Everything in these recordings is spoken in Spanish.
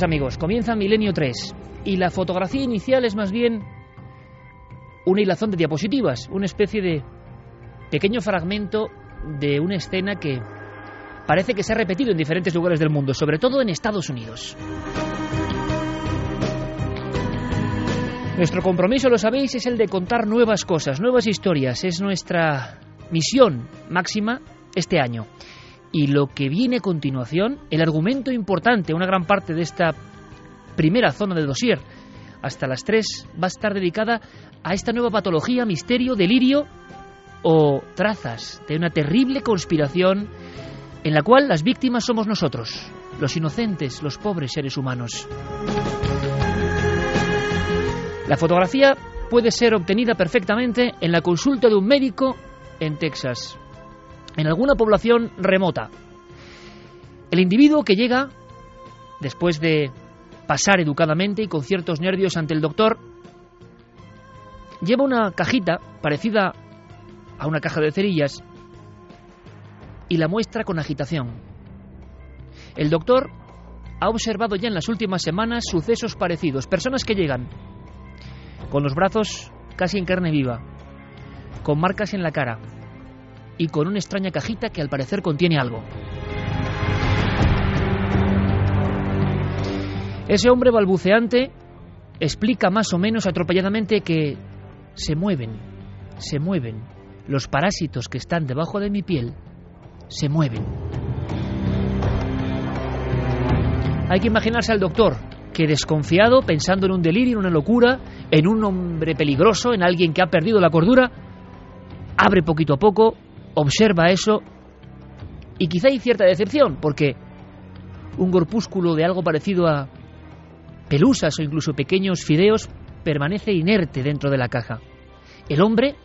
Amigos, comienza Milenio 3 y la fotografía inicial es más bien una hilazón de diapositivas, una especie de pequeño fragmento de una escena que parece que se ha repetido en diferentes lugares del mundo, sobre todo en Estados Unidos. Nuestro compromiso, lo sabéis, es el de contar nuevas cosas, nuevas historias, es nuestra misión máxima este año. Y lo que viene a continuación, el argumento importante, una gran parte de esta primera zona de dossier, hasta las 3, va a estar dedicada a esta nueva patología, misterio, delirio o trazas de una terrible conspiración en la cual las víctimas somos nosotros, los inocentes, los pobres seres humanos. La fotografía puede ser obtenida perfectamente en la consulta de un médico en Texas en alguna población remota. El individuo que llega, después de pasar educadamente y con ciertos nervios ante el doctor, lleva una cajita parecida a una caja de cerillas y la muestra con agitación. El doctor ha observado ya en las últimas semanas sucesos parecidos, personas que llegan con los brazos casi en carne viva, con marcas en la cara, y con una extraña cajita que al parecer contiene algo. Ese hombre balbuceante explica más o menos atropelladamente que se mueven, se mueven. Los parásitos que están debajo de mi piel se mueven. Hay que imaginarse al doctor, que desconfiado, pensando en un delirio, en una locura, en un hombre peligroso, en alguien que ha perdido la cordura, abre poquito a poco observa eso y quizá hay cierta decepción, porque un corpúsculo de algo parecido a pelusas o incluso pequeños fideos permanece inerte dentro de la caja. El hombre,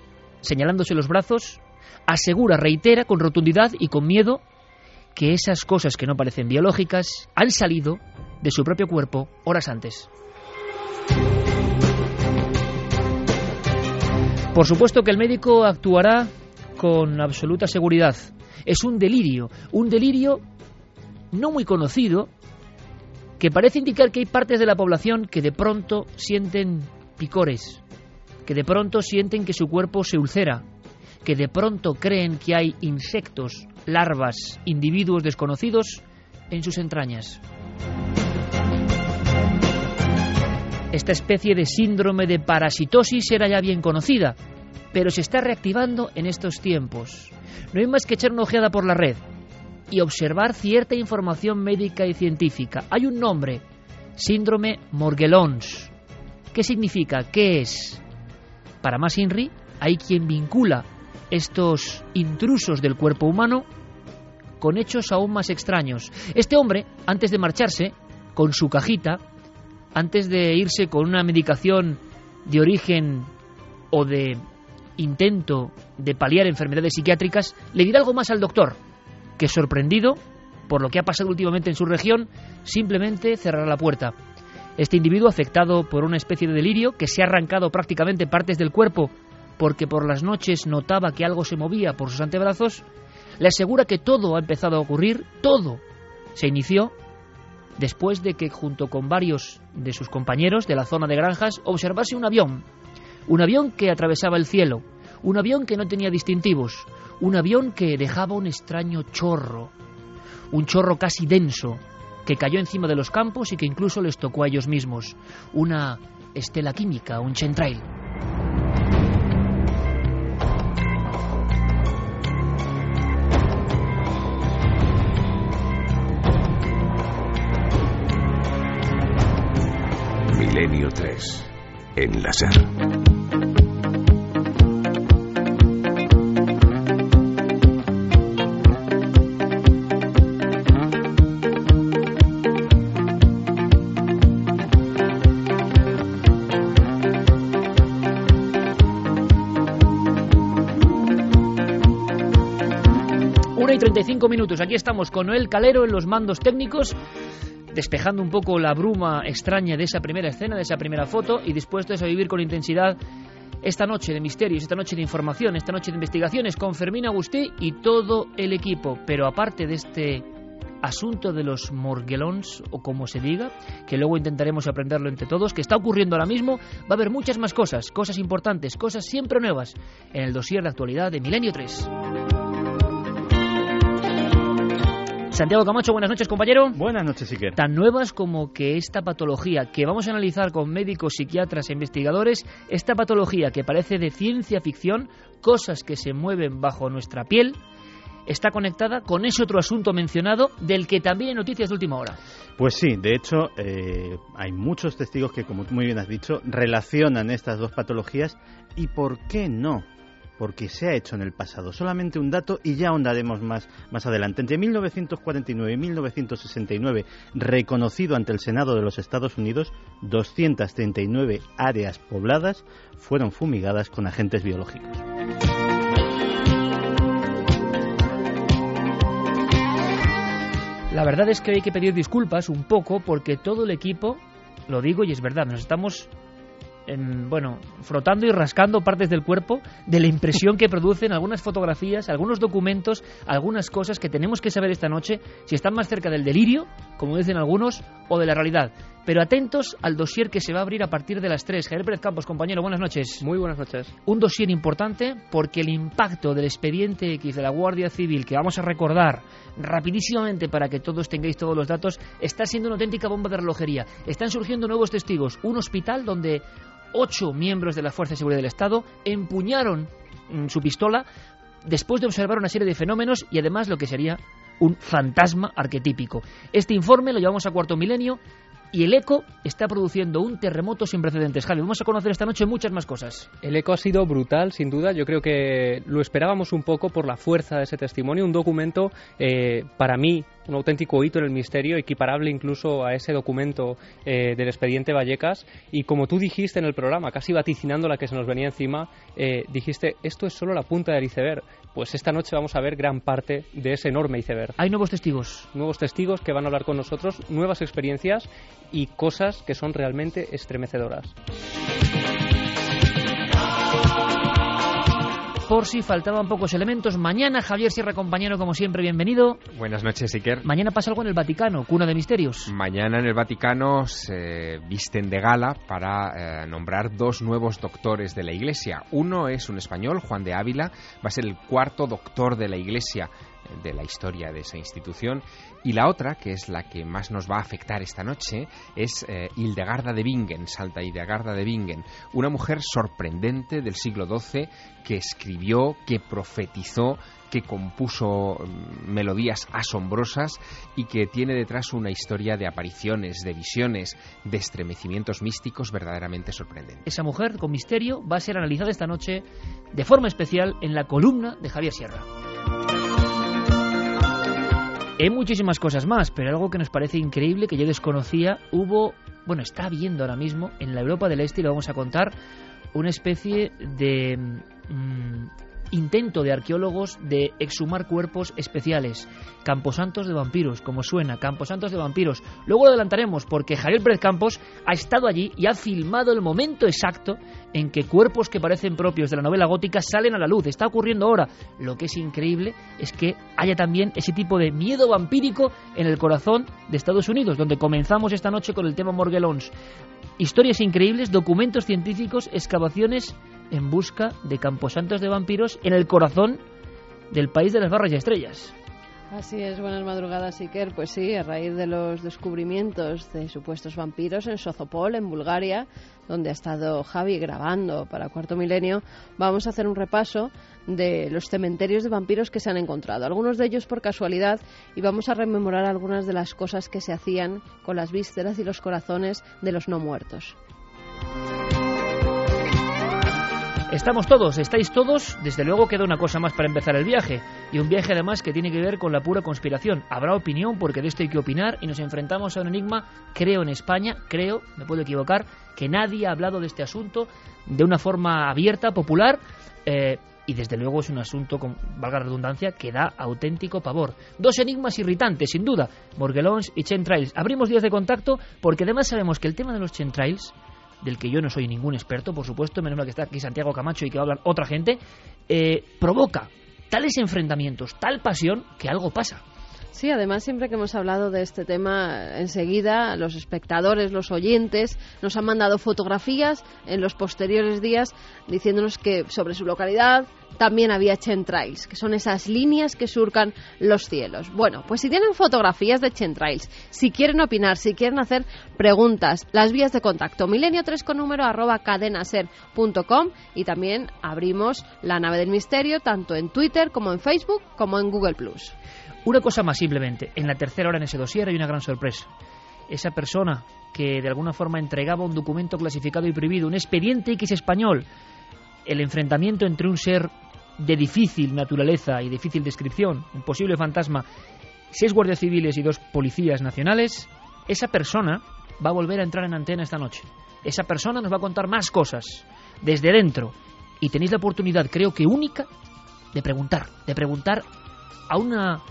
señalándose los brazos, asegura, reitera con rotundidad y con miedo que esas cosas que no parecen biológicas han salido de su propio cuerpo horas antes. Por supuesto que el médico actuará con absoluta seguridad. Es un delirio, un delirio no muy conocido que parece indicar que hay partes de la población que de pronto sienten picores, que de pronto sienten que su cuerpo se ulcera, que de pronto creen que hay insectos, larvas, individuos desconocidos en sus entrañas. Esta especie de síndrome de parasitosis era ya bien conocida, pero se está reactivando en estos tiempos. No hay más que echar una ojeada por la red y observar cierta información médica y científica. Hay un nombre, síndrome Morgellons. ¿Qué significa? ¿Qué es? Para más INRI, hay quien vincula estos intrusos del cuerpo humano con hechos aún más extraños. Este hombre, antes de marcharse, con su cajita, antes de irse con una medicación de origen o de intento de paliar enfermedades psiquiátricas, le dirá algo más al doctor, que sorprendido por lo que ha pasado últimamente en su región, simplemente cerrará la puerta. Este individuo, afectado por una especie de delirio, que se ha arrancado prácticamente partes del cuerpo porque por las noches notaba que algo se movía por sus antebrazos, le asegura que todo ha empezado a ocurrir, todo se inició después de que junto con varios de sus compañeros de la zona de granjas observase un avión, un avión que atravesaba el cielo, un avión que no tenía distintivos, un avión que dejaba un extraño chorro, un chorro casi denso, que cayó encima de los campos y que incluso les tocó a ellos mismos, una estela química, un chentrail. Milenio 3. En la SER. Una y 35 minutos. Aquí estamos con Noel Calero en los mandos técnicos, despejando un poco la bruma extraña de esa primera escena, de esa primera foto, y dispuestos a vivir con intensidad esta noche de misterios, esta noche de información, esta noche de investigaciones con Fermín Agustí y todo el equipo. Pero aparte de este asunto de los morguelons, o como se diga, que luego intentaremos aprenderlo entre todos, que está ocurriendo ahora mismo, va a haber muchas más cosas, cosas importantes, cosas siempre nuevas, en el dossier de actualidad de Milenio 3. Santiago Camacho, buenas noches, compañero. Buenas noches, Iker. Tan nuevas como que esta patología que vamos a analizar con médicos, psiquiatras e investigadores, esta patología que parece de ciencia ficción, cosas que se mueven bajo nuestra piel, está conectada con ese otro asunto mencionado del que también hay noticias de última hora. Pues sí, de hecho, eh, hay muchos testigos que, como muy bien has dicho, relacionan estas dos patologías y por qué no porque se ha hecho en el pasado. Solamente un dato y ya ahondaremos más, más adelante. Entre 1949 y 1969, reconocido ante el Senado de los Estados Unidos, 239 áreas pobladas fueron fumigadas con agentes biológicos. La verdad es que hay que pedir disculpas un poco porque todo el equipo, lo digo y es verdad, nos estamos en, bueno, frotando y rascando partes del cuerpo de la impresión que producen algunas fotografías, algunos documentos, algunas cosas que tenemos que saber esta noche si están más cerca del delirio, como dicen algunos, o de la realidad. Pero atentos al dossier que se va a abrir a partir de las 3. Javier Pérez Campos, compañero, buenas noches. Muy buenas noches. Un dossier importante porque el impacto del expediente X de la Guardia Civil, que vamos a recordar rapidísimamente para que todos tengáis todos los datos, está siendo una auténtica bomba de relojería. Están surgiendo nuevos testigos. Un hospital donde ocho miembros de la Fuerza de Seguridad del Estado empuñaron mm, su pistola después de observar una serie de fenómenos y además lo que sería un fantasma arquetípico. Este informe lo llevamos a cuarto milenio y el ECO está produciendo un terremoto sin precedentes. Javi, vamos a conocer esta noche muchas más cosas. El eco ha sido brutal, sin duda. Yo creo que lo esperábamos un poco por la fuerza de ese testimonio. Un documento, eh, para mí, un auténtico hito en el misterio, equiparable incluso a ese documento eh, del expediente Vallecas. Y como tú dijiste en el programa, casi vaticinando la que se nos venía encima, eh, dijiste, esto es solo la punta del iceberg. Pues esta noche vamos a ver gran parte de ese enorme iceberg. Hay nuevos testigos. Nuevos testigos que van a hablar con nosotros, nuevas experiencias y cosas que son realmente estremecedoras. Por si faltaban pocos elementos, mañana Javier Sierra, compañero, como siempre, bienvenido. Buenas noches, Iker. Mañana pasa algo en el Vaticano, cuna de misterios. Mañana en el Vaticano se visten de gala para eh, nombrar dos nuevos doctores de la Iglesia. Uno es un español, Juan de Ávila, va a ser el cuarto doctor de la Iglesia de la historia de esa institución. Y la otra, que es la que más nos va a afectar esta noche, es eh, Hildegarda de Bingen, Santa Hildegarda de Bingen, una mujer sorprendente del siglo XII que escribió, que profetizó, que compuso mm, melodías asombrosas y que tiene detrás una historia de apariciones, de visiones, de estremecimientos místicos verdaderamente sorprendentes. Esa mujer con misterio va a ser analizada esta noche de forma especial en la columna de Javier Sierra. Hay muchísimas cosas más, pero algo que nos parece increíble, que yo desconocía, hubo, bueno, está habiendo ahora mismo en la Europa del Este, y lo vamos a contar, una especie de mmm, intento de arqueólogos de exhumar cuerpos especiales. Camposantos de vampiros, como suena, Camposantos de vampiros. Luego lo adelantaremos porque Javier Pérez Campos ha estado allí y ha filmado el momento exacto en que cuerpos que parecen propios de la novela gótica salen a la luz. Está ocurriendo ahora. Lo que es increíble es que haya también ese tipo de miedo vampírico en el corazón de Estados Unidos, donde comenzamos esta noche con el tema Morguelons. Historias increíbles, documentos científicos, excavaciones en busca de camposantos de vampiros en el corazón del país de las barras y estrellas. Así es, buenas madrugadas, Iker. Pues sí, a raíz de los descubrimientos de supuestos vampiros en Sozopol, en Bulgaria, donde ha estado Javi grabando para Cuarto Milenio, vamos a hacer un repaso de los cementerios de vampiros que se han encontrado. Algunos de ellos por casualidad y vamos a rememorar algunas de las cosas que se hacían con las vísceras y los corazones de los no muertos. Estamos todos, estáis todos. Desde luego queda una cosa más para empezar el viaje. Y un viaje además que tiene que ver con la pura conspiración. Habrá opinión porque de esto hay que opinar y nos enfrentamos a un enigma, creo en España, creo, me puedo equivocar, que nadie ha hablado de este asunto de una forma abierta, popular. Eh, y desde luego es un asunto, con valga redundancia, que da auténtico pavor. Dos enigmas irritantes, sin duda, Morguelons y Chentrails. Abrimos días de contacto porque además sabemos que el tema de los Chentrails del que yo no soy ningún experto, por supuesto, menos mal que está aquí Santiago Camacho y que hablar otra gente, eh, provoca tales enfrentamientos, tal pasión, que algo pasa. Sí, además siempre que hemos hablado de este tema, enseguida los espectadores, los oyentes, nos han mandado fotografías en los posteriores días diciéndonos que sobre su localidad también había chentrails, que son esas líneas que surcan los cielos. Bueno, pues si tienen fotografías de chentrails, si quieren opinar, si quieren hacer preguntas, las vías de contacto, milenio 3 con número arroba cadenaser.com y también abrimos la nave del misterio tanto en Twitter como en Facebook como en Google Plus. Una cosa más simplemente, en la tercera hora en ese dossier hay una gran sorpresa. Esa persona que de alguna forma entregaba un documento clasificado y prohibido, un expediente X español, el enfrentamiento entre un ser de difícil naturaleza y difícil descripción, un posible fantasma, seis guardias civiles y dos policías nacionales, esa persona va a volver a entrar en antena esta noche. Esa persona nos va a contar más cosas desde dentro y tenéis la oportunidad, creo que única, de preguntar, de preguntar a una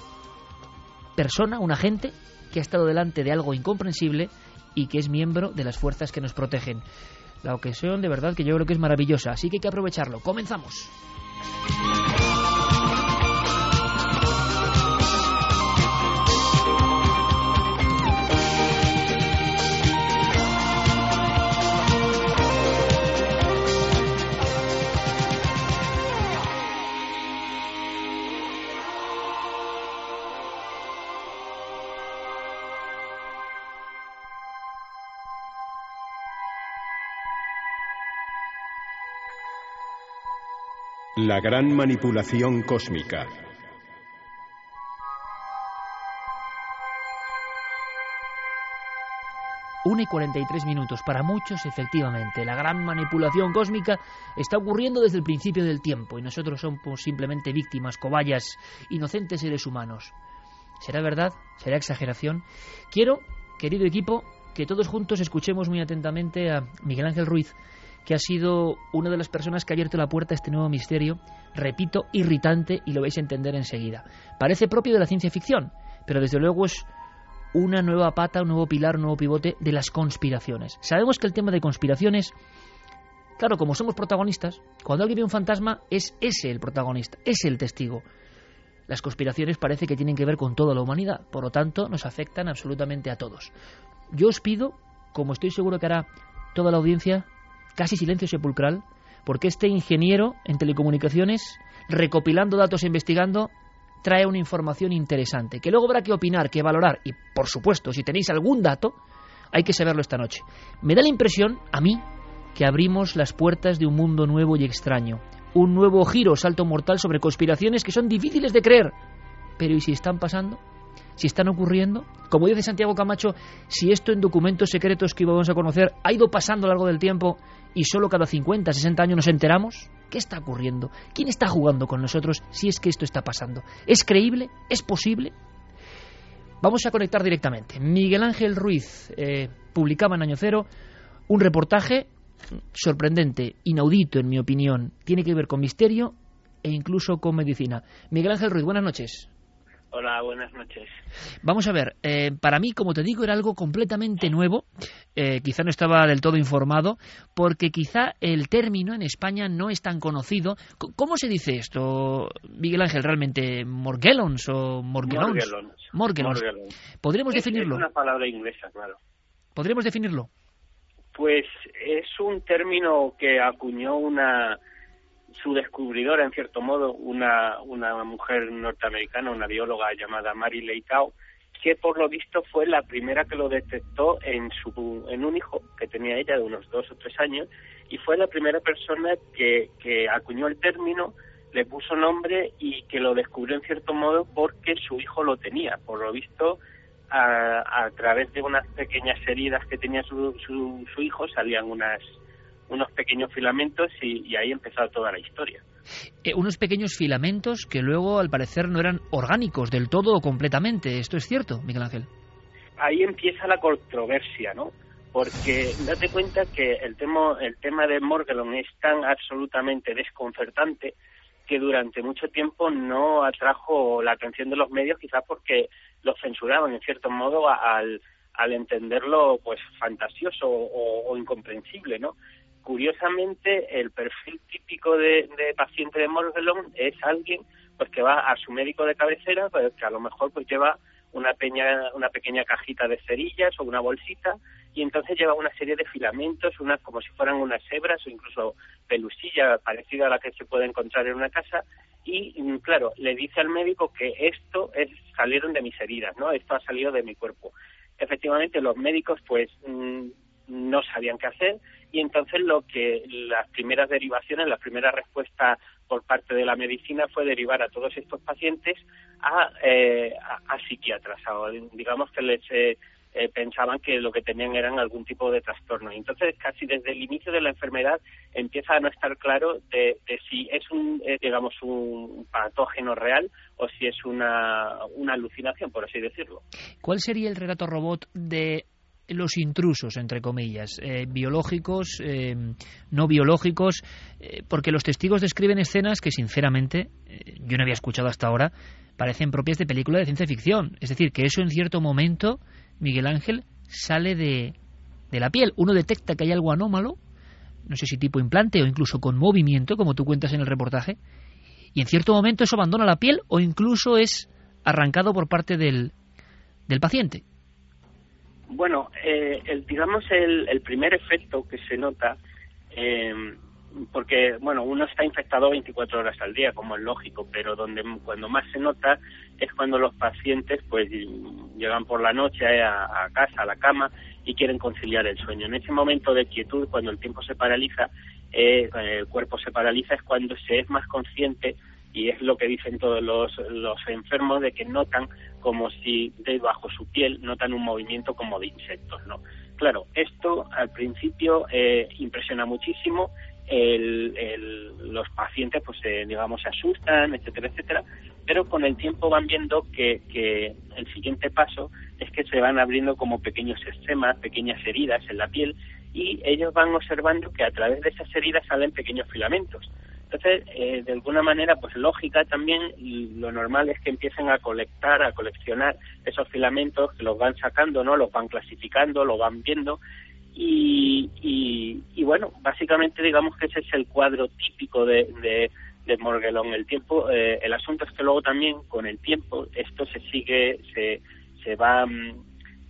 persona, un agente que ha estado delante de algo incomprensible y que es miembro de las fuerzas que nos protegen. La ocasión de verdad que yo creo que es maravillosa, así que hay que aprovecharlo. Comenzamos. La gran manipulación cósmica. Una y 43 minutos. Para muchos, efectivamente, la gran manipulación cósmica está ocurriendo desde el principio del tiempo y nosotros somos simplemente víctimas, cobayas, inocentes seres humanos. ¿Será verdad? ¿Será exageración? Quiero, querido equipo, que todos juntos escuchemos muy atentamente a Miguel Ángel Ruiz, que ha sido una de las personas que ha abierto la puerta a este nuevo misterio, repito, irritante y lo vais a entender enseguida. Parece propio de la ciencia ficción, pero desde luego es una nueva pata, un nuevo pilar, un nuevo pivote de las conspiraciones. Sabemos que el tema de conspiraciones, claro, como somos protagonistas, cuando alguien ve un fantasma es ese el protagonista, es el testigo. Las conspiraciones parece que tienen que ver con toda la humanidad, por lo tanto nos afectan absolutamente a todos. Yo os pido, como estoy seguro que hará toda la audiencia, casi silencio sepulcral, porque este ingeniero en telecomunicaciones, recopilando datos e investigando, trae una información interesante, que luego habrá que opinar, que valorar, y por supuesto, si tenéis algún dato, hay que saberlo esta noche. Me da la impresión, a mí, que abrimos las puertas de un mundo nuevo y extraño, un nuevo giro, salto mortal sobre conspiraciones que son difíciles de creer. Pero ¿y si están pasando? Si están ocurriendo. Como dice Santiago Camacho, si esto en documentos secretos que íbamos a conocer ha ido pasando a lo largo del tiempo y solo cada 50, 60 años nos enteramos, ¿qué está ocurriendo? ¿Quién está jugando con nosotros si es que esto está pasando? ¿Es creíble? ¿Es posible? Vamos a conectar directamente. Miguel Ángel Ruiz eh, publicaba en Año Cero un reportaje sorprendente, inaudito en mi opinión. Tiene que ver con misterio e incluso con medicina. Miguel Ángel Ruiz, buenas noches. Hola, buenas noches. Vamos a ver, eh, para mí, como te digo, era algo completamente nuevo. Eh, quizá no estaba del todo informado, porque quizá el término en España no es tan conocido. ¿Cómo se dice esto, Miguel Ángel, realmente? ¿Morgellons o morgellons? Morgellons. ¿Podríamos definirlo? Es una palabra inglesa, claro. ¿Podríamos definirlo? Pues es un término que acuñó una su descubridora, en cierto modo, una, una mujer norteamericana, una bióloga llamada Mary Leitao, que por lo visto fue la primera que lo detectó en, su, en un hijo que tenía ella de unos dos o tres años y fue la primera persona que, que acuñó el término, le puso nombre y que lo descubrió en cierto modo porque su hijo lo tenía. Por lo visto, a, a través de unas pequeñas heridas que tenía su, su, su hijo salían unas unos pequeños filamentos y, ahí empezó toda la historia. Eh, unos pequeños filamentos que luego al parecer no eran orgánicos del todo o completamente. ¿Esto es cierto, Miguel Ángel? Ahí empieza la controversia, ¿no? Porque date cuenta que el tema, el tema de Morgellon es tan absolutamente desconcertante que durante mucho tiempo no atrajo la atención de los medios, quizás porque lo censuraban en cierto modo al, al entenderlo pues fantasioso o, o incomprensible, ¿no? Curiosamente el perfil típico de, paciente de Morgellon es alguien pues que va a su médico de cabecera pues, que a lo mejor pues lleva una pequeña una pequeña cajita de cerillas o una bolsita y entonces lleva una serie de filamentos unas como si fueran unas hebras o incluso pelusilla parecida a la que se puede encontrar en una casa y mm, claro le dice al médico que esto es salieron de mis heridas no esto ha salido de mi cuerpo. Efectivamente los médicos pues mm, no sabían qué hacer y entonces lo que las primeras derivaciones, la primera respuesta por parte de la medicina fue derivar a todos estos pacientes a, eh, a, psiquiatras, digamos que les eh, eh, pensaban que lo que tenían eran algún tipo de trastorno. Entonces casi desde el inicio de la enfermedad empieza a no estar claro de, si es un, digamos, un patógeno real o si es una, una alucinación, por así decirlo. ¿Cuál sería el relato robot de los intrusos, entre comillas, eh, biológicos, eh, no biológicos, eh, porque los testigos describen escenas que, sinceramente, yo no había escuchado hasta ahora, parecen propias de película de ciencia ficción. Es decir, que eso en cierto momento, Miguel Ángel, sale de, de la piel. Uno detecta que hay algo anómalo, no sé si tipo implante o incluso con movimiento, como tú cuentas en el reportaje, y en cierto momento eso abandona la piel o incluso es arrancado por parte del, del paciente. Bueno, eh, el, digamos el, el, primer efecto que se nota, eh, porque bueno, uno está infectado 24 horas al día, como es lógico, pero donde cuando más se nota es cuando los pacientes pues llegan por la noche a, a casa, a la cama y quieren conciliar el sueño. En ese momento de quietud, cuando el tiempo se paraliza, eh, el cuerpo se paraliza, es cuando se es más consciente y es lo que dicen todos los, los enfermos de que notan como si debajo su piel notan un movimiento como de insectos, ¿no? Claro, esto al principio eh, impresiona muchísimo, el, el, los pacientes pues eh, digamos se asustan, etcétera, etcétera, pero con el tiempo van viendo que, que el siguiente paso es que se van abriendo como pequeños esquemas, pequeñas heridas en la piel y ellos van observando que a través de esas heridas salen pequeños filamentos. Entonces, eh, de alguna manera, pues lógica también, lo normal es que empiecen a colectar, a coleccionar esos filamentos, que los van sacando, ¿no? Los van clasificando, lo van viendo. Y, y, bueno, básicamente digamos que ese es el cuadro típico de, de, de Morgellon. El tiempo, eh, el asunto es que luego también con el tiempo esto se sigue, se, se va mm,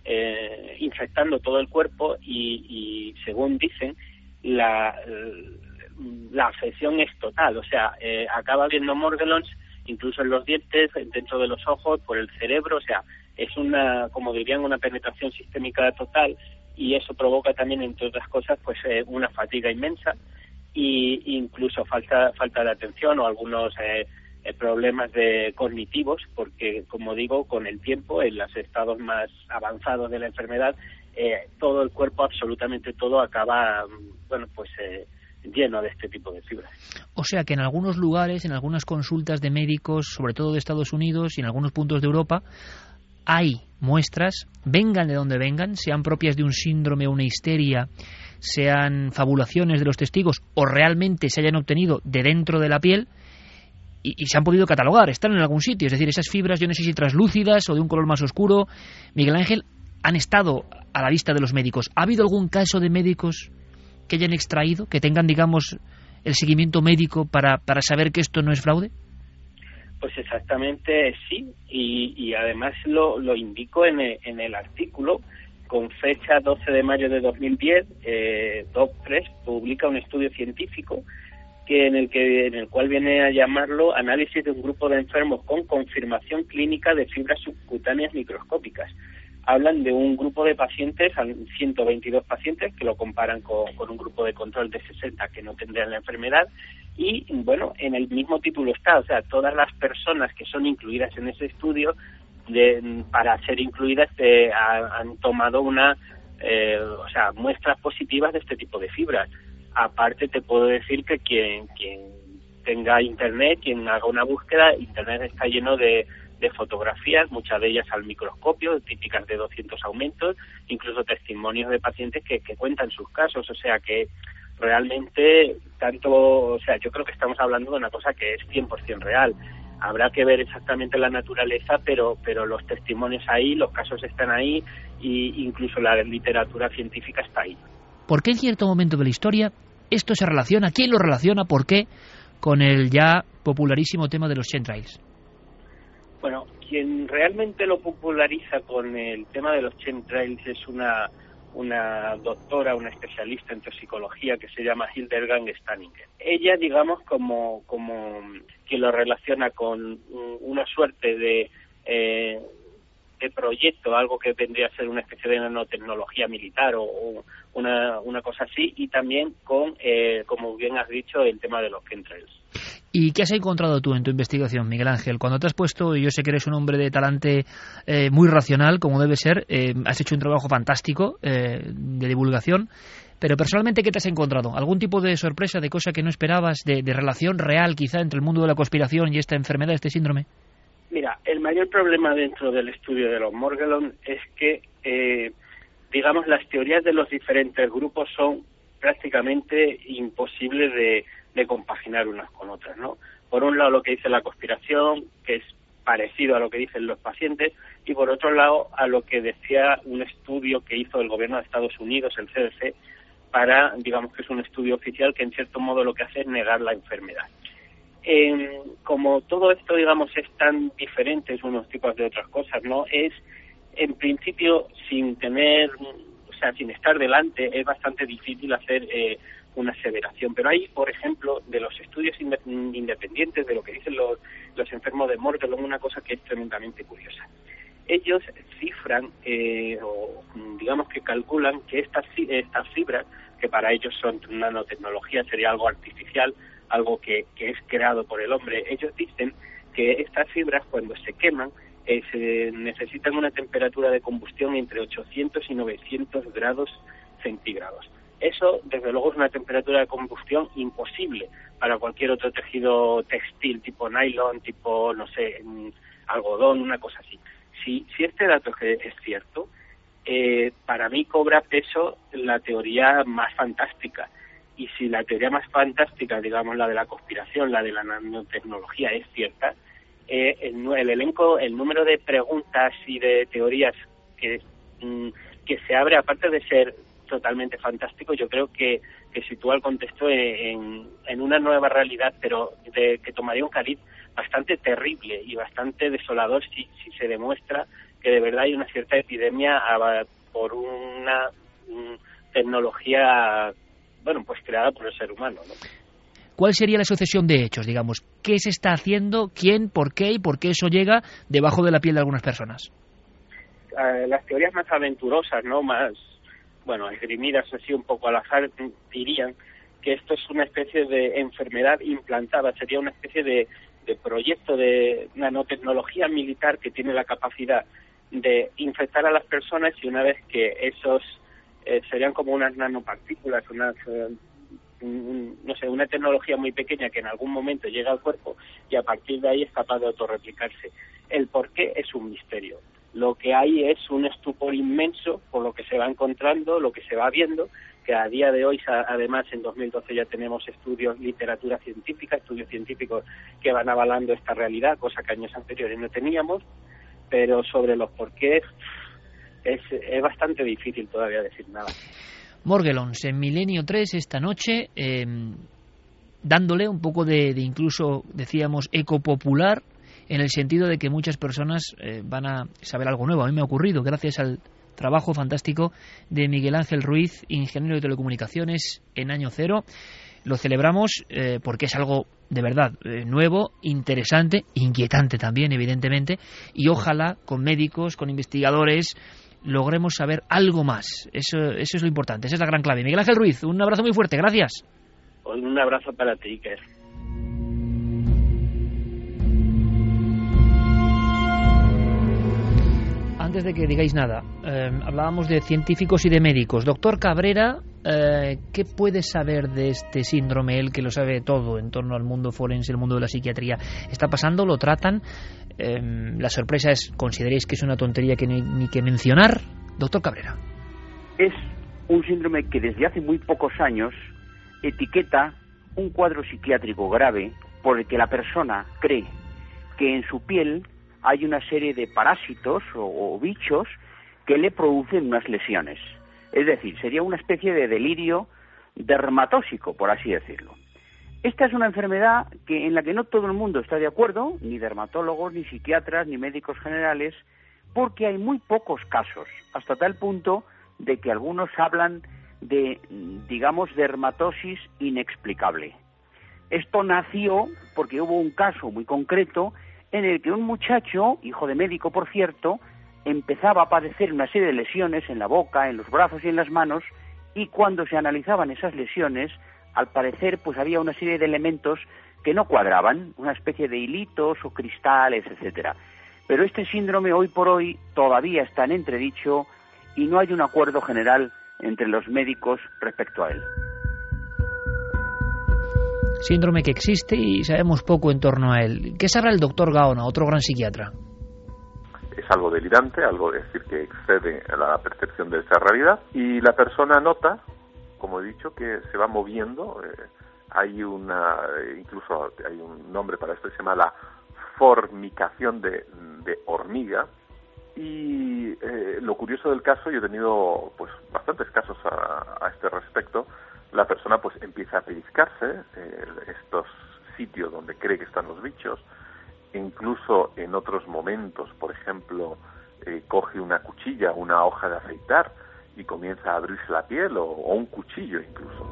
eh, infectando todo el cuerpo y, y según dicen, la, la afección es total, o sea, eh, acaba viendo Morgellons incluso en los dientes, dentro de los ojos, por el cerebro, o sea, es una, como dirían, una penetración sistémica total. Y eso provoca también, entre otras cosas, pues eh, una fatiga inmensa y incluso falta falta de atención o algunos eh, problemas de cognitivos, porque como digo, con el tiempo, en los estados más avanzados de la enfermedad, todo el cuerpo, absolutamente todo, acaba, bueno, pues lleno de este tipo de fibras. O sea que en algunos lugares, en algunas consultas de médicos, sobre todo de Estados Unidos y en algunos puntos de Europa, hay muestras, vengan de donde vengan, sean propias de un síndrome o una histeria, sean fabulaciones de los testigos o realmente se hayan obtenido de dentro de la piel, y, se han podido catalogar, están en algún sitio. Es decir, esas fibras, yo no sé si translúcidas o de un color más oscuro, Miguel Ángel, han estado a la vista de los médicos. ¿Ha habido algún caso de médicos que hayan extraído, que tengan, digamos, el seguimiento médico para, para saber que esto no es fraude? Pues exactamente sí, y, además lo, lo indico en el, en el artículo, con fecha 12 de mayo de 2010, eh, DOC3 publica un estudio científico que en el que en el cual viene a llamarlo análisis de un grupo de enfermos con confirmación clínica de fibras subcutáneas microscópicas hablan de un grupo de pacientes, 122 pacientes, que lo comparan con, un grupo de control de 60 que no tendrían la enfermedad. Y bueno, en el mismo título está, o sea, todas las personas que son incluidas en ese estudio, para ser incluidas, eh, han tomado una, eh, o sea, muestras positivas de este tipo de fibras. Aparte, te puedo decir que quien, quien tenga internet, quien haga una búsqueda, internet está lleno de de fotografías, muchas de ellas al microscopio, típicas de 200 aumentos, incluso testimonios de pacientes que, cuentan sus casos, o sea que realmente tanto, o sea, yo creo que estamos hablando de una cosa que es 100% real. Habrá que ver exactamente la naturaleza, pero pero los testimonios ahí, los casos están ahí e incluso la literatura científica está ahí. ¿Por qué en cierto momento de la historia esto se relaciona? ¿Quién lo relaciona? ¿Por qué? Con el ya popularísimo tema de los chemtrails. Bueno, quien realmente lo populariza con el tema de los chemtrails es una, una doctora, una especialista en toxicología que se llama Hildegard Stanninger. Ella, digamos, como, como quien lo relaciona con una suerte de, eh, de proyecto, algo que vendría a ser una especie de nanotecnología militar o, una, una cosa así, y también con, eh, como bien has dicho, el tema de los chemtrails. ¿Y qué has encontrado tú en tu investigación, Miguel Ángel? Cuando te has puesto, y yo sé que eres un hombre de talante eh, muy racional, como debe ser, eh, has hecho un trabajo fantástico eh, de divulgación, pero personalmente, ¿qué te has encontrado? ¿Algún tipo de sorpresa, de cosa que no esperabas, de, relación real quizá entre el mundo de la conspiración y esta enfermedad, este síndrome? Mira, el mayor problema dentro del estudio de los Morgellon es que, digamos, las teorías de los diferentes grupos son prácticamente imposibles de de compaginar unas con otras, ¿no? Por un lado lo que dice la conspiración, que es parecido a lo que dicen los pacientes, y por otro lado a lo que decía un estudio que hizo el gobierno de Estados Unidos, el CDC, para, digamos que es un estudio oficial que en cierto modo lo que hace es negar la enfermedad. Como todo esto, digamos, es tan diferente unos tipos de otras cosas, ¿no? Es, en principio, sin tener, o sea, sin estar delante, es bastante difícil hacer eh, una aseveración. Pero hay, por ejemplo, de los estudios independientes, de lo que dicen los, los enfermos de Morgellon, una cosa que es tremendamente curiosa. Ellos cifran, eh, o digamos que calculan que estas, estas fibras, que para ellos son nanotecnología, sería algo artificial, algo que, que es creado por el hombre, ellos dicen que estas fibras cuando se queman eh, se necesitan una temperatura de combustión entre 800 y 900 grados centígrados. Eso, desde luego, es una temperatura de combustión imposible para cualquier otro tejido textil, tipo nylon, tipo, no sé, algodón, una cosa así. Si, si este dato es cierto, eh, para mí cobra peso la teoría más fantástica. Y si la teoría más fantástica, digamos la de la conspiración, la de la nanotecnología, es cierta, eh, el, el, elenco, el número de preguntas y de teorías que, mm, que se abre, aparte de ser totalmente fantástico. Yo creo que, que sitúa el contexto en, en una nueva realidad, pero de, que tomaría un cariz bastante terrible y bastante desolador si, si se demuestra que de verdad hay una cierta epidemia por una tecnología, bueno, pues creada por el ser humano, ¿no? ¿Cuál sería la sucesión de hechos, digamos? ¿Qué se está haciendo? ¿Quién? ¿Por qué? ¿Y por qué eso llega debajo de la piel de algunas personas? Eh, las teorías más aventurosas, ¿no? Más bueno, esgrimidas así un poco al azar, dirían que esto es una especie de enfermedad implantada, sería una especie de, proyecto de nanotecnología militar que tiene la capacidad de infectar a las personas y una vez que esos eh, serían como unas nanopartículas, unas eh, no sé, una tecnología muy pequeña que en algún momento llega al cuerpo y a partir de ahí es capaz de autorreplicarse. El por qué es un misterio lo que hay es un estupor inmenso por lo que se va encontrando, lo que se va viendo, que a día de hoy, además, en 2012 ya tenemos estudios, literatura científica, estudios científicos que van avalando esta realidad, cosa que años anteriores no teníamos, pero sobre los porqués es, es bastante difícil todavía decir nada. Morgelons, en Milenio 3 esta noche, em, dándole un poco de, incluso, decíamos, eco popular, en el sentido de que muchas personas eh, van a saber algo nuevo. A mí me ha ocurrido, gracias al trabajo fantástico de Miguel Ángel Ruiz, ingeniero de telecomunicaciones en año cero. Lo celebramos eh, porque es algo de verdad eh, nuevo, interesante, inquietante también, evidentemente, y ojalá con médicos, con investigadores, logremos saber algo más. Eso, eso es lo importante, esa es la gran clave. Miguel Ángel Ruiz, un abrazo muy fuerte, gracias. Un abrazo para ti, Iker. Antes de que digáis nada, eh, hablábamos de científicos y de médicos. Doctor Cabrera, eh, ¿qué puede saber de este síndrome? Él que lo sabe todo en torno al mundo forense, el mundo de la psiquiatría. ¿Está pasando? ¿Lo tratan? Eh, la sorpresa es, ¿consideréis que es una tontería que ni, ni que mencionar? Doctor Cabrera. Es un síndrome que desde hace muy pocos años etiqueta un cuadro psiquiátrico grave por el que la persona cree que en su piel hay una serie de parásitos o, bichos que le producen unas lesiones. Es decir, sería una especie de delirio dermatósico, por así decirlo. Esta es una enfermedad que, en la que no todo el mundo está de acuerdo, ni dermatólogos, ni psiquiatras, ni médicos generales, porque hay muy pocos casos, hasta tal punto de que algunos hablan de, digamos, dermatosis inexplicable. Esto nació porque hubo un caso muy concreto en el que un muchacho, hijo de médico por cierto, empezaba a padecer una serie de lesiones en la boca, en los brazos y en las manos, y cuando se analizaban esas lesiones, al parecer pues había una serie de elementos que no cuadraban, una especie de hilitos o cristales, etcétera. Pero este síndrome hoy por hoy todavía está en entredicho y no hay un acuerdo general entre los médicos respecto a él. Síndrome que existe y sabemos poco en torno a él. ¿Qué sabrá el doctor Gaona, otro gran psiquiatra? Es algo delirante, algo decir que excede la percepción de esa realidad y la persona nota, como he dicho, que se va moviendo. Eh, hay una, incluso hay un nombre para esto que se llama la formicación de, hormiga, y eh, lo curioso del caso, yo he tenido pues bastantes casos a, este respecto, la persona pues empieza a pellizcarse eh, estos sitios donde cree que están los bichos, incluso en otros momentos, por ejemplo, eh, coge una cuchilla, una hoja de afeitar y comienza a abrirse la piel o, o un cuchillo incluso.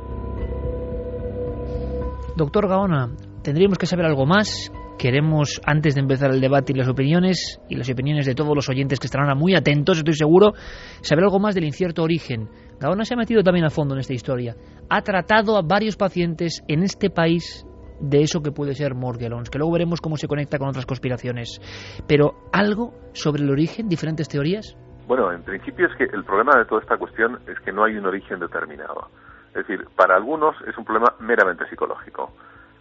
Doctor Gaona, tendríamos que saber algo más. Queremos, antes de empezar el debate y las opiniones, y las opiniones de todos los oyentes que estarán muy atentos, estoy seguro, saber algo más del incierto origen. Gaona se ha metido también a fondo en esta historia. Ha tratado a varios pacientes en este país de eso que puede ser Morgellons, que luego veremos cómo se conecta con otras conspiraciones. Pero, ¿algo sobre el origen? ¿Diferentes teorías? Bueno, en principio es que el problema de toda esta cuestión es que no hay un origen determinado. Es decir, para algunos es un problema meramente psicológico.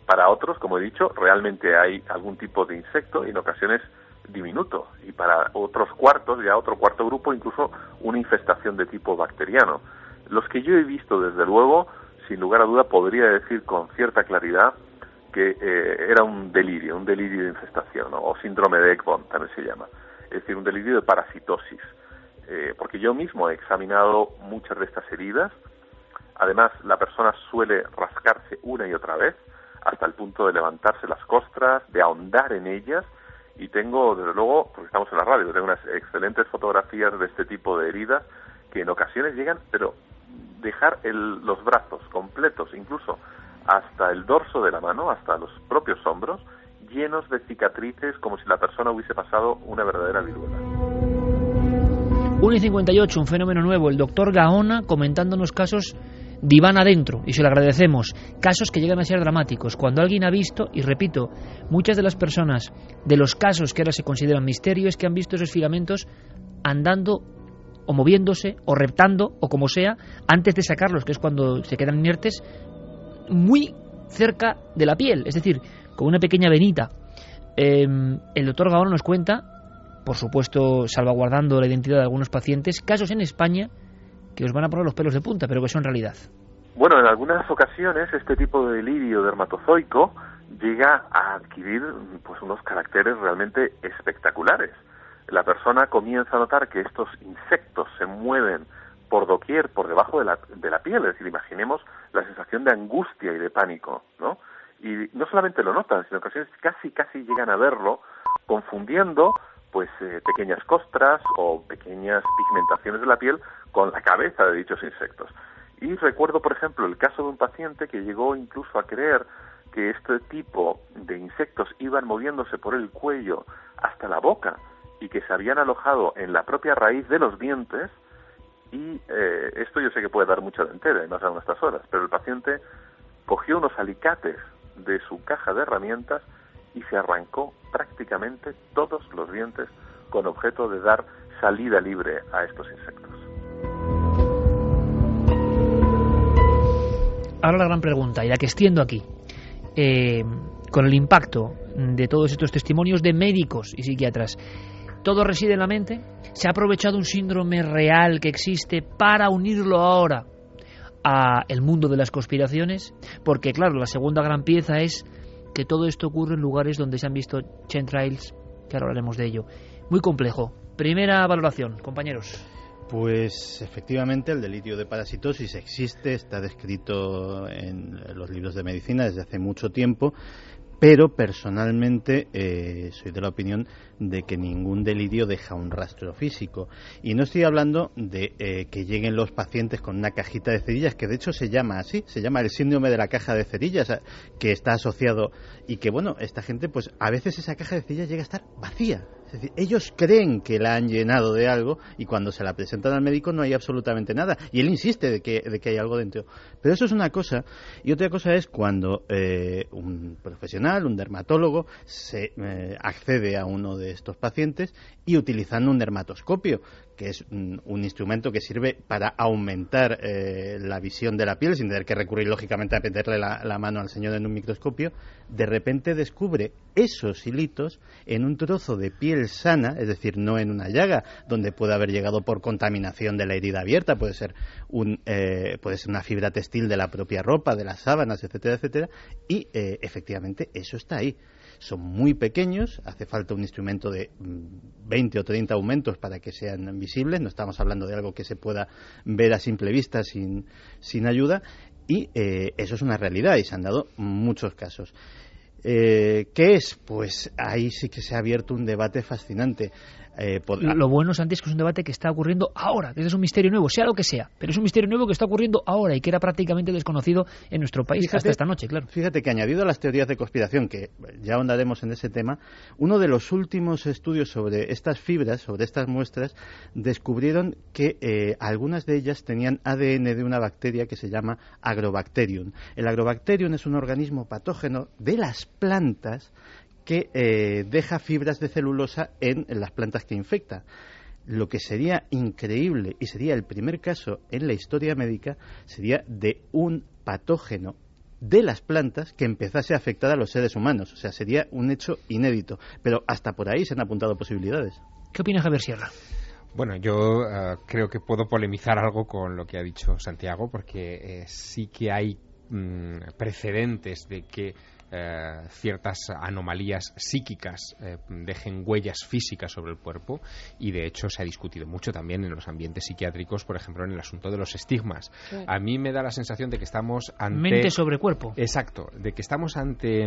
Para otros, como he dicho, realmente hay algún tipo de insecto y en ocasiones diminuto. Y para otros cuartos, ya otro cuarto grupo, incluso una infestación de tipo bacteriano. Los que yo he visto, desde luego, sin lugar a duda, podría decir con cierta claridad que eh, era un delirio, un delirio de infestación, o síndrome de Ekbom también se llama. Es decir, un delirio de parasitosis. Eh, porque yo mismo he examinado muchas de estas heridas. Además, la persona suele rascarse una y otra vez hasta el punto de levantarse las costras, de ahondar en ellas y tengo, desde luego, porque estamos en la radio, tengo unas excelentes fotografías de este tipo de heridas que en ocasiones llegan, pero dejar los brazos completos, incluso hasta el dorso de la mano, hasta los propios hombros, llenos de cicatrices como si la persona hubiese pasado una verdadera viruela. 1 y 58, un fenómeno nuevo. El doctor Gaona comentándonos casos diván adentro, y se lo agradecemos. Casos que llegan a ser dramáticos. Cuando alguien ha visto, y repito, muchas de las personas de los casos que ahora se consideran misterio es que han visto esos filamentos andando o moviéndose o reptando o como sea antes de sacarlos, que es cuando se quedan inertes, muy cerca de la piel, es decir, con una pequeña venita. Em, el doctor Gaón nos cuenta, por supuesto salvaguardando la identidad de algunos pacientes, casos en España que os van a poner los pelos de punta, pero que son realidad. Bueno, en algunas ocasiones este tipo de delirio dermatozoico llega a adquirir pues unos caracteres realmente espectaculares. La persona comienza a notar que estos insectos se mueven por doquier, por debajo de la, de la piel, es decir, imaginemos la sensación de angustia y de pánico, ¿no? Y no solamente lo notan, sino que casi, casi llegan a verlo confundiendo pues eh, pequeñas costras o pequeñas pigmentaciones de la piel con la cabeza de dichos insectos. Y recuerdo, por ejemplo, el caso de un paciente que llegó incluso a creer que este tipo de insectos iban moviéndose por el cuello hasta la boca y que se habían alojado en la propia raíz de los dientes y eh, esto yo sé que puede dar mucha dentera, y más a nuestras horas, pero el paciente cogió unos alicates de su caja de herramientas y se arrancó prácticamente todos los dientes con objeto de dar salida libre a estos insectos. Ahora la gran pregunta, y la que extiendo aquí. Eh, con el impacto de todos estos testimonios de médicos y psiquiatras, ¿todo reside en la mente? ¿Se ha aprovechado un síndrome real que existe para unirlo ahora a el mundo de las conspiraciones? Porque claro, la segunda gran pieza es que todo esto ocurre en lugares donde se han visto chemtrails, que ahora hablaremos de ello. Muy complejo. Primera valoración, compañeros. Pues efectivamente el delirio de parasitosis existe, está descrito en los libros de medicina desde hace mucho tiempo, pero personalmente eh, soy de la opinión de que ningún delirio deja un rastro físico. Y no estoy hablando de eh, que lleguen los pacientes con una cajita de cerillas, que de hecho se llama así, se llama el síndrome de la caja de cerillas, que está asociado y que, bueno, esta gente, pues a veces esa caja de cerillas llega a estar vacía, es decir, ellos creen que la han llenado de algo y cuando se la presentan al médico no hay absolutamente nada. Y él insiste de que, de que hay algo dentro. Pero eso es una cosa. Y otra cosa es cuando eh, un profesional, un dermatólogo, se eh, accede a uno de estos pacientes y utilizando un dermatoscopio, que es un, instrumento que sirve para aumentar eh, la visión de la piel sin tener que recurrir lógicamente a meterle la, mano al señor en un microscopio, de repente descubre esos hilitos en un trozo de piel sana, es decir, no en una llaga donde puede haber llegado por contaminación de la herida abierta, puede ser, un, eh, puede ser una fibra textil de la propia ropa, de las sábanas, etcétera, etcétera, y eh, efectivamente eso está ahí son muy pequeños, hace falta un instrumento de 20 mm, o 30 aumentos para que sean visibles, no estamos hablando de algo que se pueda ver a simple vista sin, sin ayuda, y eh, eso es una realidad y se han dado muchos casos. Eh, ¿Qué es? Pues ahí sí que se ha abierto un debate fascinante. Eh, lo bueno, Santi, es que es un debate que está ocurriendo ahora, que es un misterio nuevo, sea lo que sea, pero es un misterio nuevo que está ocurriendo ahora y que era prácticamente desconocido en nuestro país hasta esta noche, claro. Fíjate que añadido a las teorías de conspiración, que ya ahondaremos en ese tema, uno de los últimos estudios sobre estas fibras, sobre estas muestras, descubrieron que eh, algunas de ellas tenían ADN de una bacteria que se llama Agrobacterium. El Agrobacterium es un organismo patógeno de las plantas que eh, deja fibras de celulosa en, las plantas que infecta. Lo que sería increíble y sería el primer caso en la historia médica sería de un patógeno de las plantas que empezase a afectar a los seres humanos. O sea, sería un hecho inédito. Pero hasta por ahí se han apuntado posibilidades. ¿Qué opina Javier Sierra? Bueno, yo eh, creo que puedo polemizar algo con lo que ha dicho Santiago, porque eh, sí que hay mm, precedentes de que eh, ciertas anomalías psíquicas eh, dejen huellas físicas sobre el cuerpo y de hecho se ha discutido mucho también en los ambientes psiquiátricos, por ejemplo, en el asunto de los estigmas. A mí me da la sensación de que estamos ante... Mente sobre cuerpo. Exacto, de que estamos ante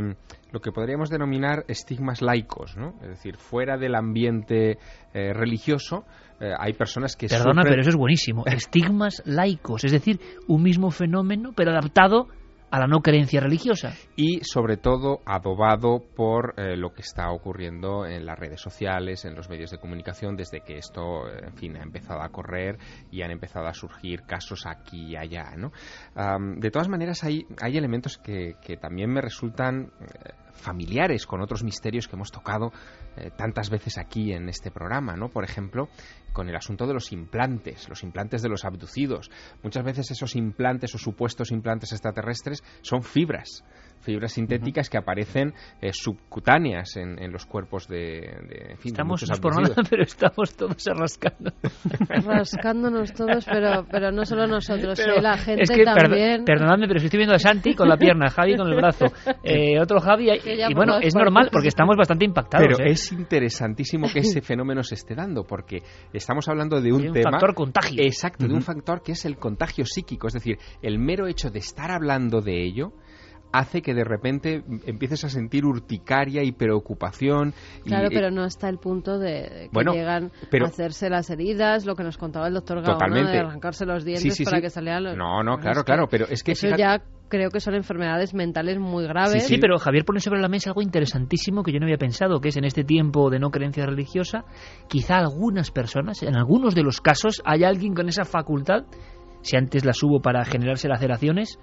lo que podríamos denominar estigmas laicos, ¿no? Es decir, fuera del ambiente eh, religioso, hay personas que Perdona, pero eso es buenísimo. Estigmas laicos, es decir, un mismo fenómeno, pero adaptado a la no creencia religiosa. Y sobre todo adobado por eh, lo que está ocurriendo en las redes sociales, en los medios de comunicación, desde que esto, en fin, ha empezado a correr y han empezado a surgir casos aquí y allá. ¿no? de todas maneras, hay, hay elementos que, que también me resultan eh, familiares con otros misterios que hemos tocado eh, tantas veces aquí en este programa, ¿no? Por ejemplo, con el asunto de los implantes, los implantes de los abducidos. Muchas veces esos implantes o supuestos implantes extraterrestres son fibras fibras sintéticas que aparecen eh, subcutáneas en, en, los cuerpos de, de en fin, Estamos de por nada, pero estamos todos rascando. Rascándonos todos, pero, pero no solo nosotros, Pero eh, la gente es que, también. perdonadme, pero estoy viendo a Santi con la pierna, Javi con el brazo, eh, otro Javi, y, ya y bueno, es normal porque estamos bastante impactados. Pero ¿eh? es interesantísimo que ese fenómeno se esté dando, porque estamos hablando de un, Hay un tema. factor contagio. Exacto, de un factor que es el contagio psíquico. Es decir, el mero hecho de estar hablando de ello hace que de repente empieces a sentir urticaria y preocupación. y, Claro, eh, pero no hasta el punto de, que Bueno, llegan pero- a hacerse las heridas, lo que nos contaba el doctor Gaona, Totalmente. de arrancarse los dientes Sí, sí, para sí. que salieran los... No, no, claro, es que claro, pero es que Eso fíjate- ya creo que son enfermedades mentales muy graves. Sí, pero Javier pone sobre la mesa algo interesantísimo que yo no había pensado, que es en este tiempo de no creencia religiosa, quizá algunas personas, en algunos de los casos, hay alguien con esa facultad, si antes las hubo para generarse laceraciones,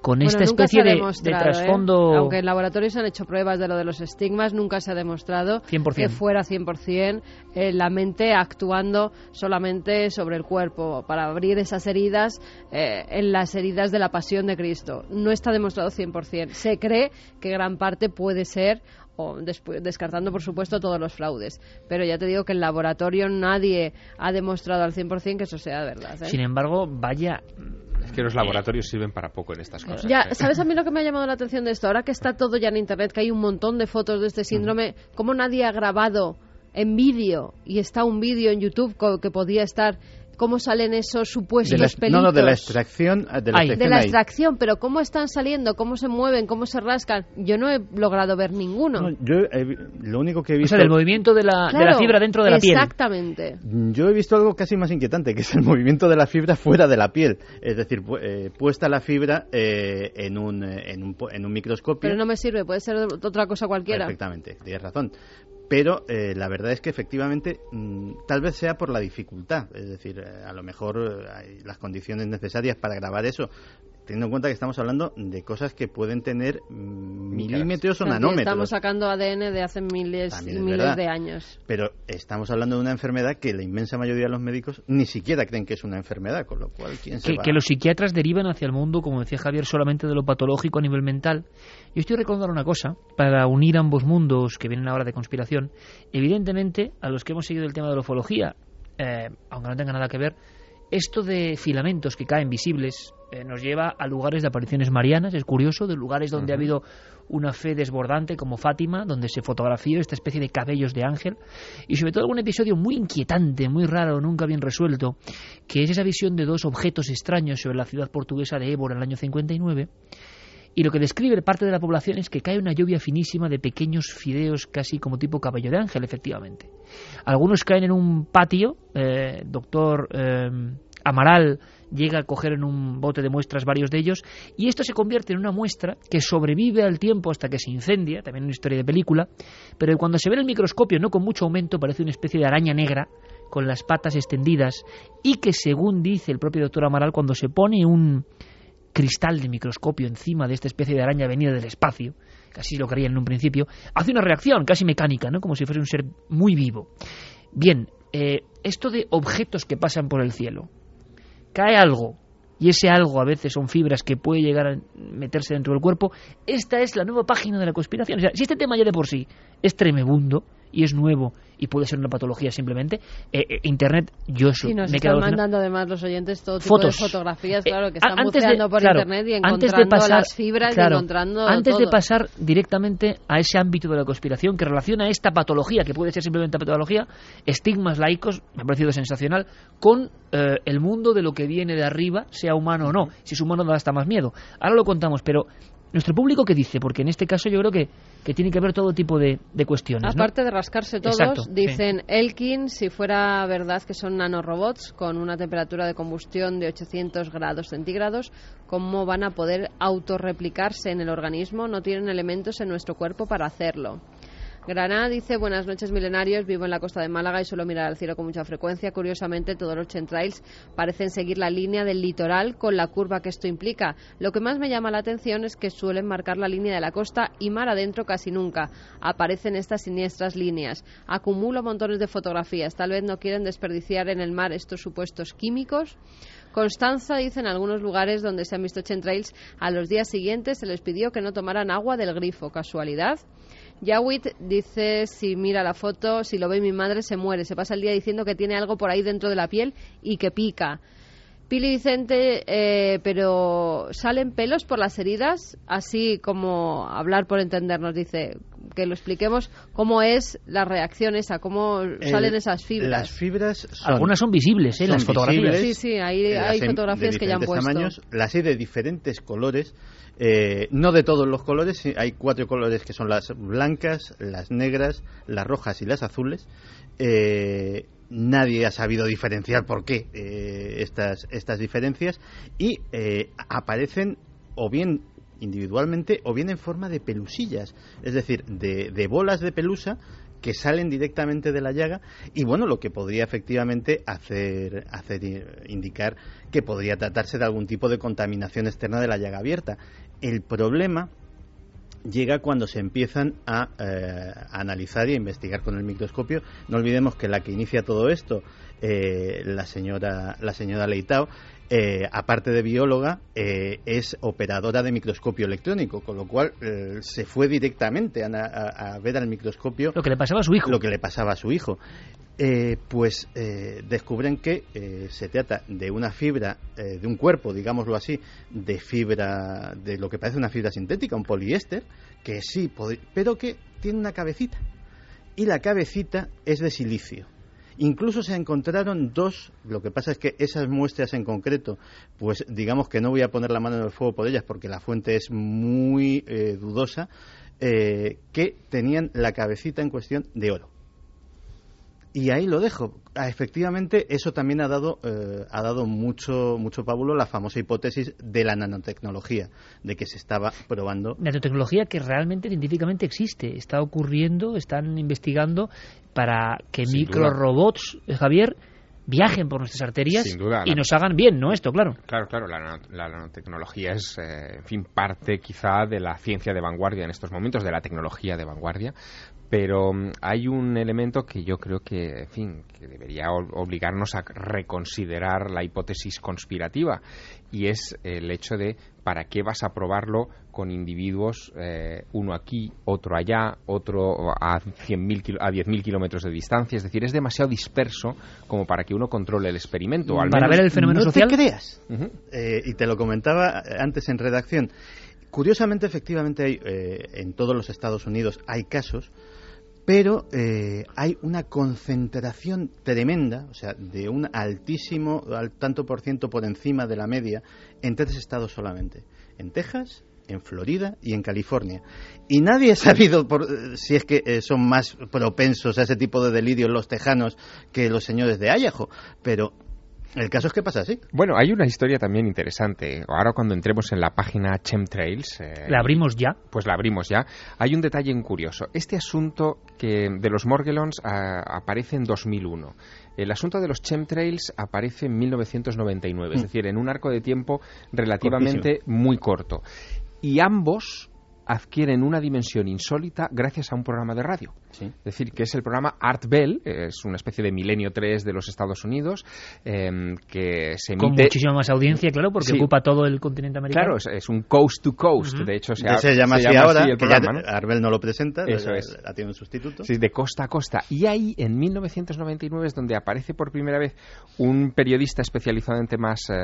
con Bueno, esta especie de, de ¿eh? trasfondo... Aunque en laboratorios se han hecho pruebas de lo de los estigmas, nunca se ha demostrado 100%. que fuera 100% eh, la mente actuando solamente sobre el cuerpo para abrir esas heridas eh, en las heridas de la pasión de Cristo. No está demostrado 100%. Se cree que gran parte puede ser o descartando por supuesto todos los fraudes. Pero ya te digo que en laboratorio nadie ha demostrado al 100% que eso sea verdad. ¿eh? Sin embargo, vaya... Es que los laboratorios sirven para poco en estas cosas. Ya, ¿eh? ¿sabes a mí lo que me ha llamado la atención de esto? Ahora que está todo ya en internet, que hay un montón de fotos de este síndrome, ¿cómo nadie ha grabado en vídeo y está un vídeo en YouTube que podía estar cómo salen esos supuestos De la- pelitos? no, no, de la extracción, de la Ay. de extracción la extracción, pero cómo están saliendo, cómo se mueven, cómo se rascan. Yo no he logrado ver ninguno. No, yo lo único que he O visto... sea, del movimiento de la, de la Claro, fibra dentro de la piel. Exactamente. Yo he visto algo casi más inquietante, que es el movimiento de la fibra fuera de la piel. Es decir, pu- eh, puesta la fibra eh, en, un, eh, en, un, po- en un microscopio. Pero no me sirve, puede ser otra cosa cualquiera. Perfectamente, tienes razón. Pero eh, la verdad es que efectivamente mm, tal vez sea por la dificultad. Es decir, eh, a lo mejor eh, hay las condiciones necesarias para grabar eso. Teniendo en cuenta que estamos hablando de cosas que pueden tener mm, milímetros o nanómetros. Estamos sacando ADN de hace miles y es miles verdad. de años. Pero estamos hablando de una enfermedad que la inmensa mayoría de los médicos ni siquiera creen que es una enfermedad, con lo cual, ¿quién se que, va? que los psiquiatras derivan hacia el mundo, como decía Javier, solamente de lo patológico a nivel mental. Yo estoy recordando una cosa, para unir ambos mundos que vienen ahora de conspiración. Evidentemente, a los que hemos seguido el tema de la ufología, eh, aunque no tenga nada que ver, esto de filamentos que caen visibles eh, nos lleva a lugares de apariciones marianas, es curioso, de lugares donde ha habido una fe desbordante como Fátima, donde se fotografió esta especie de cabellos de ángel, y sobre todo algún episodio muy inquietante, muy raro, nunca bien resuelto, que es esa visión de dos objetos extraños sobre la ciudad portuguesa de Évora en el año 59, y lo que describe parte de la población es que cae una lluvia finísima de pequeños fideos casi como tipo cabello de ángel, efectivamente. Algunos caen en un patio, eh, doctor eh, Amaral llega a coger en un bote de muestras varios de ellos, y esto se convierte en una muestra que sobrevive al tiempo hasta que se incendia, también una historia de película, pero cuando se ve en el microscopio, no con mucho aumento, parece una especie de araña negra con las patas extendidas, y que según dice el propio doctor Amaral, cuando se pone un cristal de microscopio encima de esta especie de araña venida del espacio, casi lo creían en un principio, hace una reacción casi mecánica, ¿no? como si fuese un ser muy vivo. Bien, eh, esto de objetos que pasan por el cielo, cae algo, y ese algo a veces son fibras que puede llegar a meterse dentro del cuerpo, esta es la nueva página de la conspiración. O si este tema ya de por sí es tremebundo y es nuevo y puede ser una patología simplemente, eh, eh, Internet, yo Y nos me he quedado mandando además los oyentes todo tipo Fotos. de fotografías, Eh, claro, que están antes de- buceando por claro, internet y antes encontrando de pasar- las fibras claro, y encontrando antes de pasar directamente a ese ámbito de la conspiración que relaciona esta patología, que puede ser simplemente patología, estigmas laicos, me ha parecido sensacional, con eh, el mundo de lo que viene de arriba, sea humano o no. Si es humano da hasta más miedo. Ahora lo contamos, pero nuestro público qué dice, porque en este caso yo creo que, que tiene que haber todo tipo de, de cuestiones. ¿no? Aparte de rascarse todos, Exacto, sí. dicen Elkin, si fuera verdad que son nanorobots con una temperatura de combustión de 800 grados centígrados, ¿cómo van a poder autorreplicarse en el organismo? No tienen elementos en nuestro cuerpo para hacerlo. Granada dice, buenas noches milenarios, vivo en la costa de Málaga y suelo mirar al cielo con mucha frecuencia. Curiosamente, todos los chemtrails parecen seguir la línea del litoral con la curva que esto implica. Lo que más me llama la atención es que suelen marcar la línea de la costa y mar adentro casi nunca. Aparecen estas siniestras líneas. Acumulo montones de fotografías. Tal vez no quieren desperdiciar en el mar estos supuestos químicos. Constanza dice en algunos lugares donde se han visto chemtrails, a los días siguientes se les pidió que no tomaran agua del grifo. ¿Casualidad? Yawit dice, si mira la foto, si lo ve mi madre, se muere. Se pasa el día diciendo que tiene algo por ahí dentro de la piel y que pica. Pili Vicente, eh, pero ¿salen pelos por las heridas? Así como hablar por entendernos, dice, que lo expliquemos cómo es la reacción esa, cómo salen esas fibras. Las fibras Algunas son visibles, ¿eh? las fotografías. Sí, sí, hay, hay fotografías que ya han puesto. Tamaños, las hay de diferentes colores, eh, no de todos los colores, hay cuatro colores que son las blancas, las negras, las rojas y las azules. Eh, nadie ha sabido diferenciar por qué eh, estas, estas diferencias y eh, aparecen o bien individualmente o bien en forma de pelusillas, es decir, de, de bolas de pelusa que salen directamente de la llaga y bueno, lo que podría efectivamente hacer, hacer indicar que podría tratarse de algún tipo de contaminación externa de la llaga abierta. El problema llega cuando se empiezan a, eh, a, analizar y a investigar con el microscopio. No olvidemos que la que inicia todo esto, eh, la señora la señora Leitao, eh, aparte de bióloga, eh, es operadora de microscopio electrónico, con lo cual eh, se fue directamente a, a, a, ver al microscopio lo que le pasaba a su hijo. Lo que le pasaba a su hijo. Pues descubren que se trata de una fibra, de un cuerpo, digámoslo así, de fibra, de lo que parece una fibra sintética, un poliéster, que sí, pero que tiene una cabecita. Y la cabecita es de silicio. Incluso se encontraron dos, lo que pasa es que esas muestras en concreto, pues digamos que no voy a poner la mano en el fuego por ellas porque la fuente es muy dudosa, que tenían la cabecita en cuestión de oro y ahí lo dejo. Ah, efectivamente, eso también ha dado, eh, ha dado mucho, mucho pábulo la famosa hipótesis de la nanotecnología, de que se estaba probando. Nanotecnología que realmente científicamente existe, está ocurriendo, están investigando para que Sin microrobots, duda. Javier, viajen por nuestras arterias duda, y nos hagan bien, ¿no? Esto, claro. Claro, claro, la, la nanotecnología es, eh, en fin, parte quizá de la ciencia de vanguardia en estos momentos, de la tecnología de vanguardia, pero um, hay un elemento que yo creo que, en fin, que debería obligarnos a reconsiderar la hipótesis conspirativa y es el hecho de para qué vas a probarlo con individuos, eh, uno aquí, otro allá, otro a, 100 a 10.000 kilómetros de distancia. Es decir, es demasiado disperso como para que uno controle el experimento. Al para ver el fenómeno no social. te creas. Uh -huh. eh, y te lo comentaba antes en redacción. Curiosamente, efectivamente, hay, eh, en todos los Estados Unidos hay casos pero eh, hay una concentración tremenda, o sea, de un altísimo, al tanto por ciento por encima de la media, en tres estados solamente, en Texas, en Florida y en California. Y nadie ha sabido por, si es que eh, son más propensos a ese tipo de delirios los tejanos que los señores de Ayajo, pero el caso es que pasa así. Bueno, hay una historia también interesante. Ahora cuando entremos en la página Chemtrails... Eh, ¿La abrimos ya? Pues la abrimos ya. Hay un detalle curioso. Este asunto que de los Morgellons uh, aparece en 2001. El asunto de los chemtrails aparece en 1999, mm. es decir, en un arco de tiempo relativamente Cortísimo. muy corto. Y ambos adquieren una dimensión insólita gracias a un programa de radio. Sí. Es decir, que es el programa Art Bell, es una especie de Milenio 3 de los Estados Unidos, eh, que se emite... Con muchísima más audiencia, claro, porque sí. ocupa todo el continente americano. Claro, es, es un coast to coast, uh -huh. de hecho se, ha, se, llama, se así llama ahora, así el programa, ¿no? Arbel no lo presenta, Eso la, es. la tiene un sustituto. Sí, de costa a costa. Y ahí, en 1999, es donde aparece por primera vez un periodista especializado en temas eh,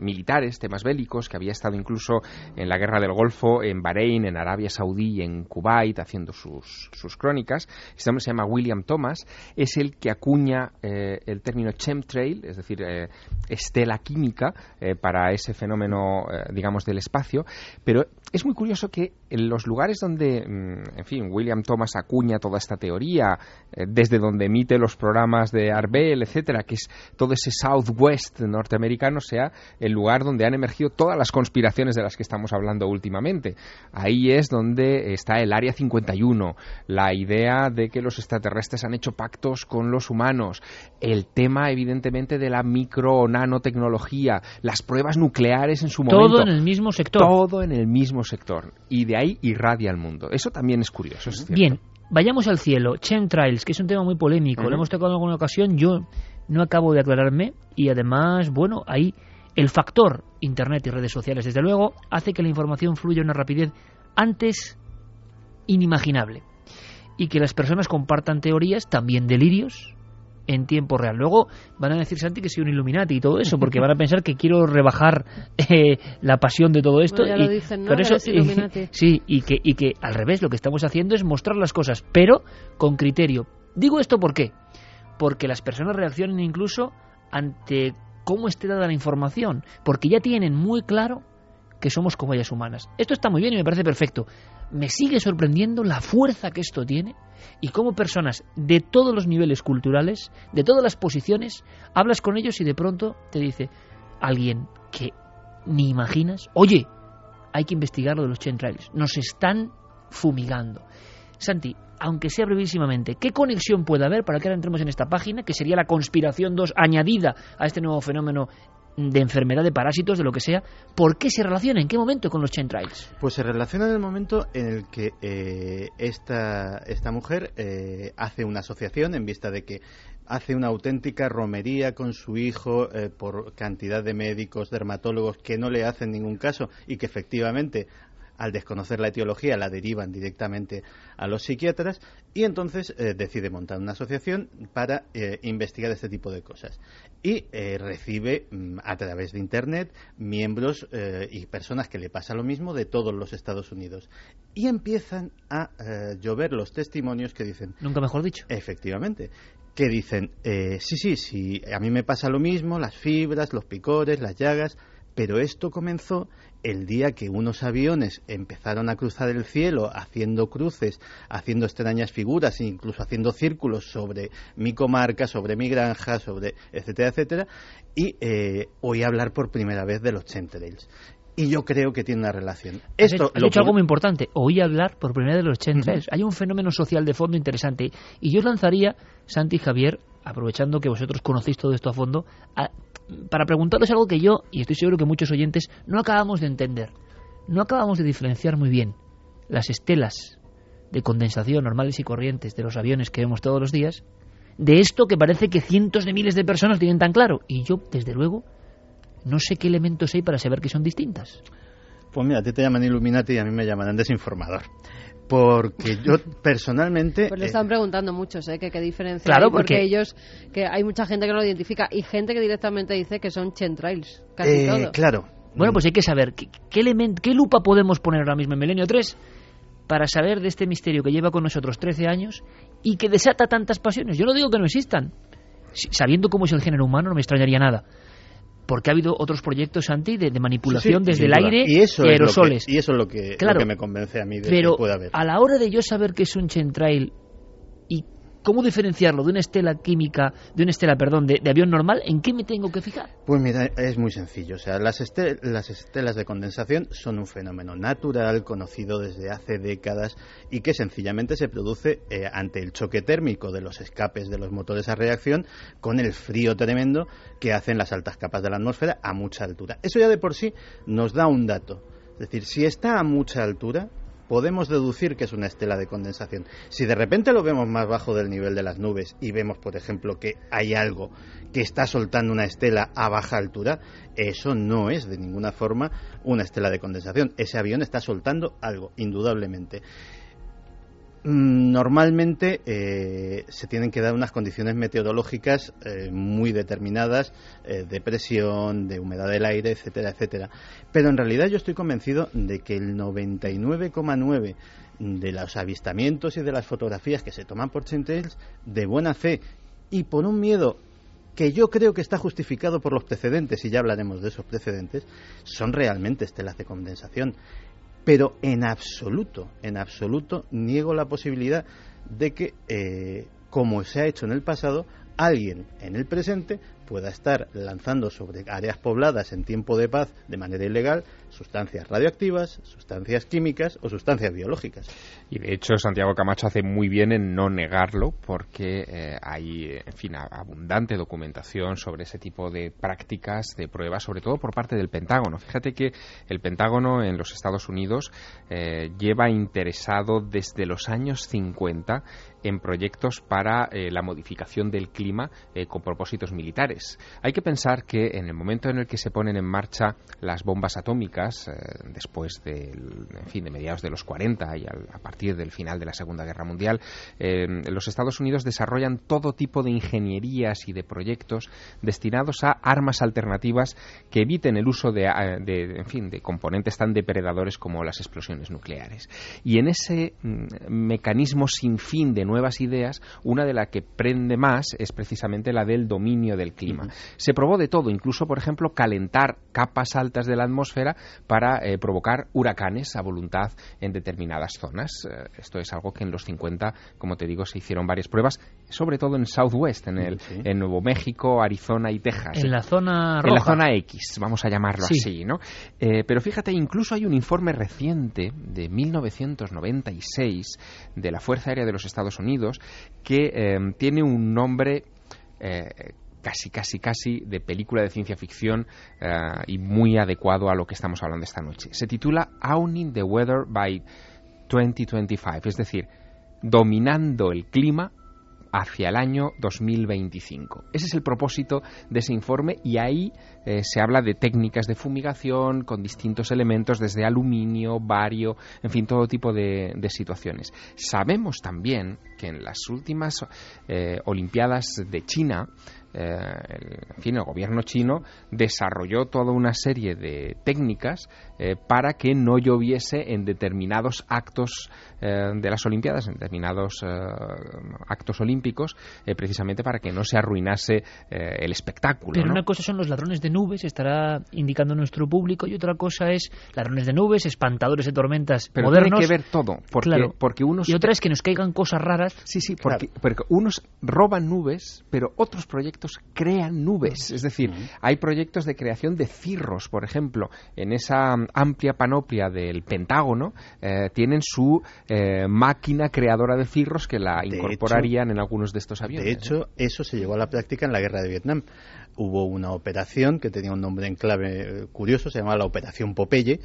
militares, temas bélicos, que había estado incluso en la Guerra del Golfo, en Bahrein, en Arabia Saudí, en Kuwait, haciendo sus, sus crónicas. Este hombre se llama William Thomas, es el que acuña eh, el término chemtrail, es decir, eh, estela química, eh, para ese fenómeno, digamos, del espacio. Pero es muy curioso que en los lugares donde, en fin, William Thomas acuña toda esta teoría, desde donde emite los programas de Arbel, etcétera, que es todo ese Southwest norteamericano, sea el lugar donde han emergido todas las conspiraciones de las que estamos hablando últimamente. Ahí es donde está el Área 51, la idea de que los extraterrestres han hecho pactos con los humanos, el tema evidentemente de la micro o nanotecnología, las pruebas nucleares en su momento. Todo en el mismo sector. Todo en el mismo sector. Y de ahí irradia al mundo. Eso también es curioso. Es Bien, vayamos al cielo. Chemtrails, que es un tema muy polémico. Lo hemos tocado en alguna ocasión. Yo no acabo de aclararme. Y además, bueno, ahí el factor Internet y redes sociales, desde luego, hace que la información fluya a una rapidez antes inimaginable. Y que las personas compartan teorías, también delirios, en tiempo real. Luego van a decir, Santi, que soy un Illuminati y todo eso, porque van a pensar que quiero rebajar eh, la pasión de todo esto. Bueno, ya y lo dicen, ¿no? por eso, sí, y que, y que al revés, lo que estamos haciendo es mostrar las cosas, pero con criterio. Digo esto por qué? Porque las personas reaccionan incluso ante cómo esté dada la información, porque ya tienen muy claro que somos como ellas humanas. Esto está muy bien y me parece perfecto. Me sigue sorprendiendo la fuerza que esto tiene y cómo personas de todos los niveles culturales, de todas las posiciones, hablas con ellos y de pronto te dice alguien que ni imaginas, oye, hay que investigar lo de los chemtrails, nos están fumigando. Santi, aunque sea brevísimamente, ¿qué conexión puede haber para que ahora entremos en esta página, que sería la conspiración 2 añadida a este nuevo fenómeno de enfermedad de parásitos, de lo que sea? ¿Por qué se relaciona? ¿En qué momento con los chemtrails? Pues se relaciona en el momento en el que eh, esta, esta mujer eh, hace una asociación en vista de que hace una auténtica romería con su hijo eh, por cantidad de médicos, dermatólogos que no le hacen ningún caso y que efectivamente al desconocer la etiología la derivan directamente a los psiquiatras y entonces eh, decide montar una asociación para eh, investigar este tipo de cosas y eh, recibe mm, a través de internet miembros eh, y personas que le pasa lo mismo de todos los Estados Unidos y empiezan a llover los testimonios que dicen Nunca mejor dicho. Efectivamente. Que dicen, eh, sí, sí, sí, a mí me pasa lo mismo, las fibras, los picores, las llagas, pero esto comenzó el día que unos aviones empezaron a cruzar el cielo haciendo cruces, haciendo extrañas figuras, e incluso haciendo círculos sobre mi comarca, sobre mi granja, sobre etcétera, etcétera, y eh, oí hablar por primera vez de los chemtrails. Y yo creo que tiene una relación. Esto has lo dicho algo muy importante. Oí hablar por primera vez de los chemtrails. Hay un fenómeno social de fondo interesante. Y yo lanzaría, Santi y Javier, aprovechando que vosotros conocéis todo esto a fondo, a- para preguntaros algo que yo, y estoy seguro que muchos oyentes, no acabamos de entender. No acabamos de diferenciar muy bien las estelas de condensación normales y corrientes de los aviones que vemos todos los días de esto que parece que cientos de miles de personas tienen tan claro. Y yo, desde luego, no sé qué elementos hay para saber que son distintas. Pues mira, a ti te llaman Illuminati y a mí me llaman desinformador. Porque yo personalmente... Pues le eh, están preguntando muchos, ¿eh? Que qué diferencia Claro, hay, porque porque- ellos, que hay mucha gente que no lo identifica y gente que directamente dice que son chemtrails, casi eh, todo. Claro. Bueno, pues hay que saber qué, qué, element- qué lupa podemos poner ahora mismo en Milenio 3 para saber de este misterio que lleva con nosotros 13 años y que desata tantas pasiones. Yo no digo que no existan. Sabiendo cómo es el género humano no me extrañaría nada. Porque ha habido otros proyectos anti de, de manipulación Sí, sí, desde el aire y eso de es lo que- aerosoles. y eso es lo que, lo Claro. que me convence a mí de Pero que pueda haber. a la hora de yo saber que es un chemtrail cómo diferenciarlo de una estela química, de una estela, perdón, de, avión normal, ¿en qué me tengo que fijar? Pues mira, es muy sencillo. O sea, las, este- las estelas de condensación son un fenómeno natural conocido desde hace décadas y que sencillamente se produce eh, ante el choque térmico de los escapes de los motores a reacción con el frío tremendo que hacen las altas capas de la atmósfera a mucha altura. Eso ya de por sí nos da un dato. Es decir, si está a mucha altura, podemos deducir que es una estela de condensación. Si de repente lo vemos más bajo del nivel de las nubes y vemos, por ejemplo, que hay algo que está soltando una estela a baja altura, eso no es de ninguna forma una estela de condensación. Ese avión está soltando algo, indudablemente. Mm, Normalmente eh, se tienen que dar unas condiciones meteorológicas eh, muy determinadas, eh, de presión, de humedad del aire, etcétera, etcétera. Pero en realidad yo estoy convencido de que el 99,9 de los avistamientos y de las fotografías que se toman por chemtrails de buena fe y por un miedo que yo creo que está justificado por los precedentes, y ya hablaremos de esos precedentes, son realmente estelas de condensación. Pero en absoluto, en absoluto, niego la posibilidad de que, eh, como se ha hecho en el pasado, alguien en el presente pueda estar lanzando sobre áreas pobladas en tiempo de paz de manera ilegal sustancias radioactivas, sustancias químicas o sustancias biológicas. Y de hecho Santiago Camacho hace muy bien en no negarlo porque eh, hay, en fin, abundante documentación sobre ese tipo de prácticas, de pruebas, sobre todo por parte del Pentágono. Fíjate que el Pentágono en los Estados Unidos eh, lleva interesado desde los años 50 en proyectos para eh, la modificación del clima eh, con propósitos militares. Hay que pensar que en el momento en el que se ponen en marcha las bombas atómicas, eh, después de, fin, de mediados de los 40 y a partir del final de la Segunda Guerra Mundial, los Estados Unidos desarrollan todo tipo de ingenierías y de proyectos destinados a armas alternativas que eviten el uso de, en fin, de componentes tan depredadores como las explosiones nucleares. Y en ese mm, mecanismo sin fin de nuevas ideas, una de las que prende más es precisamente la del dominio del clima. Se probó de todo, incluso, por ejemplo, calentar capas altas de la atmósfera para eh, provocar huracanes a voluntad en determinadas zonas. Eh, esto es algo que en los 50, como te digo, se hicieron varias pruebas, sobre todo en Southwest, en, el, en Nuevo México, Arizona y Texas. En la zona roja. En la zona X, vamos a llamarlo así, ¿no? Eh, pero fíjate, incluso hay un informe reciente de 1996 de la Fuerza Aérea de los Estados Unidos, que em, tiene un nombre eh, casi, casi, casi de película de ciencia ficción eh, y muy adecuado a lo que estamos hablando esta noche. Se titula Owning the Weather by 2025, es decir, dominando el clima hacia el año 2025. Ese es el propósito de ese informe y ahí eh, se habla de técnicas de fumigación con distintos elementos, desde aluminio, bario, en fin, todo tipo de, situaciones. Sabemos también que en las últimas eh, Olimpiadas de China, eh, en fin, el gobierno chino desarrolló toda una serie de técnicas eh, para que no lloviese en determinados actos eh, de las Olimpiadas, en determinados actos olímpicos, precisamente para que no se arruinase el espectáculo. Pero una cosa son los ladrones de nubes, estará indicando nuestro público, y otra cosa es ladrones de nubes, espantadores de tormentas Pero modernos. Tiene que ver todo, porque, porque unos... Y otra es que nos caigan cosas raras. Sí, sí, porque unos roban nubes, pero otros proyectos crean nubes. Es decir, hay proyectos de creación de cirros, por ejemplo, en esa amplia panoplia del Pentágono, eh, tienen su eh, máquina creadora de cirros que la incorporarían en algunos de estos aviones. De hecho, eso se llevó a la práctica en la guerra de Vietnam. Hubo una operación que tenía un nombre en clave eh, curioso, se llamaba la Operación Popeye.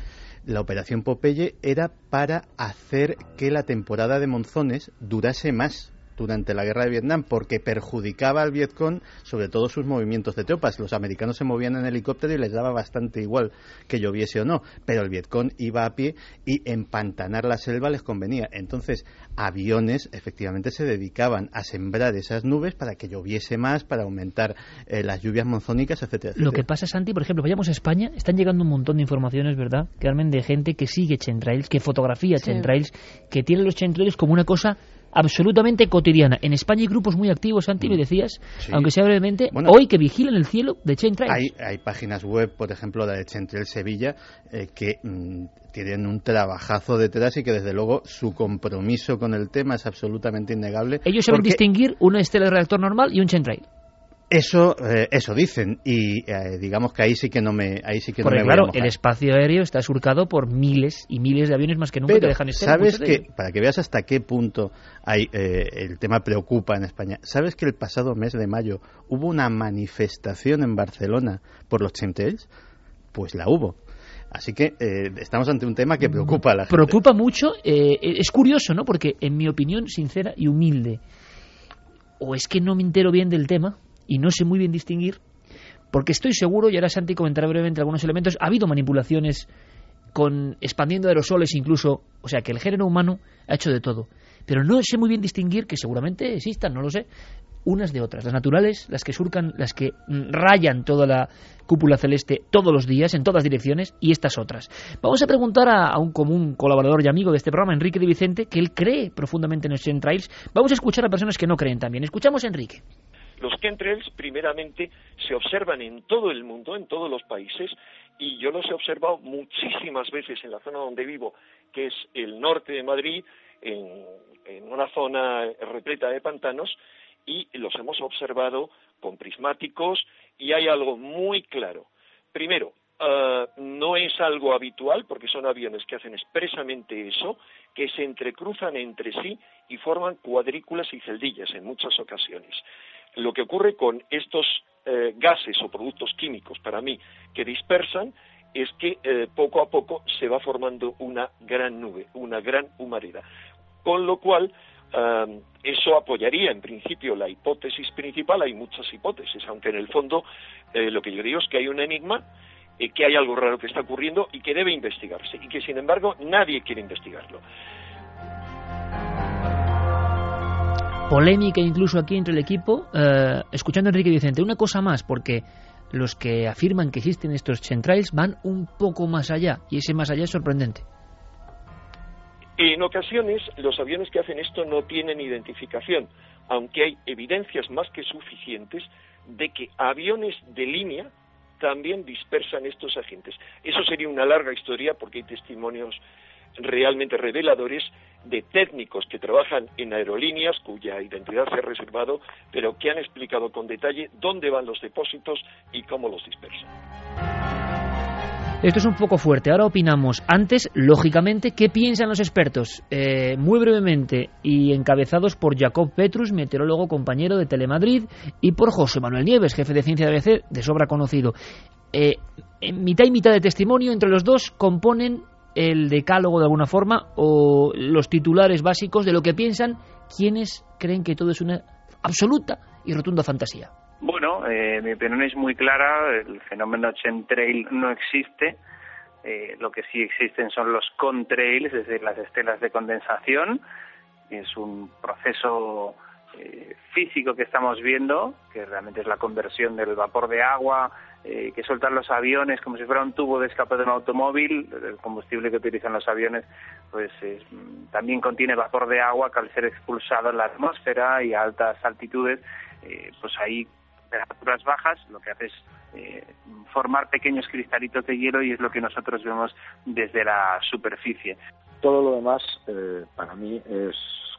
La Operación Popeye era para hacer que la temporada de monzones durase más durante la guerra de Vietnam porque perjudicaba al Vietcong sobre todo sus movimientos de tropas. Los americanos se movían en helicóptero y les daba bastante igual que lloviese o no, pero el Vietcong iba a pie y empantanar la selva les convenía. Entonces, aviones efectivamente se dedicaban a sembrar esas nubes para que lloviese más, para aumentar eh, las lluvias monzónicas, etcétera, Lo que pasa, Santi, por ejemplo, vayamos a España, están llegando un montón de informaciones, ¿verdad? Carmen, de gente que sigue chemtrails, que fotografía chemtrails, que tiene los chemtrails como una cosa absolutamente cotidiana. En España hay grupos muy activos, Santi, me mm. decías, aunque sea brevemente, hoy que vigilan el cielo de Chemtrails. Hay, hay páginas web, por ejemplo, la de Chemtrails Sevilla, eh, que mm, tienen un trabajazo detrás y que desde luego su compromiso con el tema es absolutamente innegable. Ellos saben distinguir una estela de reactor normal y un chemtrail. Eso, eh, eso dicen y eh, digamos que ahí sí que no me, ahí sí que Porque no me claro, el espacio aéreo está surcado por miles y miles de aviones más que nunca que dejan Sabes que para que veas hasta qué punto hay eh, el tema preocupa en España. Sabes que el pasado mes de mayo hubo una manifestación en Barcelona por los chemtrails, pues la hubo. Así que estamos ante un tema que preocupa a la gente. Preocupa mucho. es curioso, ¿no? Porque en mi opinión sincera y humilde, o es que no me entero bien del tema y no sé muy bien distinguir, porque estoy seguro, y ahora Santi comentará brevemente algunos elementos, ha habido manipulaciones con expandiendo aerosoles incluso, o sea que el género humano ha hecho de todo. Pero no sé muy bien distinguir, que seguramente existan, no lo sé, unas de otras, las naturales, las que surcan, las que rayan toda la cúpula celeste todos los días, en todas direcciones, y estas otras. Vamos a preguntar a, un común colaborador y amigo de este programa, Enrique de Vicente, que él cree profundamente en los chemtrails. Vamos a escuchar a personas que no creen también. Escuchamos Enrique. Los chemtrails, primeramente, se observan en todo el mundo, en todos los países, y yo los he observado muchísimas veces en la zona donde vivo, que es el norte de Madrid, en, una zona repleta de pantanos, y los hemos observado con prismáticos y hay algo muy claro. Primero, eh, no es algo habitual porque son aviones que hacen expresamente eso, que se entrecruzan entre sí y forman cuadrículas y celdillas en muchas ocasiones. Lo que ocurre con estos eh, gases o productos químicos, para mí, que dispersan, es que eh, poco a poco se va formando una gran nube, una gran humareda. Con lo cual, eso apoyaría en principio la hipótesis principal, hay muchas hipótesis, aunque en el fondo lo que yo digo es que hay un enigma eh, que hay algo raro que está ocurriendo y que debe investigarse y que sin embargo nadie quiere investigarlo. Polémica incluso aquí entre el equipo. Eh, escuchando a Enrique Vicente, una cosa más, porque los que afirman que existen estos chemtrails van un poco más allá y ese más allá es sorprendente. En ocasiones los aviones que hacen esto no tienen identificación, aunque hay evidencias más que suficientes de que aviones de línea también dispersan estos agentes. Eso sería una larga historia porque hay testimonios realmente reveladores de técnicos que trabajan en aerolíneas cuya identidad se ha reservado, pero que han explicado con detalle dónde van los depósitos y cómo los dispersan. Esto es un poco fuerte. Ahora opinamos. Antes, lógicamente, ¿qué piensan los expertos? Eh, muy brevemente y encabezados por Jacob Petrus, meteorólogo compañero de Telemadrid, y por José Manuel Nieves, jefe de ciencia de ABC, de sobra conocido. Eh, en mitad y mitad de testimonio, entre los dos componen el decálogo de alguna forma o los titulares básicos de lo que piensan quienes creen que todo es una absoluta y rotunda fantasía. Bueno, eh, mi opinión es muy clara, el fenómeno chemtrail no existe, eh, lo que sí existen son los contrails, es decir, las estelas de condensación, es un proceso eh, físico que estamos viendo, que realmente es la conversión del vapor de agua que sueltan los aviones como si fuera un tubo de escape de un automóvil, el combustible que utilizan los aviones pues también contiene vapor de agua que al ser expulsado en la atmósfera y a altas altitudes, pues ahí temperaturas bajas, lo que hace es eh, formar pequeños cristalitos de hielo y es lo que nosotros vemos desde la superficie. Todo lo demás eh, para mí es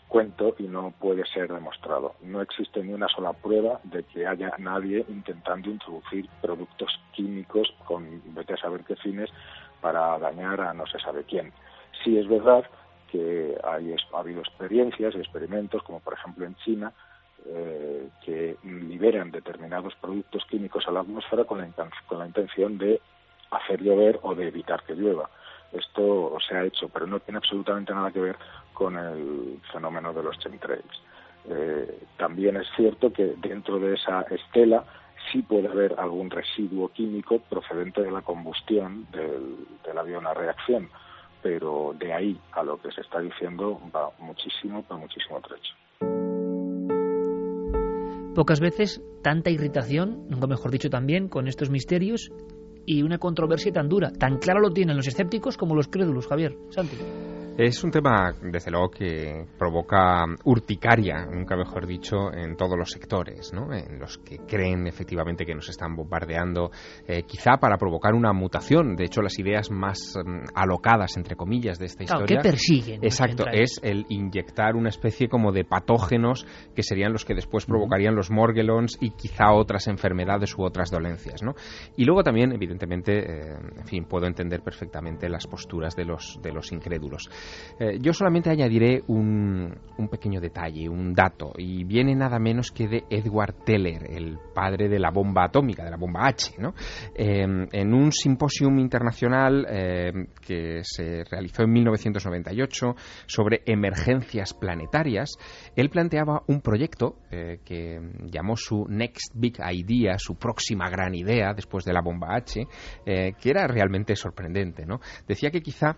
cuento y no puede ser demostrado. No existe ni una sola prueba de que haya nadie intentando introducir productos químicos con vete a saber qué fines para dañar a no se sabe quién. Sí es verdad que hay, ha habido experiencias y experimentos, como por ejemplo en China, eh, que liberan determinados productos químicos a la atmósfera con la, con la intención de hacer llover o de evitar que llueva. Esto se ha hecho, pero no tiene absolutamente nada que ver con el fenómeno de los chemtrails. Eh, también es cierto que dentro de esa estela sí puede haber algún residuo químico procedente de la combustión del, del avión a reacción, pero de ahí a lo que se está diciendo va muchísimo, va muchísimo trecho. Pocas veces tanta irritación, nunca mejor dicho también, con estos misterios y una controversia tan dura. Tan claro lo tienen los escépticos como los crédulos, Javier. Santi. Es un tema, desde luego, que provoca urticaria, nunca mejor dicho, en todos los sectores, ¿no? En los que creen efectivamente que nos están bombardeando, eh, quizá para provocar una mutación. De hecho, las ideas más mm, alocadas, entre comillas, de esta historia. ¿Qué persiguen? Exacto, es el inyectar una especie como de patógenos que serían los que después provocarían los morgellons y quizá otras enfermedades u otras dolencias, ¿no? Y luego también, evidentemente, eh, en fin, puedo entender perfectamente las posturas de los, de los incrédulos. Eh, yo solamente añadiré un, pequeño detalle, un dato, y viene nada menos que de Edward Teller, el padre de la bomba atómica, de la bomba H. ¿no? Em, en un simposium internacional em, que se realizó en 1998 sobre emergencias planetarias, él planteaba un proyecto eh, que llamó su Next Big Idea, su próxima gran idea después de la bomba H, eh, que era realmente sorprendente. ¿no? Decía que quizá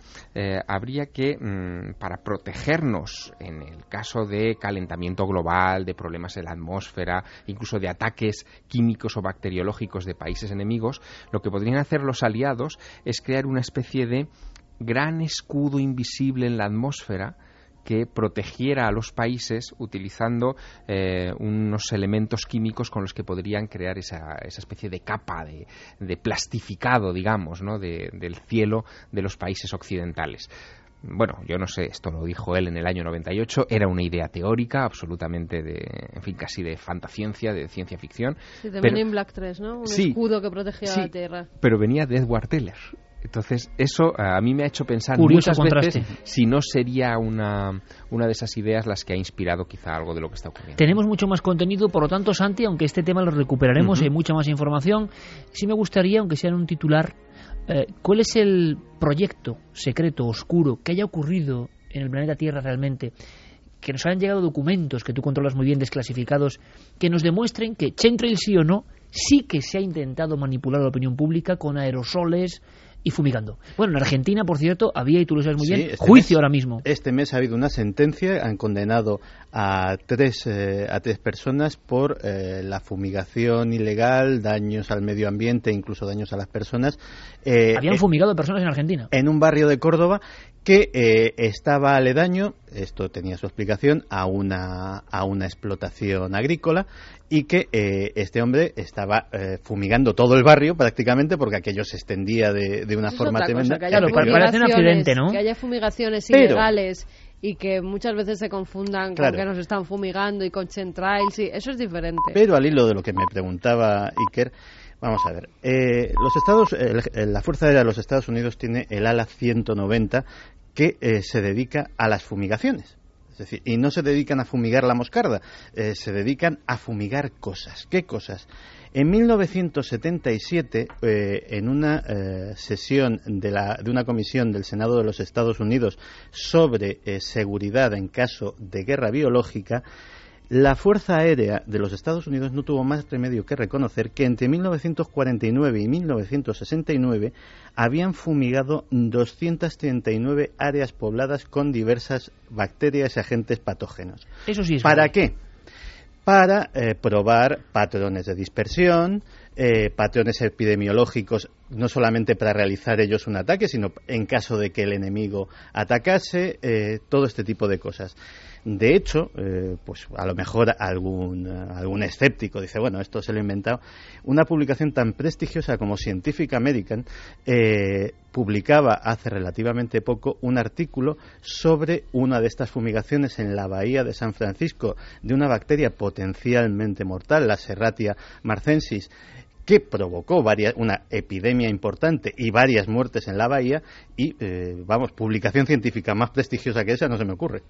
habría que Mm, para protegernos en el caso de calentamiento global, de problemas en la atmósfera, incluso de ataques químicos o bacteriológicos de países enemigos, lo que podrían hacer los aliados es crear una especie de gran escudo invisible en la atmósfera que protegiera a los países utilizando eh, unos elementos químicos con los que podrían crear esa, especie de capa de, plastificado, digamos, ¿no? del cielo de los países occidentales. Bueno, yo no sé, esto lo dijo él en el año 98, era una idea teórica, absolutamente de, en fin, casi de fantasciencia, de ciencia ficción. Sí, de pero- Men in Black 3, ¿no? Un Sí. escudo que protegía Sí. la Tierra. pero venía de Edward Teller. Entonces, eso eh, a mí me ha hecho pensar Curioso muchas contraste. veces si no sería una, una de esas ideas las que ha inspirado quizá algo de lo que está ocurriendo. Tenemos mucho más contenido, por lo tanto, Santi, aunque este tema lo recuperaremos, hay mucha más información. Sí me gustaría, aunque sea en un titular, eh, ¿cuál es el proyecto secreto, oscuro, que haya ocurrido en el planeta Tierra realmente? Que nos hayan llegado documentos que tú controlas muy bien, desclasificados, que nos demuestren que Chemtrail sí o no, sí que se ha intentado manipular la opinión pública con aerosoles y fumigando. Bueno, en Argentina, por cierto, había, y tú lo sabes muy Sí, bien, este juicio mes- ahora mismo. Este mes ha habido una sentencia, han condenado a tres, eh, a tres personas por eh, la fumigación ilegal, daños al medio ambiente, incluso daños a las personas. eh, Habían eh, fumigado personas en Argentina. en un barrio de Córdoba que eh, estaba aledaño, esto tenía su explicación, a una, a una explotación agrícola y que eh, este hombre estaba eh, fumigando todo el barrio prácticamente porque aquello se extendía de, de una Eso es forma tremenda. cosa, Claro, parece un accidente, ¿no? Que haya fumigaciones Pero- ilegales y que muchas veces se confundan Claro. con que nos están fumigando y con chemtrails, sí, eso es diferente. Pero al hilo de lo que me preguntaba Iker, vamos a ver. eh, los Estados, el- el- la Fuerza Aérea de los Estados Unidos tiene el ala 190 que eh, se dedica a las fumigaciones. Es decir, y no se dedican a fumigar la moscarda, eh, se dedican a fumigar cosas. ¿Qué cosas? En 1977, eh, en una sesión de, la, de una comisión del Senado de los Estados Unidos sobre seguridad en caso de guerra biológica, la Fuerza Aérea de los Estados Unidos no tuvo más remedio que reconocer que entre 1949 y 1969 habían fumigado 239 áreas pobladas con diversas bacterias y agentes patógenos. Eso sí es ¿Para qué? Para eh, probar patrones de dispersión, eh, patrones epidemiológicos, no solamente para realizar ellos un ataque, sino en caso de que el enemigo atacase, eh, todo este tipo de cosas. De hecho, eh, pues a lo mejor algún, eh, algún escéptico dice, bueno, esto se lo he inventado. Una publicación tan prestigiosa como Scientific American eh, publicaba hace relativamente poco un artículo sobre una de estas fumigaciones en la bahía de San Francisco de una bacteria potencialmente mortal, la Serratia marcensis, que provocó una epidemia importante y varias muertes en la bahía y, eh, vamos, publicación científica más prestigiosa que esa no se me ocurre.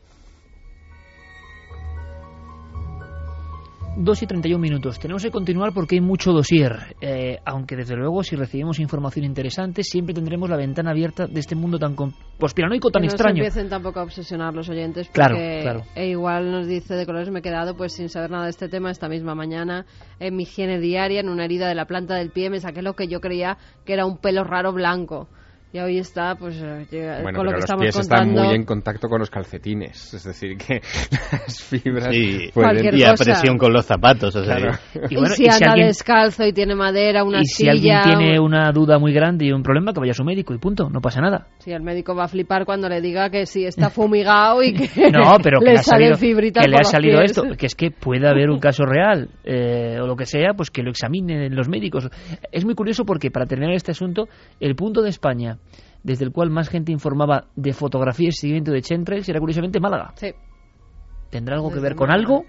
2 y 31 minutos. Tenemos que continuar porque hay mucho dossier. Eh, aunque desde luego, si recibimos información interesante, siempre tendremos la ventana abierta de este mundo tan con- conspiranoico, tan que extraño. No empiecen tampoco a obsesionar los oyentes porque Claro, claro. e igual nos dice de colores me he quedado pues sin saber nada de este tema esta misma mañana en mi higiene diaria en una herida de la planta del pie me saqué lo que yo creía que era un pelo raro blanco y hoy está pues eh, llega- Bueno, con lo pero que los estamos pies contando están muy en contacto con los calcetines, es decir, que las fibras Sí, pueden... Y a presión con los zapatos. o sea, Claro. y, Y bueno, si y si anda alguien- descalzo y tiene madera una y si silla alguien tiene un- una duda muy grande y un problema, que vaya a su médico y punto, no pasa nada. Sí, el médico va a flipar cuando le diga que sí está fumigado y que No, pero que le ha salen salido, fibritas que le ha salido pies. esto, que es que puede haber un caso real eh, o lo que sea, pues que lo examinen los médicos. Es muy curioso porque para terminar este asunto, el punto de España desde el cual más gente informaba de fotografía y seguimiento de chemtrails era curiosamente Málaga. Sí. ¿Tendrá algo que ver con Málaga. algo?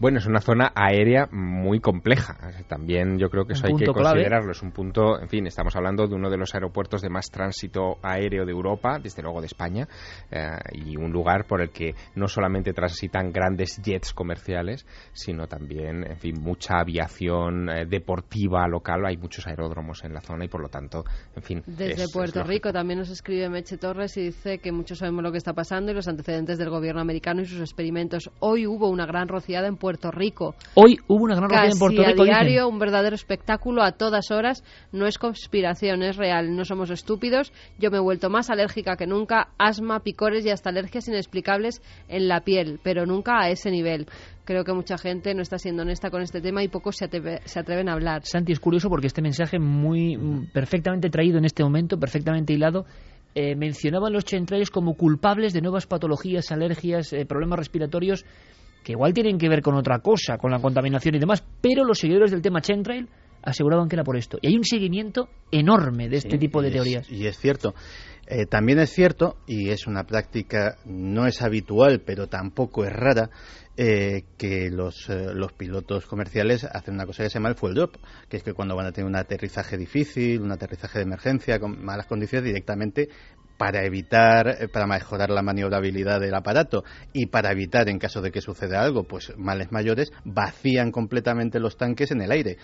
Bueno, es una zona aérea muy compleja. También yo creo que eso hay que punto clave. considerarlo. Es un punto, en fin, estamos hablando de uno de los aeropuertos de más tránsito aéreo de Europa, desde luego de España, eh, y un lugar por el que no solamente transitan grandes jets comerciales, sino también, en fin, mucha aviación eh, deportiva local. Hay muchos aeródromos en la zona y, por lo tanto, en fin. Desde es- es Puerto lógico. Rico también nos escribe Meche Torres y dice que muchos sabemos lo que está pasando y los antecedentes del gobierno americano y sus experimentos. Hoy hubo una gran rociada en Puerto Rico. Hoy hubo una gran rociada en Casi Puerto a Rico. dicen. diario, un verdadero espectáculo a todas horas. No es conspiración, es real. No somos estúpidos. Yo me he vuelto más alérgica que nunca. Asma, picores y hasta alergias inexplicables en la piel, pero nunca a ese nivel. Creo que mucha gente no está siendo honesta con este tema y pocos se, atreve- se atreven a hablar. Santi, es curioso porque este mensaje muy mm, perfectamente traído en este momento, perfectamente hilado, eh, mencionaban los chemtrails como culpables de nuevas patologías, alergias, eh, problemas respiratorios que igual tienen que ver con otra cosa, con la contaminación y demás, pero los seguidores del tema chemtrail aseguraban que era por esto. Y hay un seguimiento enorme de este Sí, tipo de y es- teorías. y es cierto. Eh, también es cierto, y es una práctica, no es habitual, pero tampoco es rara, eh, que los, eh, los pilotos comerciales hacen una cosa que se llama el fuel drop, que es que cuando van a tener un aterrizaje difícil, un aterrizaje de emergencia con malas condiciones, directamente para evitar, eh, para mejorar la maniobrabilidad del aparato y para evitar, en caso de que suceda algo, pues males mayores, vacían completamente los tanques en el aire.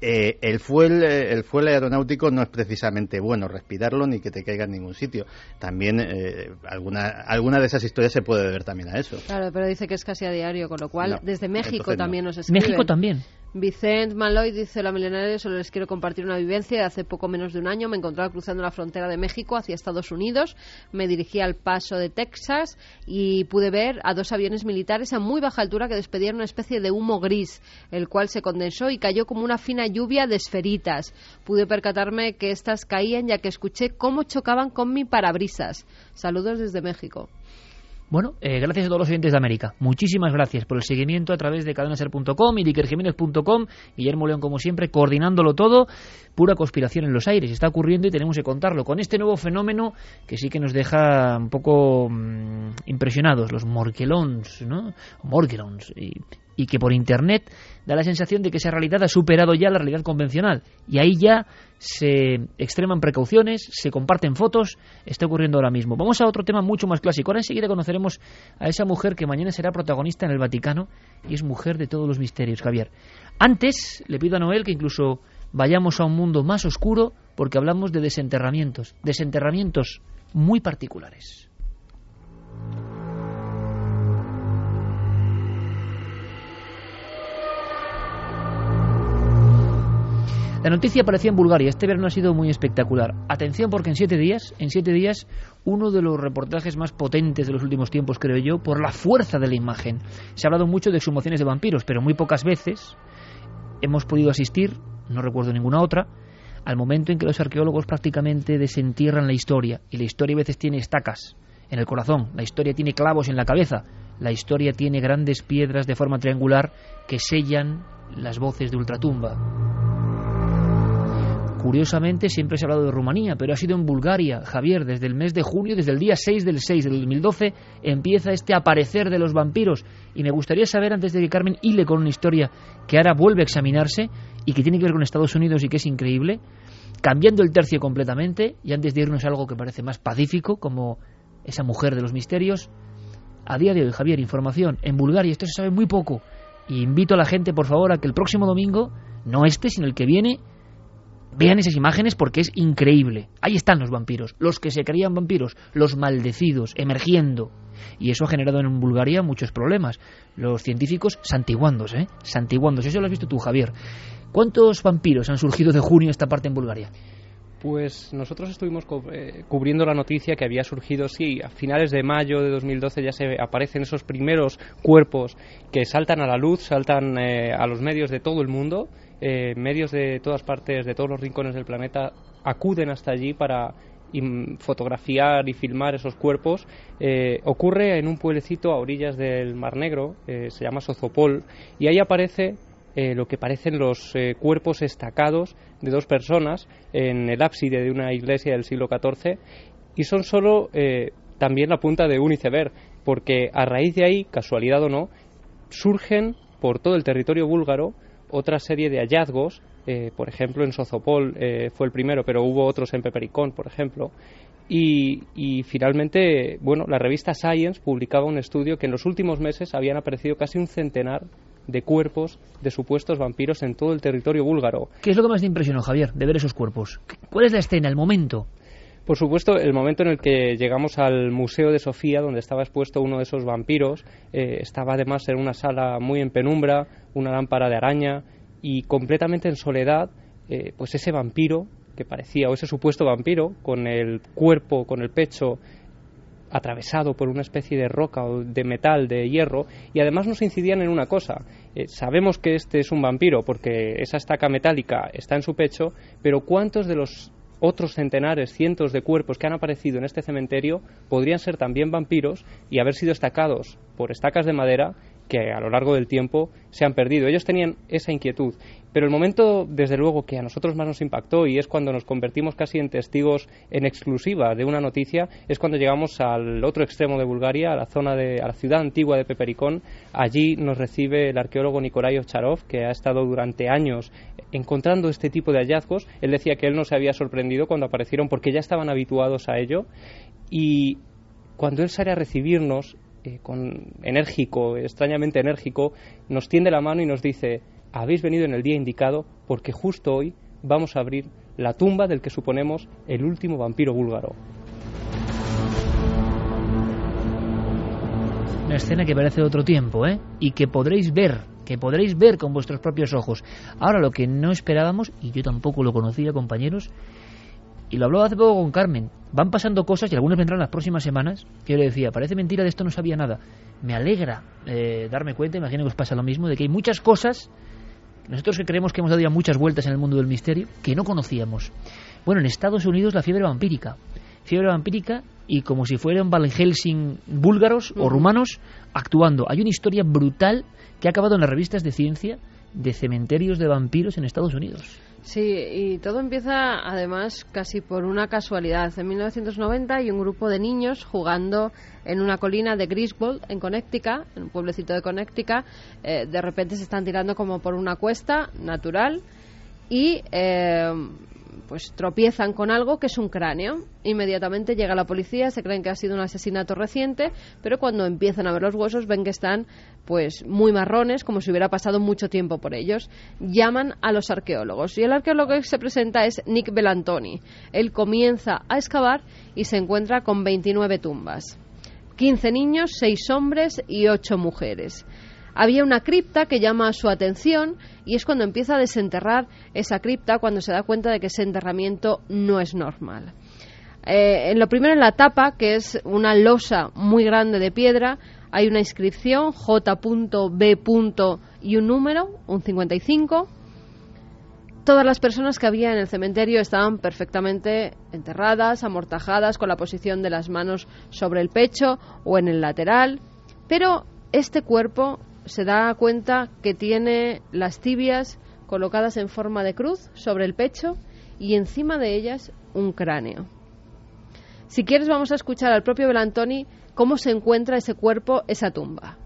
Eh, el fuel eh, el fuel aeronáutico no es precisamente bueno respirarlo ni que te caiga en ningún sitio. También eh, alguna alguna de esas historias se puede ver también a eso. Claro pero dice que es casi a diario con lo cual desde México también nos escriben. México también Vicente Maloy dice la milenaria solo les quiero compartir una vivencia de hace poco menos de un año. Me encontraba cruzando la frontera de México hacia Estados Unidos. Me dirigí al paso de Texas y pude ver a dos aviones militares a muy baja altura que despedían una especie de humo gris el cual se condensó y cayó como una fina lluvia de esferitas. Pude percatarme que estas caían ya que escuché cómo chocaban con mi parabrisas. Saludos desde México bueno, eh, gracias a todos los oyentes de América. Muchísimas gracias por el seguimiento a través de cadenaser.com y dikerjiménez.com. Guillermo León, como siempre, coordinándolo todo. Pura conspiración en los aires. Está ocurriendo y tenemos que contarlo. Con este nuevo fenómeno que sí que nos deja un poco mmm, impresionados, los morquelons, ¿no? Morquelons. Y que por Internet da la sensación de que esa realidad ha superado ya la realidad convencional. Y ahí ya se extreman precauciones, se comparten fotos, está ocurriendo ahora mismo. Vamos a otro tema mucho más clásico. Ahora enseguida conoceremos a esa mujer que mañana será protagonista en el Vaticano y es mujer de todos los misterios, Javier. Antes le pido a Noel que incluso vayamos a un mundo más oscuro porque hablamos de desenterramientos, desenterramientos muy particulares. La noticia aparecía en Bulgaria. Este verano ha sido muy espectacular. Atención porque en siete días, en siete días, uno de los reportajes más potentes de los últimos tiempos, creo yo, por la fuerza de la imagen. Se ha hablado mucho de exhumaciones de vampiros, pero muy pocas veces hemos podido asistir, no recuerdo ninguna otra, al momento en que los arqueólogos prácticamente desentierran la historia. Y la historia a veces tiene estacas en el corazón, la historia tiene clavos en la cabeza, la historia tiene grandes piedras de forma triangular que sellan las voces de ultratumba. Curiosamente siempre se ha hablado de Rumanía, pero ha sido en Bulgaria. Javier, desde el mes de junio, desde el día 6 del 6 del 2012, empieza este aparecer de los vampiros. Y me gustaría saber, antes de que Carmen hile con una historia que ahora vuelve a examinarse y que tiene que ver con Estados Unidos y que es increíble, cambiando el tercio completamente, y antes de irnos a algo que parece más pacífico, como esa mujer de los misterios, a día de hoy, Javier, información, en Bulgaria esto se sabe muy poco. Y invito a la gente, por favor, a que el próximo domingo, no este, sino el que viene, Vean esas imágenes porque es increíble. Ahí están los vampiros, los que se creían vampiros, los maldecidos, emergiendo. Y eso ha generado en Bulgaria muchos problemas. Los científicos santiguándose, ¿eh? Santiguándose. Eso lo has visto tú, Javier. ¿Cuántos vampiros han surgido de junio esta parte en Bulgaria? Pues nosotros estuvimos eh, cubriendo la noticia que había surgido, sí, a finales de mayo de 2012 ya se aparecen esos primeros cuerpos que saltan a la luz, saltan eh, a los medios de todo el mundo eh, medios de todas partes, de todos los rincones del planeta, acuden hasta allí para fotografiar y filmar esos cuerpos. Eh, ocurre en un pueblecito a orillas del Mar Negro, eh, se llama Sozopol, y ahí aparece lo que parecen los cuerpos estacados de dos personas en el ábside de una iglesia del siglo XIV, y son solo también la punta de un iceberg, porque a raíz de ahí, casualidad o no, surgen por todo el territorio búlgaro otra serie de hallazgos, eh, por ejemplo en Sozopol eh, fue el primero, pero hubo otros en Pepericón, por ejemplo, y, y, finalmente, bueno, la revista Science publicaba un estudio que en los últimos meses habían aparecido casi un centenar de cuerpos de supuestos vampiros en todo el territorio búlgaro. ¿Qué es lo que más te impresionó, Javier, de ver esos cuerpos? ¿Cuál es la escena, el momento? Por supuesto, el momento en el que llegamos al Museo de Sofía, donde estaba expuesto uno de esos vampiros, eh, estaba además en una sala muy en penumbra, una lámpara de araña y completamente en soledad, eh, pues ese vampiro que parecía, o ese supuesto vampiro, con el cuerpo, con el pecho atravesado por una especie de roca o de metal, de hierro, y además nos incidían en una cosa. Eh, sabemos que este es un vampiro porque esa estaca metálica está en su pecho, pero ¿cuántos de los otros centenares, cientos de cuerpos que han aparecido en este cementerio podrían ser también vampiros y haber sido estacados por estacas de madera que a lo largo del tiempo se han perdido. Ellos tenían esa inquietud. Pero el momento, desde luego, que a nosotros más nos impactó y es cuando nos convertimos casi en testigos en exclusiva de una noticia, es cuando llegamos al otro extremo de Bulgaria, a la zona de, a la ciudad antigua de Pepericón. Allí nos recibe el arqueólogo Nikolai Ovcharov, que ha estado durante años encontrando este tipo de hallazgos. Él decía que él no se había sorprendido cuando aparecieron porque ya estaban habituados a ello. Y cuando él sale a recibirnos, eh, con enérgico, extrañamente enérgico, nos tiende la mano y nos dice habéis venido en el día indicado porque justo hoy vamos a abrir la tumba del que suponemos el último vampiro búlgaro. Una escena que parece de otro tiempo, ¿eh? Y que podréis ver, que podréis ver con vuestros propios ojos. Ahora lo que no esperábamos, y yo tampoco lo conocía, compañeros, y lo hablaba hace poco con Carmen, van pasando cosas y algunas vendrán las próximas semanas, que yo le decía, parece mentira, de esto no sabía nada. Me alegra eh, darme cuenta, imagino que os pasa lo mismo, de que hay muchas cosas nosotros que creemos que hemos dado ya muchas vueltas en el mundo del misterio, que no conocíamos. Bueno, en Estados Unidos la fiebre vampírica. Fiebre vampírica y como si fueran Van Helsing búlgaros o rumanos actuando. Hay una historia brutal que ha acabado en las revistas de ciencia de cementerios de vampiros en Estados Unidos. Sí, y todo empieza además casi por una casualidad. En 1990 hay un grupo de niños jugando en una colina de Griswold, en Connecticut, en un pueblecito de Connecticut. Eh, de repente se están tirando como por una cuesta natural y eh, pues tropiezan con algo que es un cráneo. Inmediatamente llega la policía, se creen que ha sido un asesinato reciente, pero cuando empiezan a ver los huesos ven que están pues muy marrones, como si hubiera pasado mucho tiempo por ellos. Llaman a los arqueólogos y el arqueólogo que se presenta es Nick Belantoni. Él comienza a excavar y se encuentra con 29 tumbas. 15 niños, 6 hombres y 8 mujeres había una cripta que llama su atención y es cuando empieza a desenterrar esa cripta cuando se da cuenta de que ese enterramiento no es normal. Eh, en lo primero en la tapa, que es una losa muy grande de piedra, hay una inscripción J.B. y un número, un 55. Todas las personas que había en el cementerio estaban perfectamente enterradas, amortajadas, con la posición de las manos sobre el pecho o en el lateral. Pero este cuerpo se da cuenta que tiene las tibias colocadas en forma de cruz sobre el pecho y encima de ellas un cráneo. Si quieres vamos a escuchar al propio Belantoni cómo se encuentra ese cuerpo, esa tumba.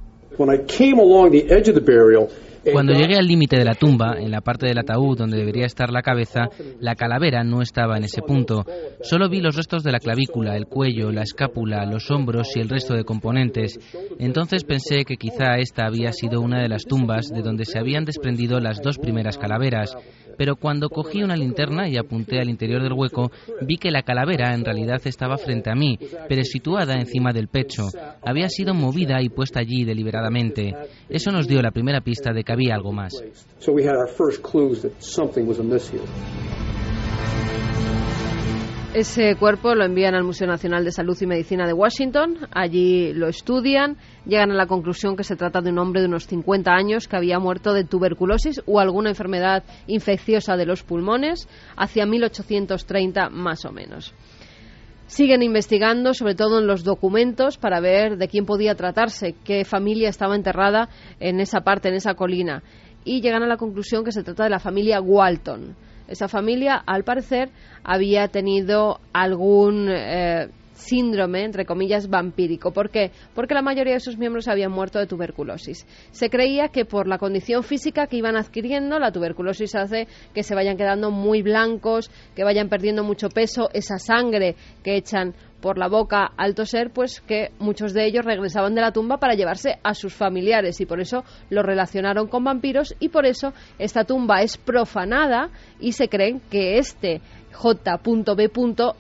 Cuando llegué al límite de la tumba, en la parte del ataúd donde debería estar la cabeza, la calavera no estaba en ese punto. Solo vi los restos de la clavícula, el cuello, la escápula, los hombros y el resto de componentes. Entonces pensé que quizá esta había sido una de las tumbas de donde se habían desprendido las dos primeras calaveras pero cuando cogí una linterna y apunté al interior del hueco, vi que la calavera en realidad estaba frente a mí, pero situada encima del pecho. Había sido movida y puesta allí deliberadamente. Eso nos dio la primera pista de que había algo más. Ese cuerpo lo envían al Museo Nacional de Salud y Medicina de Washington. Allí lo estudian, llegan a la conclusión que se trata de un hombre de unos 50 años que había muerto de tuberculosis o alguna enfermedad infecciosa de los pulmones hacia 1830 más o menos. Siguen investigando, sobre todo en los documentos, para ver de quién podía tratarse, qué familia estaba enterrada en esa parte, en esa colina. Y llegan a la conclusión que se trata de la familia Walton esa familia, al parecer, había tenido algún eh, síndrome, entre comillas, vampírico. ¿Por qué? Porque la mayoría de sus miembros habían muerto de tuberculosis. Se creía que por la condición física que iban adquiriendo, la tuberculosis hace que se vayan quedando muy blancos, que vayan perdiendo mucho peso, esa sangre que echan por la boca al toser, pues que muchos de ellos regresaban de la tumba para llevarse a sus familiares y por eso lo relacionaron con vampiros y por eso esta tumba es profanada y se creen que este J.B.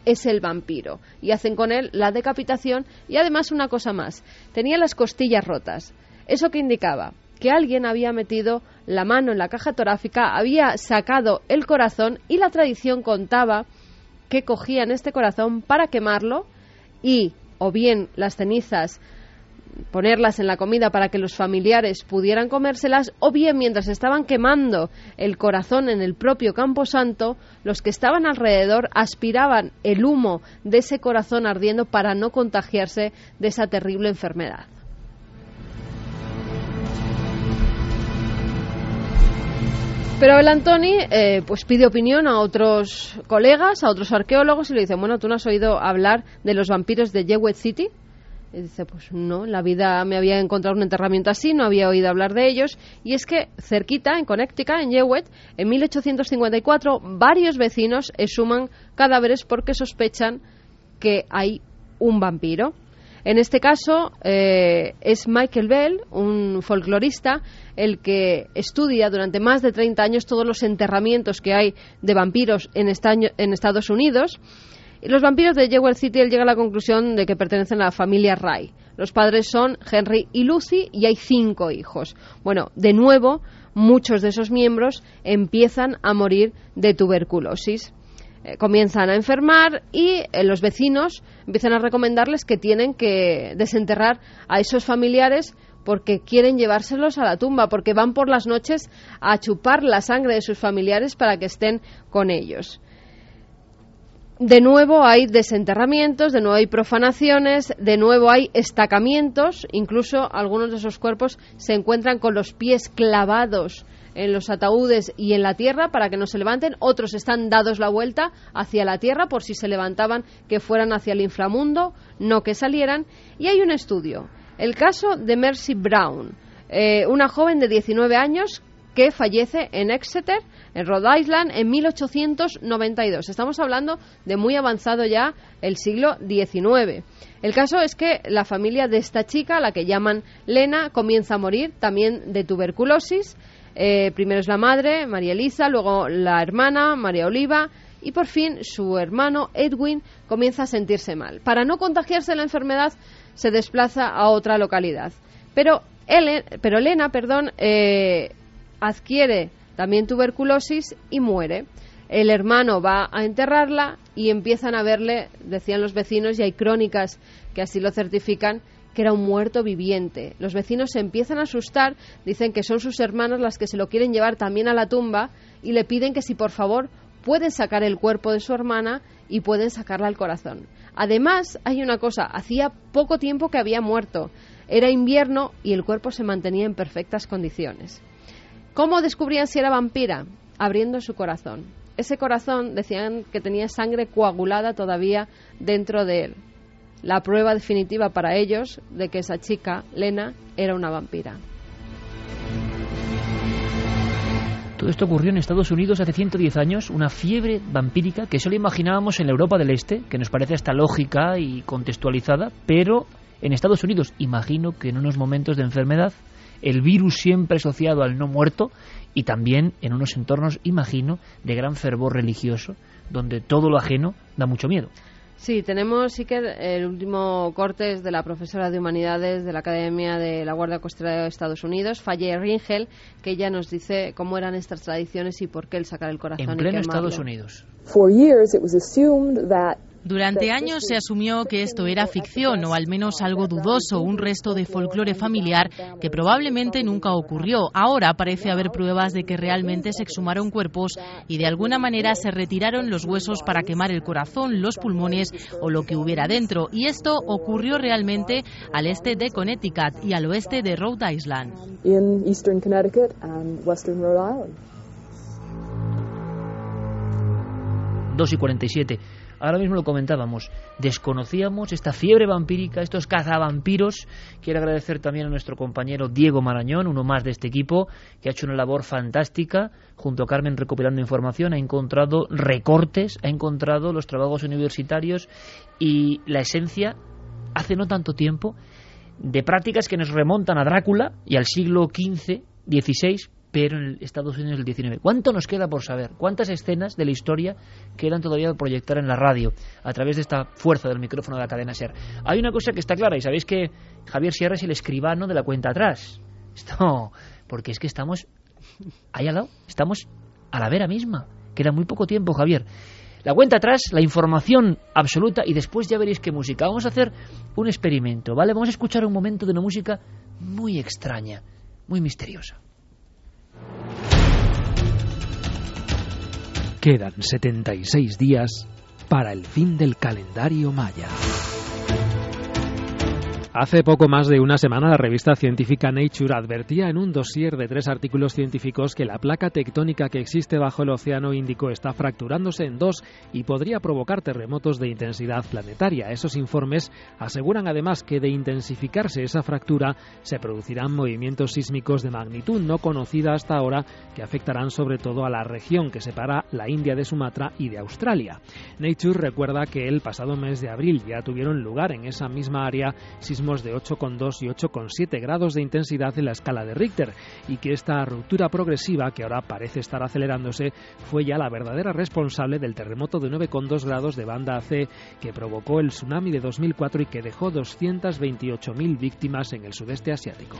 es el vampiro y hacen con él la decapitación y además una cosa más, tenía las costillas rotas. ¿Eso que indicaba? que alguien había metido la mano en la caja torácica, había sacado el corazón y la tradición contaba que cogían este corazón para quemarlo y o bien las cenizas ponerlas en la comida para que los familiares pudieran comérselas, o bien mientras estaban quemando el corazón en el propio Camposanto, los que estaban alrededor aspiraban el humo de ese corazón ardiendo para no contagiarse de esa terrible enfermedad. Pero el Antoni eh, pues pide opinión a otros colegas, a otros arqueólogos y le dicen, bueno, ¿tú no has oído hablar de los vampiros de Jewett City? Y dice, pues no, la vida me había encontrado un enterramiento así, no había oído hablar de ellos. Y es que cerquita, en Connecticut, en Jewett, en 1854, varios vecinos exhuman cadáveres porque sospechan que hay un vampiro. En este caso eh, es Michael Bell, un folclorista, el que estudia durante más de 30 años todos los enterramientos que hay de vampiros en, en Estados Unidos. Los vampiros de Jewel City llega a la conclusión de que pertenecen a la familia Ray. Los padres son Henry y Lucy y hay cinco hijos. Bueno, de nuevo, muchos de esos miembros empiezan a morir de tuberculosis. Eh, comienzan a enfermar y eh, los vecinos empiezan a recomendarles que tienen que desenterrar a esos familiares porque quieren llevárselos a la tumba, porque van por las noches a chupar la sangre de sus familiares para que estén con ellos. De nuevo hay desenterramientos, de nuevo hay profanaciones, de nuevo hay estacamientos, incluso algunos de esos cuerpos se encuentran con los pies clavados en los ataúdes y en la tierra para que no se levanten, otros están dados la vuelta hacia la tierra por si se levantaban que fueran hacia el inframundo, no que salieran. Y hay un estudio, el caso de Mercy Brown, eh, una joven de 19 años que fallece en Exeter, en Rhode Island, en 1892. Estamos hablando de muy avanzado ya el siglo XIX. El caso es que la familia de esta chica, la que llaman Lena, comienza a morir también de tuberculosis eh, primero es la madre, María Elisa, luego la hermana, María Oliva, y por fin su hermano Edwin comienza a sentirse mal. Para no contagiarse la enfermedad, se desplaza a otra localidad. Pero, pero Elena perdón, eh, adquiere también tuberculosis y muere. El hermano va a enterrarla y empiezan a verle, decían los vecinos, y hay crónicas que así lo certifican, que era un muerto viviente. Los vecinos se empiezan a asustar, dicen que son sus hermanas las que se lo quieren llevar también a la tumba y le piden que si por favor pueden sacar el cuerpo de su hermana y pueden sacarla al corazón. Además, hay una cosa, hacía poco tiempo que había muerto. Era invierno y el cuerpo se mantenía en perfectas condiciones. ¿Cómo descubrían si era vampira? Abriendo su corazón. Ese corazón decían que tenía sangre coagulada todavía dentro de él la prueba definitiva para ellos de que esa chica, Lena, era una vampira. Todo esto ocurrió en Estados Unidos hace 110 años, una fiebre vampírica que solo imaginábamos en la Europa del Este, que nos parece hasta lógica y contextualizada, pero en Estados Unidos imagino que en unos momentos de enfermedad el virus siempre asociado al no muerto y también en unos entornos, imagino, de gran fervor religioso, donde todo lo ajeno da mucho miedo. Sí, tenemos sí que el último corte es de la profesora de Humanidades de la Academia de la Guardia Costera de Estados Unidos, Faye Ringel, que ella nos dice cómo eran estas tradiciones y por qué el sacar el corazón. En pleno Estados Unidos. Durante años se asumió que esto era ficción o al menos algo dudoso, un resto de folclore familiar que probablemente nunca ocurrió. Ahora parece haber pruebas de que realmente se exhumaron cuerpos y de alguna manera se retiraron los huesos para quemar el corazón, los pulmones o lo que hubiera dentro. Y esto ocurrió realmente al este de Connecticut y al oeste de Rhode Island. 2 y 47 ahora mismo lo comentábamos, desconocíamos esta fiebre vampírica, estos cazavampiros. Quiero agradecer también a nuestro compañero Diego Marañón, uno más de este equipo, que ha hecho una labor fantástica junto a Carmen recopilando información, ha encontrado recortes, ha encontrado los trabajos universitarios y la esencia, hace no tanto tiempo, de prácticas que nos remontan a Drácula y al siglo XV, XVI, pero en Estados Unidos el 19. ¿Cuánto nos queda por saber? ¿Cuántas escenas de la historia quedan todavía por proyectar en la radio a través de esta fuerza del micrófono de la cadena SER? Hay una cosa que está clara y sabéis que Javier Sierra es el escribano de la cuenta atrás. Esto, porque es que estamos ahí al lado, estamos a la vera misma. Queda muy poco tiempo, Javier. La cuenta atrás, la información absoluta y después ya veréis qué música. Vamos a hacer un experimento, ¿vale? Vamos a escuchar un momento de una música muy extraña, muy misteriosa. Quedan 76 días para el fin del calendario maya. Hace poco más de una semana la revista científica Nature advertía en un dossier de tres artículos científicos que la placa tectónica que existe bajo el Océano Índico está fracturándose en dos y podría provocar terremotos de intensidad planetaria. Esos informes aseguran además que de intensificarse esa fractura se producirán movimientos sísmicos de magnitud no conocida hasta ahora que afectarán sobre todo a la región que separa la India de Sumatra y de Australia. Nature recuerda que el pasado mes de abril ya tuvieron lugar en esa misma área sismos de 8,2 y 8,7 grados de intensidad en la escala de Richter y que esta ruptura progresiva, que ahora parece estar acelerándose, fue ya la verdadera responsable del terremoto de 9,2 grados de banda AC que provocó el tsunami de 2004 y que dejó 228.000 víctimas en el sudeste asiático.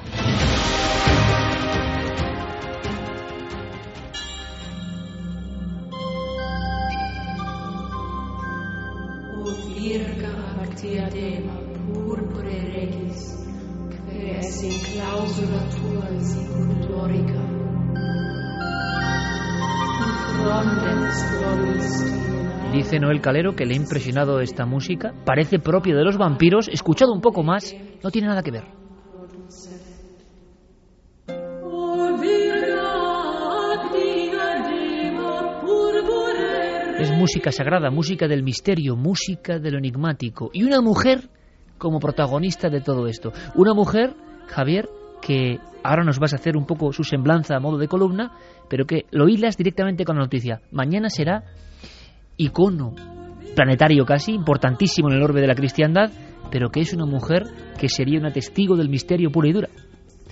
Dice Noel Calero que le ha impresionado esta música, parece propio de los vampiros, escuchado un poco más, no tiene nada que ver. Es música sagrada, música del misterio, música de lo enigmático. Y una mujer como protagonista de todo esto. Una mujer, Javier, que ahora nos vas a hacer un poco su semblanza a modo de columna, pero que lo hilas directamente con la noticia. Mañana será icono planetario casi, importantísimo en el orbe de la cristiandad, pero que es una mujer que sería una testigo del misterio puro y dura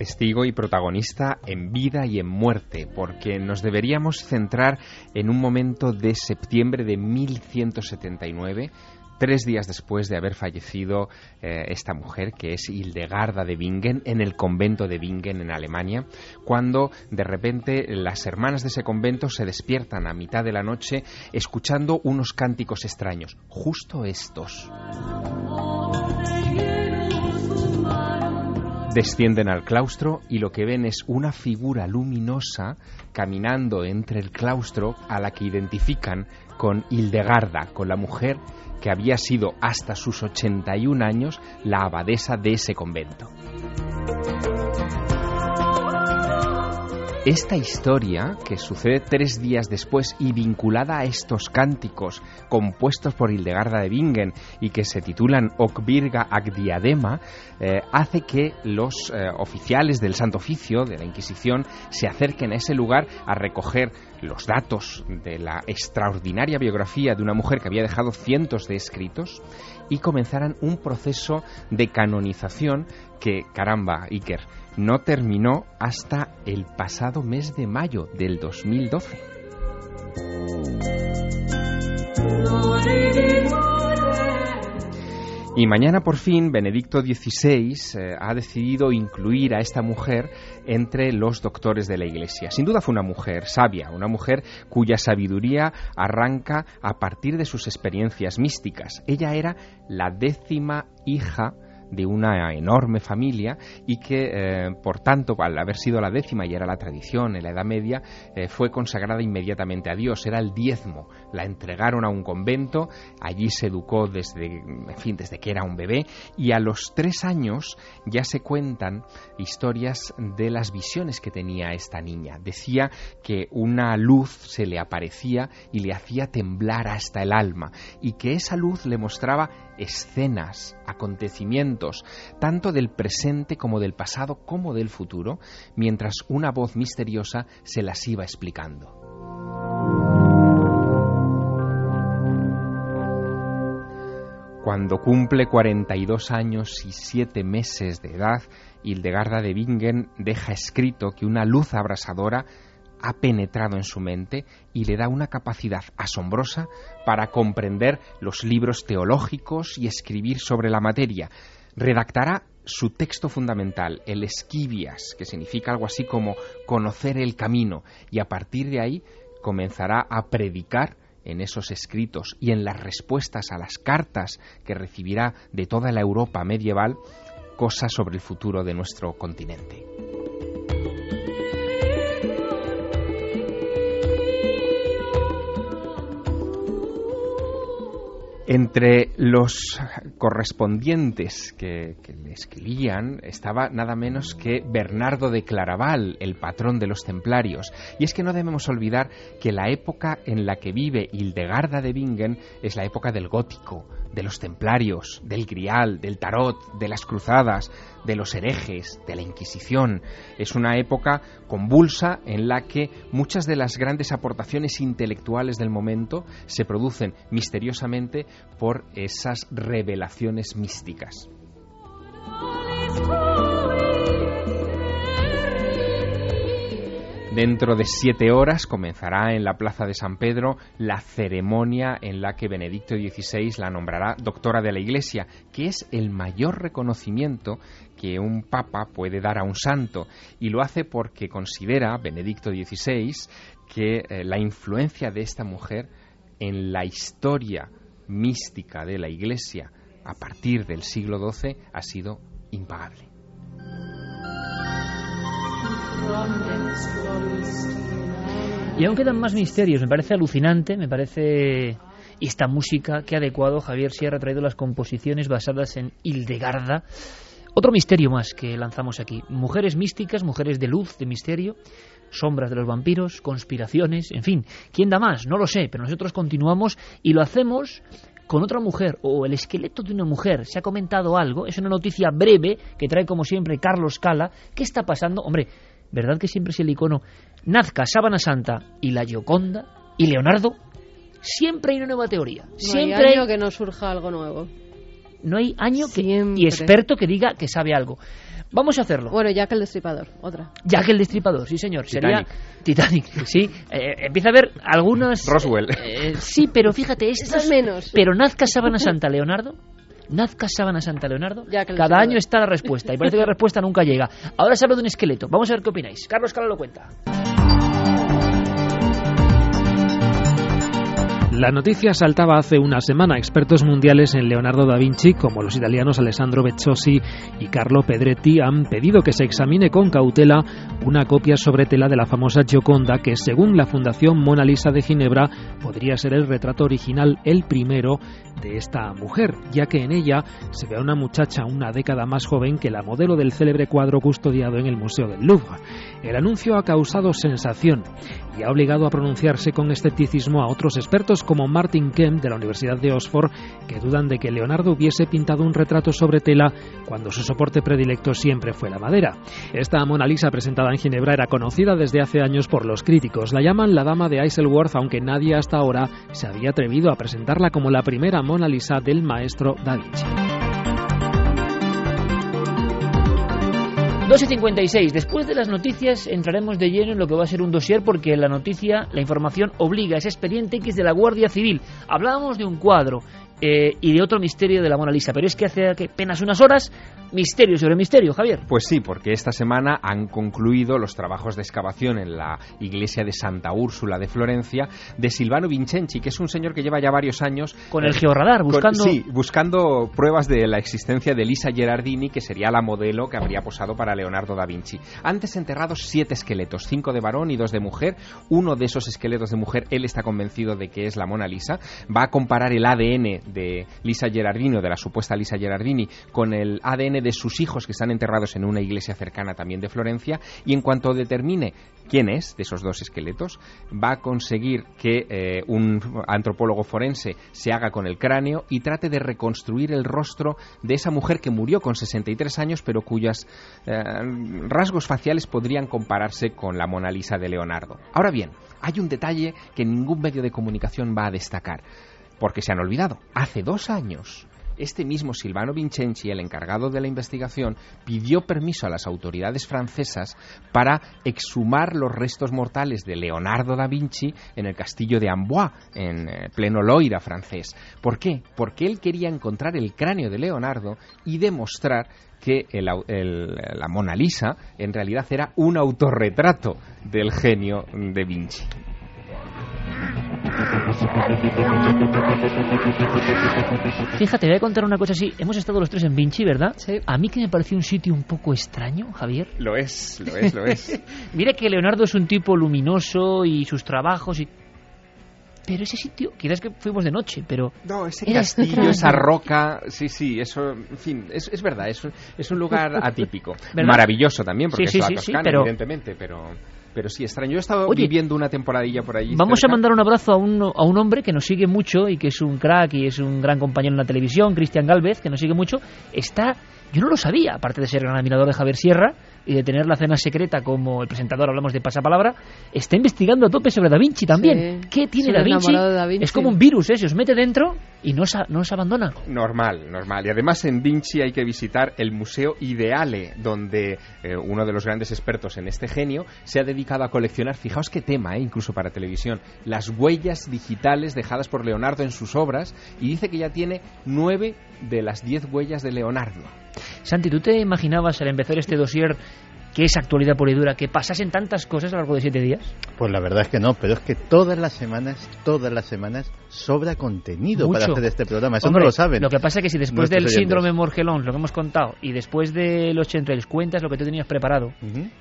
testigo y protagonista en vida y en muerte, porque nos deberíamos centrar en un momento de septiembre de 1179, tres días después de haber fallecido eh, esta mujer, que es Hildegarda de Bingen, en el convento de Bingen, en Alemania, cuando de repente las hermanas de ese convento se despiertan a mitad de la noche escuchando unos cánticos extraños, justo estos. Descienden al claustro y lo que ven es una figura luminosa caminando entre el claustro a la que identifican con Hildegarda, con la mujer que había sido hasta sus 81 años la abadesa de ese convento. Esta historia, que sucede tres días después y vinculada a estos cánticos compuestos por Hildegarda de Bingen y que se titulan Okvirga ag Diadema, eh, hace que los eh, oficiales del Santo Oficio, de la Inquisición, se acerquen a ese lugar a recoger los datos de la extraordinaria biografía de una mujer que había dejado cientos de escritos y comenzaran un proceso de canonización que, caramba, Iker, no terminó hasta el pasado mes de mayo del 2012. Y mañana por fin Benedicto XVI eh, ha decidido incluir a esta mujer entre los doctores de la Iglesia. Sin duda fue una mujer sabia, una mujer cuya sabiduría arranca a partir de sus experiencias místicas. Ella era la décima hija de una enorme familia y que, eh, por tanto, al haber sido la décima y era la tradición en la Edad Media, eh, fue consagrada inmediatamente a Dios, era el diezmo. La entregaron a un convento, allí se educó desde, en fin, desde que era un bebé y a los tres años ya se cuentan historias de las visiones que tenía esta niña. Decía que una luz se le aparecía y le hacía temblar hasta el alma y que esa luz le mostraba escenas, acontecimientos, tanto del presente como del pasado como del futuro, mientras una voz misteriosa se las iba explicando. Cuando cumple 42 años y 7 meses de edad, Hildegarda de Bingen deja escrito que una luz abrasadora ha penetrado en su mente y le da una capacidad asombrosa para comprender los libros teológicos y escribir sobre la materia. Redactará su texto fundamental, el Esquivias, que significa algo así como conocer el camino, y a partir de ahí comenzará a predicar en esos escritos y en las respuestas a las cartas que recibirá de toda la Europa medieval cosas sobre el futuro de nuestro continente. Entre los correspondientes que, le escribían estaba nada menos que Bernardo de Claraval, el patrón de los templarios. Y es que no debemos olvidar que la época en la que vive Hildegarda de Bingen es la época del gótico, de los templarios, del grial, del tarot, de las cruzadas, de los herejes, de la Inquisición. Es una época convulsa en la que muchas de las grandes aportaciones intelectuales del momento se producen misteriosamente por esas revelaciones místicas. Dentro de siete horas comenzará en la Plaza de San Pedro la ceremonia en la que Benedicto XVI la nombrará doctora de la Iglesia, que es el mayor reconocimiento que un papa puede dar a un santo, y lo hace porque considera Benedicto XVI que eh, la influencia de esta mujer en la historia mística de la Iglesia a partir del siglo XII ha sido impagable. Y aún quedan más misterios, me parece alucinante, me parece esta música que adecuado Javier Sierra ha traído las composiciones basadas en Hildegarda. Otro misterio más que lanzamos aquí. Mujeres místicas, mujeres de luz, de misterio, sombras de los vampiros, conspiraciones, en fin. ¿Quién da más? No lo sé, pero nosotros continuamos y lo hacemos con otra mujer o el esqueleto de una mujer. Se ha comentado algo, es una noticia breve que trae como siempre Carlos Cala. ¿Qué está pasando? Hombre, ¿verdad que siempre es el icono Nazca, Sábana Santa y la Gioconda y Leonardo? Siempre hay una nueva teoría. No siempre hay año que no surja algo nuevo. No hay año que, y experto que diga que sabe algo. Vamos a hacerlo. Bueno, Jack el Destripador, otra. Jack el Destripador, sí señor. Titanic. Sería Titanic, sí. Eh, empieza a haber algunas... Roswell. eh, sí, pero fíjate, estas... menos. Pero Nazca Sábana Santa Leonardo... Nazca Sábana Santa Leonardo. El Cada año está la respuesta y parece que la respuesta nunca llega. Ahora se habla de un esqueleto. Vamos a ver qué opináis. Carlos Cala lo cuenta. La noticia saltaba hace una semana. Expertos mundiales en Leonardo da Vinci, como los italianos Alessandro Beciosi y Carlo Pedretti, han pedido que se examine con cautela una copia sobre tela de la famosa Gioconda, que según la Fundación Mona Lisa de Ginebra podría ser el retrato original, el primero de esta mujer, ya que en ella se ve a una muchacha una década más joven que la modelo del célebre cuadro custodiado en el Museo del Louvre. El anuncio ha causado sensación y ha obligado a pronunciarse con escepticismo a otros expertos como Martin Kemp de la Universidad de Oxford, que dudan de que Leonardo hubiese pintado un retrato sobre tela cuando su soporte predilecto siempre fue la madera. Esta Mona Lisa presentada en Ginebra era conocida desde hace años por los críticos. La llaman la Dama de Isleworth, aunque nadie hasta ahora se había atrevido a presentarla como la primera Mona Lisa del maestro Da Vinci. 2 y 56. Después de las noticias entraremos de lleno en lo que va a ser un dossier porque la noticia, la información obliga. Es expediente X de la Guardia Civil. Hablábamos de un cuadro eh, y de otro misterio de la Mona Lisa, pero es que hace apenas unas horas, misterio sobre misterio, Javier. Pues sí, porque esta semana han concluido los trabajos de excavación en la iglesia de Santa Úrsula de Florencia de Silvano Vincenzi, que es un señor que lleva ya varios años Con el eh, georradar, con- buscando... sí, buscando pruebas de la existencia de Lisa Gerardini, que sería la modelo que habría posado para Leonardo da Vinci. Antes enterrados siete esqueletos, cinco de varón y dos de mujer. Uno de esos esqueletos de mujer, él está convencido de que es la Mona Lisa. Va a comparar el ADN de Lisa Gerardini, o de la supuesta Lisa Gerardini, con el ADN de sus hijos que están enterrados en una iglesia cercana también de Florencia. Y en cuanto determine quién es de esos dos esqueletos, va a conseguir que eh, un antropólogo forense se haga con el cráneo y trate de reconstruir el rostro de esa mujer que murió con 63 años, pero cuyas eh, rasgos faciales podrían compararse con la Mona Lisa de Leonardo. Ahora bien, hay un detalle que ningún medio de comunicación va a destacar, porque se han olvidado. Hace dos años, este mismo Silvano Vincenzi, el encargado de la investigación, pidió permiso a las autoridades francesas para exhumar los restos mortales de Leonardo da Vinci en el castillo de Amboise, en eh, pleno Loira francés. ¿Por qué? Porque él quería encontrar el cráneo de Leonardo y demostrar que el la Mona Lisa en realidad era un autorretrato del genio de Vinci. Fíjate, voy a contar una cosa así. Hemos estado los tres en Vinci, ¿verdad? Sí. A mí que me pareció un sitio un poco extraño, Javier. Lo es, lo es, lo es. Mira que Leonardo es un tipo luminoso y sus trabajos y... pero ese sitio, quizás que fuimos de noche, pero... No, ese castillo, esa roca, sí, sí, eso, en fin, es, es verdad, es un, es un lugar atípico. ¿Verdad? Maravilloso también, porque Sí, sí, es la sí, sí, Toscana, pero- evidentemente, pero... Pero sí, extraño. Yo he estado Oye, viviendo una temporadilla por allí. Vamos cerca. a mandar un abrazo a un, a un hombre que nos sigue mucho y que es un crack y es un gran compañero en la televisión, Cristian Galvez, que nos sigue mucho. Está, yo no lo sabía, aparte de ser gran admirador de Javier Sierra y de tener la cena secreta como el presentador, hablamos de pasapalabra, está investigando a tope sobre Da Vinci también. Sí, ¿Qué tiene da Vinci? Da Vinci. Es como un virus, ¿eh? se os mete dentro y no no os abandona. Normal, normal. Y además en Vinci hay que visitar el Museo Ideale, donde eh, uno de los grandes expertos en este genio se ha dedicado a coleccionar, fijaos qué tema, eh, incluso para televisión, las huellas digitales dejadas por Leonardo en sus obras y dice que ya tiene nueve de las diez huellas de Leonardo. Santi, ¿tú te imaginabas al empezar este dossier que es actualidad pura y dura, que pasasen tantas cosas a lo largo de siete días? Pues la verdad es que no, pero es que todas las semanas, todas las semanas sobra contenido para Mucho. hacer este programa. Eso Hombre, no lo saben. Lo que pasa es que si después del oyentes. síndrome Morgelón, lo que hemos contado, y después de los chemtrails cuentas lo que tú tenías preparado,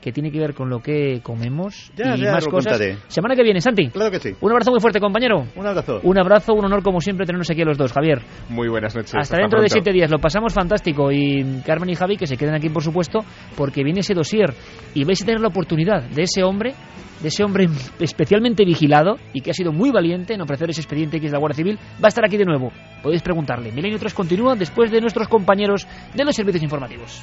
que tiene que ver con lo que comemos Ya, y ya más cosas. contaré. Semana que viene, Santi. Claro que sí. Un abrazo muy fuerte, compañero. Un abrazo. Un abrazo, un honor como siempre tenernos aquí a los dos, Javier. Muy buenas noches. Hasta dentro de siete días, lo pasamos fantástico. Y Carmen y Javi, que se queden aquí, por supuesto, porque viene ese dossier y vais a tener la oportunidad de ese hombre, de ese hombre especialmente vigilado y que ha sido muy valiente en ofrecer ese expediente que es la Guardia Civil, va a estar aquí de nuevo. Podéis preguntarle. Milenio 3 continúa después de nuestros compañeros de los servicios informativos.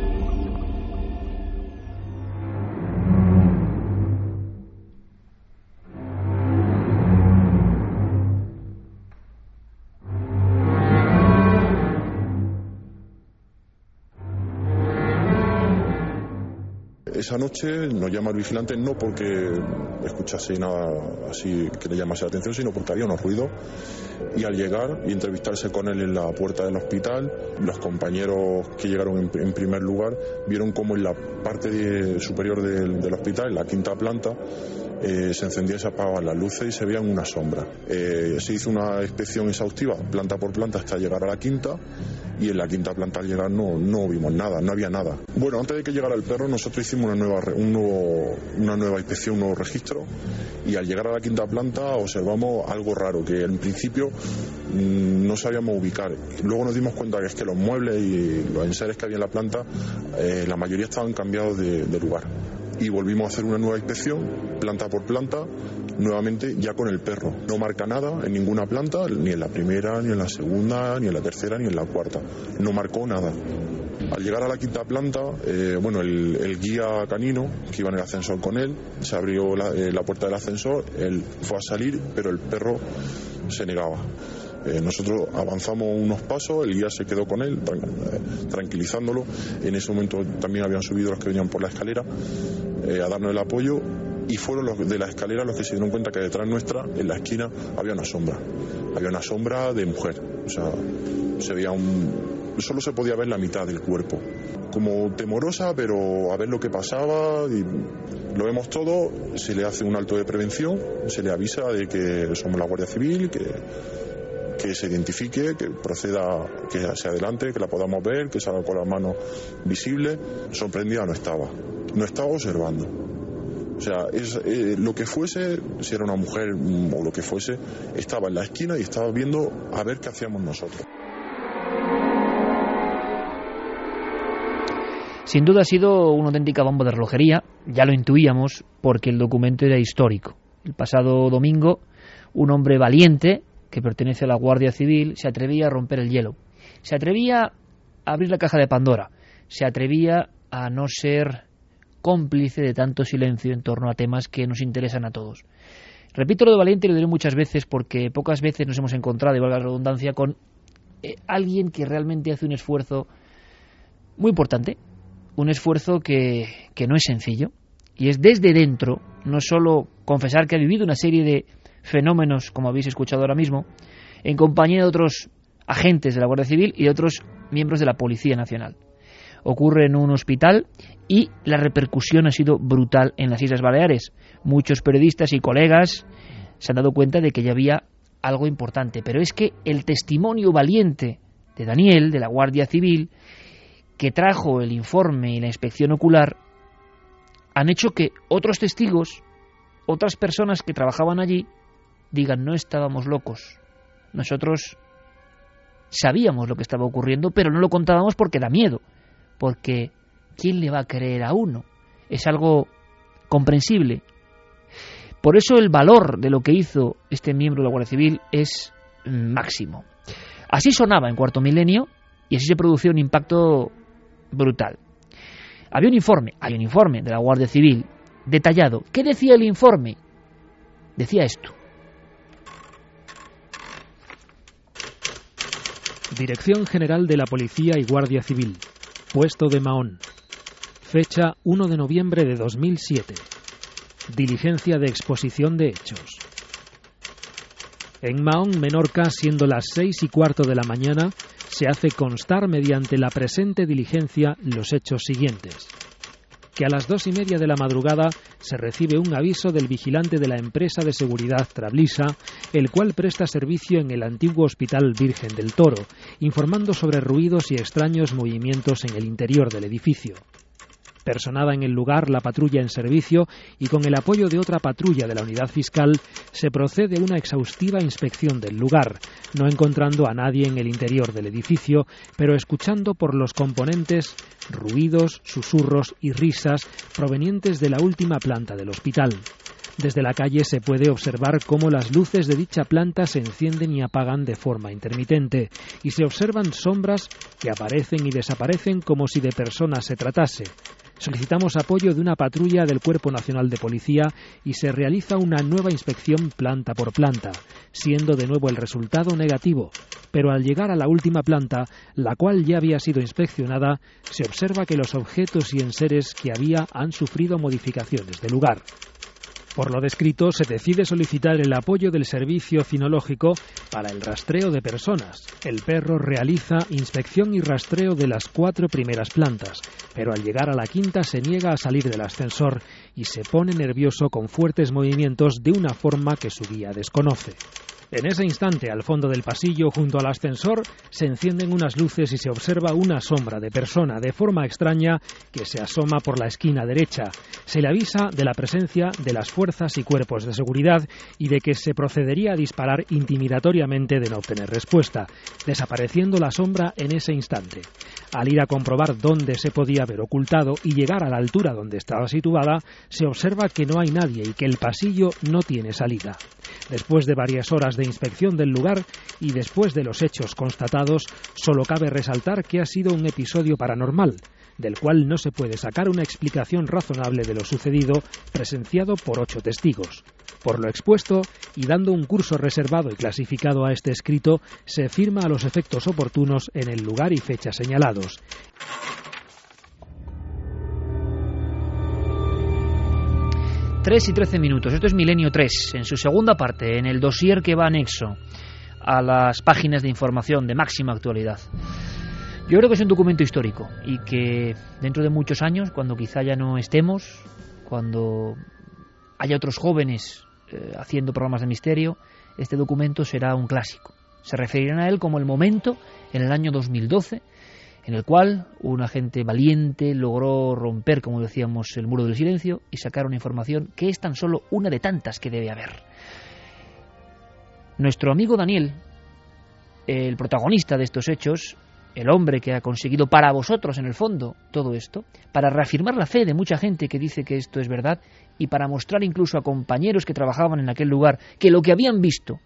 Esa noche nos llama el vigilante no porque escuchase nada así que le llamase la atención, sino porque había unos ruidos. Y al llegar y entrevistarse con él en la puerta del hospital, los compañeros que llegaron en, en primer lugar vieron como en la parte de- superior del, del hospital, en la quinta planta, eh, se encendían y se apagaban las luces y se veían una sombra. Eh, se hizo una inspección exhaustiva, planta por planta, hasta llegar a la quinta y en la quinta planta al llegar no, no vimos nada, no había nada. Bueno, antes de que llegara el perro nosotros hicimos una nueva, un nuevo- una nueva inspección, un nuevo registro y al llegar a la quinta planta observamos algo raro que en principio mm, no sabíamos ubicar. Luego nos dimos cuenta que es que los muebles y los enseres que había en la planta, eh, la mayoría estaban cambiados de, de lugar. Y volvimos a hacer una nueva inspección, planta por planta, nuevamente ya con el perro. No marca nada en ninguna planta, ni en la primera, ni en la segunda, ni en la tercera, ni en la cuarta. No marcó nada. Al llegar a la quinta planta, eh, bueno, el, guía canino que iba en el ascensor con él, se abrió la, eh, puerta del ascensor, él fue a salir, pero el perro se negaba. Eh, nosotros avanzamos unos pasos, el guía se quedó con él, tran- tranquilizándolo. En ese momento también habían subido los que venían por la escalera a darnos el apoyo y fueron los de la escalera los que se dieron cuenta que detrás nuestra, en la esquina, había una sombra. Había una sombra de mujer. O sea, se veía un... Solo se podía ver la mitad del cuerpo. Como temorosa, pero a ver lo que pasaba. Y lo vemos todo, se le hace un alto de prevención, se le avisa de que somos la Guardia Civil, que, que se identifique, que proceda, que se adelante, que la podamos ver, que salga con las manos visibles. Sorprendida no estaba. No estaba observando. O sea, es, eh, lo que fuese, si era una mujer mm, o lo que fuese, estaba en la esquina y estaba viendo a ver qué hacíamos nosotros. Sin duda ha sido una auténtica bomba de relojería, ya lo intuíamos, porque el documento era histórico. El pasado domingo, un hombre valiente, que pertenece a la Guardia Civil, se atrevía a romper el hielo. Se atrevía a abrir la caja de Pandora. Se atrevía a no ser cómplice de tanto silencio en torno a temas que nos interesan a todos. Repito lo de valiente y lo diré muchas veces porque pocas veces nos hemos encontrado, valga la redundancia, con eh, alguien que realmente hace un esfuerzo muy importante, un esfuerzo que, que no es sencillo, y es desde dentro, no solo confesar que ha vivido una serie de fenómenos, como habéis escuchado ahora mismo, en compañía de otros agentes de la Guardia Civil y de otros miembros de la Policía Nacional. Ocurre en un hospital y la repercusión ha sido brutal en las Islas Baleares. Muchos periodistas y colegas se han dado cuenta de que ya había algo importante, pero es que el testimonio valiente de Daniel, de la Guardia Civil, que trajo el informe y la inspección ocular, han hecho que otros testigos, otras personas que trabajaban allí, digan, no estábamos locos. Nosotros sabíamos lo que estaba ocurriendo, pero no lo contábamos porque da miedo, porque ¿quién le va a creer a uno? Es algo comprensible. Por eso el valor de lo que hizo este miembro de la Guardia Civil es máximo. Así sonaba en Cuarto Milenio y así se producía un impacto brutal. Había un informe, hay un informe de la Guardia Civil detallado. ¿Qué decía el informe? Decía esto. Dirección General de la Policía y Guardia Civil. Puesto de Mahón. Fecha 1 de noviembre de 2007. Diligencia de exposición de hechos. En Mahón, Menorca, siendo las seis y cuarto de la mañana, se hace constar mediante la presente diligencia los hechos siguientes. Que a las dos y media de la madrugada se recibe un aviso del vigilante de la empresa de seguridad Trablisa, el cual presta servicio en el antiguo Hospital Virgen del Toro, informando sobre ruidos y extraños movimientos en el interior del edificio. Personada en el lugar la patrulla en servicio y con el apoyo de otra patrulla de la unidad fiscal se procede a una exhaustiva inspección del lugar, no encontrando a nadie en el interior del edificio, pero escuchando por los componentes ruidos, susurros y risas provenientes de la última planta del hospital. Desde la calle se puede observar cómo las luces de dicha planta se encienden y apagan de forma intermitente, y se observan sombras que aparecen y desaparecen como si de personas se tratase. Solicitamos apoyo de una patrulla del Cuerpo Nacional de Policía y se realiza una nueva inspección planta por planta, siendo de nuevo el resultado negativo. Pero al llegar a la última planta, la cual ya había sido inspeccionada, se observa que los objetos y enseres que había han sufrido modificaciones de lugar. Por lo descrito, se decide solicitar el apoyo del servicio cinológico para el rastreo de personas. El perro realiza inspección y rastreo de las cuatro primeras plantas, pero al llegar a la quinta se niega a salir del ascensor y se pone nervioso con fuertes movimientos de una forma que su guía desconoce. En ese instante, al fondo del pasillo, junto al ascensor, se encienden unas luces y se observa una sombra de persona de forma extraña que se asoma por la esquina derecha. Se le avisa de la presencia de las fuerzas y cuerpos de seguridad y de que se procedería a disparar intimidatoriamente de no obtener respuesta, desapareciendo la sombra en ese instante. Al ir a comprobar dónde se podía haber ocultado y llegar a la altura donde estaba situada, se observa que no hay nadie y que el pasillo no tiene salida. Después de varias horas de inspección del lugar y después de los hechos constatados, solo cabe resaltar que ha sido un episodio paranormal, del cual no se puede sacar una explicación razonable de lo sucedido, presenciado por ocho testigos. Por lo expuesto, y dando un curso reservado y clasificado a este escrito, se firma a los efectos oportunos en el lugar y fecha señalados. 3 y 13 minutos. Esto es Milenio 3, en su segunda parte, en el dossier que va anexo a las páginas de información de máxima actualidad. Yo creo que es un documento histórico y que dentro de muchos años, cuando quizá ya no estemos, cuando haya otros jóvenes eh, haciendo programas de misterio, este documento será un clásico. Se referirán a él como el momento, en el año 2012, en el cual un agente valiente logró romper, como decíamos, el muro del silencio y sacar una información que es tan solo una de tantas que debe haber. Nuestro amigo Daniel, el protagonista de estos hechos, el hombre que ha conseguido para vosotros, en el fondo, todo esto, para reafirmar la fe de mucha gente que dice que esto es verdad y para mostrar incluso a compañeros que trabajaban en aquel lugar que lo que habían visto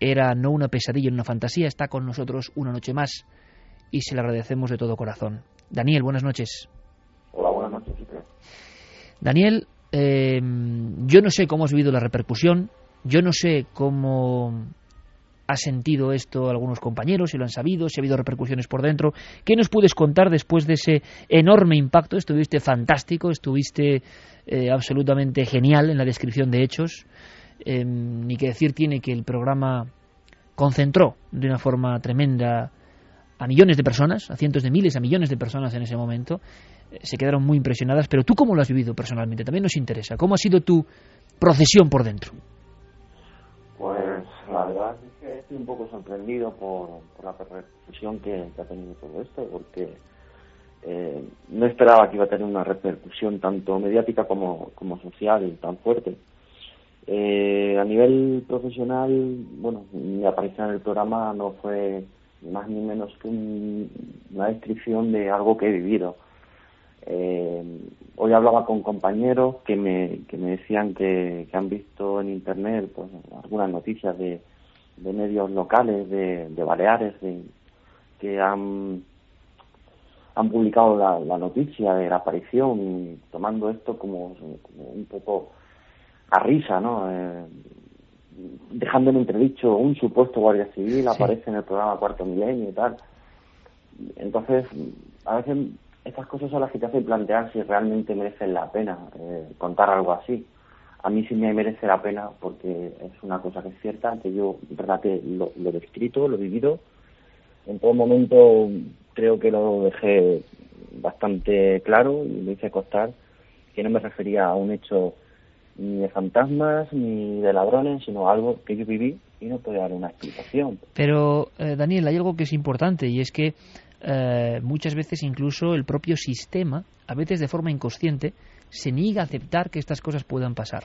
era no una pesadilla, una fantasía, está con nosotros una noche más y se le agradecemos de todo corazón. Daniel, buenas noches. Hola, buenas noches. Daniel, eh, yo no sé cómo has vivido la repercusión, yo no sé cómo ha sentido esto algunos compañeros, si lo han sabido, si ha habido repercusiones por dentro. ¿Qué nos puedes contar después de ese enorme impacto? Estuviste fantástico, estuviste eh, absolutamente genial en la descripción de hechos. Eh, ni que decir tiene que el programa concentró de una forma tremenda a millones de personas, a cientos de miles, a millones de personas en ese momento. Eh, se quedaron muy impresionadas, pero tú cómo lo has vivido personalmente, también nos interesa. ¿Cómo ha sido tu procesión por dentro? Pues la verdad es que estoy un poco sorprendido por, la repercusión que, ha tenido todo esto, porque eh, no esperaba que iba a tener una repercusión tanto mediática como, como social tan fuerte. Eh, a nivel profesional, bueno, mi aparición en el programa no fue más ni menos que una descripción de algo que he vivido. Eh, hoy hablaba con compañeros que me, que me decían que, han visto en internet pues, algunas noticias de, de medios locales de, de Baleares de, que han, han publicado la, noticia de la aparición tomando esto como, un poco a risa, ¿no? Eh, dejando en entredicho un supuesto guardia civil aparece en el programa Cuarto Milenio y tal. Entonces, a veces estas cosas son las que te hacen plantear si realmente merecen la pena eh, contar algo así. A mí sí me merece la pena porque es una cosa que es cierta, que yo, verdad que lo, lo he descrito, lo he vivido. En todo momento creo que lo dejé bastante claro y lo hice costar que no me refería a un hecho ni de fantasmas ni de ladrones, sino algo que yo viví y no puedo dar una explicación. Pero, eh, Daniel, hay algo que es importante y es que eh, muchas veces incluso el propio sistema, a veces de forma inconsciente, se niega a aceptar que estas cosas puedan pasar.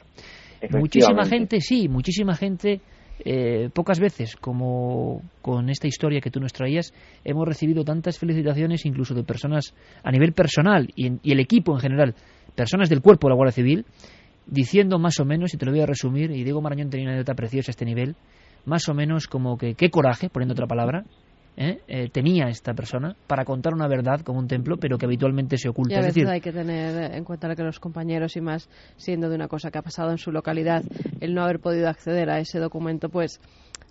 Muchísima gente, sí, muchísima gente, eh, pocas veces, como con esta historia que tú nos traías, hemos recibido tantas felicitaciones incluso de personas a nivel personal y, y el equipo en general, personas del cuerpo de la Guardia Civil, diciendo más o menos, y te lo voy a resumir, y Diego Marañón tenía una anécdota preciosa a este nivel, más o menos como que qué coraje, poniendo otra palabra, ¿eh? Eh, tenía esta persona para contar una verdad como un templo, pero que habitualmente se oculta. Y a veces hay que tener en cuenta que los compañeros, y más siendo de una cosa que ha pasado en su localidad, el no haber podido acceder a ese documento, pues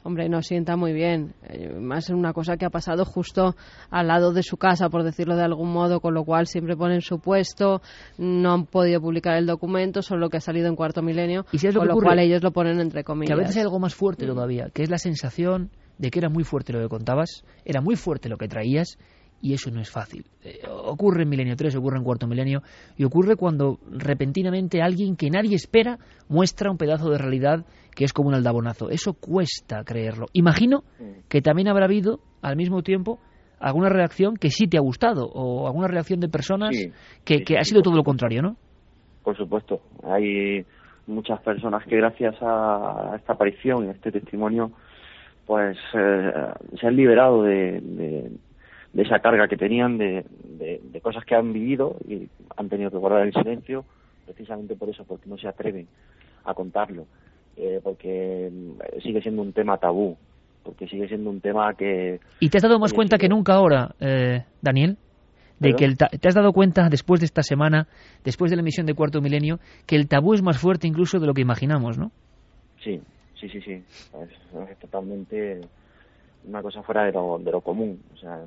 hombre, no sienta muy bien. Eh, más en una cosa que ha pasado justo al lado de su casa, por decirlo de algún modo, con lo cual siempre ponen su puesto, no han podido publicar el documento, solo que ha salido en cuarto milenio, ¿Y lo con lo cual ellos lo ponen entre comillas. Que a veces hay algo más fuerte todavía, que es la sensación de que era muy fuerte lo que contabas, era muy fuerte lo que traías y eso no es fácil. Eh, ocurre en Milenio 3, ocurre en Cuarto Milenio y ocurre cuando repentinamente alguien que nadie espera muestra un pedazo de realidad que es como un aldabonazo. Eso cuesta creerlo. Imagino que también habrá habido al mismo tiempo alguna reacción que sí te ha gustado o alguna reacción de personas que, que ha sido todo lo contrario, ¿no? Por supuesto. Hay muchas personas que gracias a esta aparición y a este testimonio pues eh, se han liberado de, de, esa carga que tenían, de, de, cosas que han vivido y han tenido que guardar el silencio, precisamente por eso, porque no se atreven a contarlo, eh, porque mm, sigue siendo un tema tabú, porque sigue siendo un tema que... ¿Y te has dado más cuenta que nunca ahora, eh, Daniel? de que el te has dado cuenta después de esta semana, después de la emisión de Cuarto Milenio, que el tabú es más fuerte incluso de lo que imaginamos, ¿no? Sí, Sí, sí, sí. Es, totalmente una cosa fuera de lo, de lo común. O sea,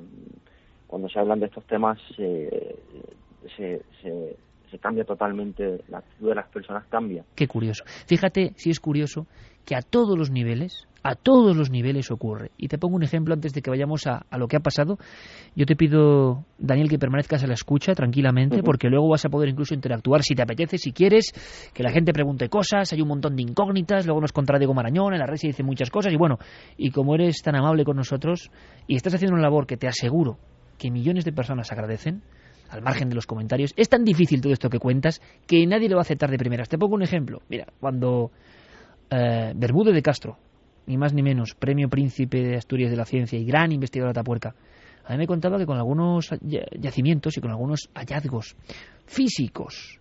cuando se hablan de estos temas se, se, se, cambia totalmente, la actitud de las personas cambia. Qué curioso. Fíjate si es curioso que a todos los niveles, a todos los niveles ocurre. Y te pongo un ejemplo antes de que vayamos a, lo que ha pasado. Yo te pido, Daniel, que permanezcas a la escucha tranquilamente, porque luego vas a poder incluso interactuar si te apetece, si quieres, que la gente pregunte cosas, hay un montón de incógnitas, luego nos contra Diego Marañón, en la red se dice muchas cosas, y bueno, y como eres tan amable con nosotros y estás haciendo una labor que te aseguro que millones de personas agradecen, al margen de los comentarios, es tan difícil todo esto que cuentas que nadie lo va a aceptar de primeras. Te pongo un ejemplo. Mira, cuando eh, Bermúdez de Castro, ni más ni menos, premio príncipe de Asturias de la Ciencia y gran investigador de Atapuerca, a mí me contaba que con algunos yacimientos y con algunos hallazgos físicos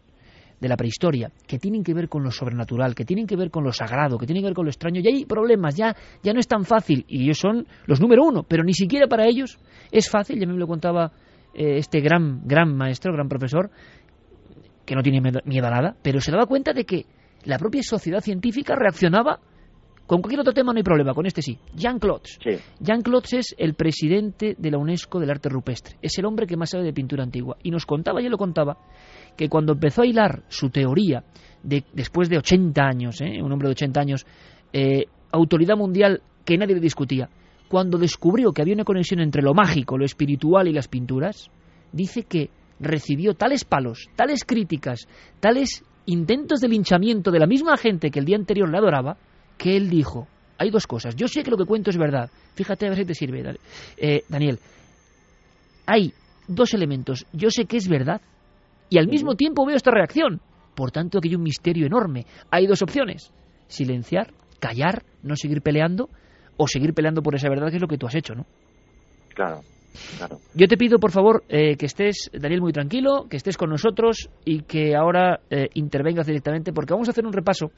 de la prehistoria que tienen que ver con lo sobrenatural, que tienen que ver con lo sagrado, que tienen que ver con lo extraño, ya hay problemas, ya, ya no es tan fácil, y ellos son los número uno, pero ni siquiera para ellos es fácil, ya me lo contaba eh, este gran, gran maestro, gran profesor, que no tiene miedo a nada, pero se daba cuenta de que la propia sociedad científica reaccionaba con cualquier otro tema no hay problema, con este sí. Jean Klotz. Jean Klotz es el presidente de la UNESCO del arte rupestre. Es el hombre que más sabe de pintura antigua. Y nos contaba, ya lo contaba, que cuando empezó a hilar su teoría, de, después de 80 años, ¿eh? un hombre de 80 años, eh, autoridad mundial que nadie le discutía, cuando descubrió que había una conexión entre lo mágico, lo espiritual y las pinturas, dice que recibió tales palos, tales críticas, tales intentos de linchamiento de la misma gente que el día anterior le adoraba, que él dijo, hay dos cosas, yo sé que lo que cuento es verdad, fíjate a ver si te sirve, eh, Daniel, hay dos elementos, yo sé que es verdad y al mismo tiempo veo esta reacción, por tanto que hay un misterio enorme, hay dos opciones, silenciar, callar, no seguir peleando, o seguir peleando por esa verdad que es lo que tú has hecho, ¿no? Claro. Claro. Yo te pido, por favor, eh, que estés, Daniel, muy tranquilo, que estés con nosotros y que ahora eh, intervengas directamente, porque vamos a hacer un repaso,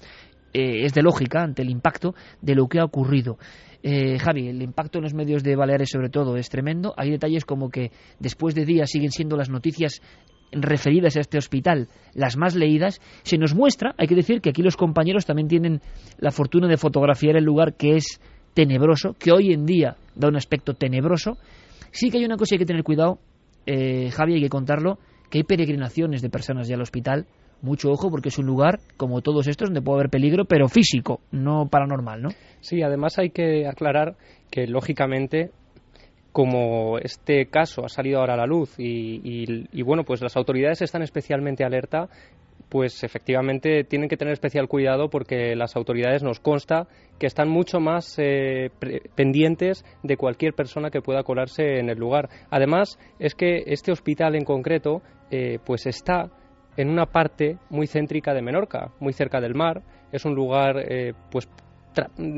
eh, es de lógica, ante el impacto de lo que ha ocurrido. Javi, el impacto en los medios de Baleares, sobre todo, es tremendo. Hay detalles como que después de días siguen siendo las noticias referidas a este hospital las más leídas, se nos muestra, hay que decir que aquí los compañeros también tienen la fortuna de fotografiar el lugar que es tenebroso, que hoy en día da un aspecto tenebroso, Sí que hay una cosa que hay que tener cuidado, eh, Javi, hay que contarlo, que hay peregrinaciones de personas ya al hospital. Mucho ojo porque es un lugar, como todos estos, donde puede haber peligro, pero físico, no paranormal, ¿no? Sí, además hay que aclarar que, lógicamente, como este caso ha salido ahora a la luz y, y, bueno, pues las autoridades están especialmente alerta, pues efectivamente tienen que tener especial cuidado porque las autoridades nos consta que están mucho más eh, pendientes de cualquier persona que pueda colarse en el lugar. Además, es que este hospital en concreto eh, pues está en una parte muy céntrica de Menorca, muy cerca del mar. Es un lugar eh, pues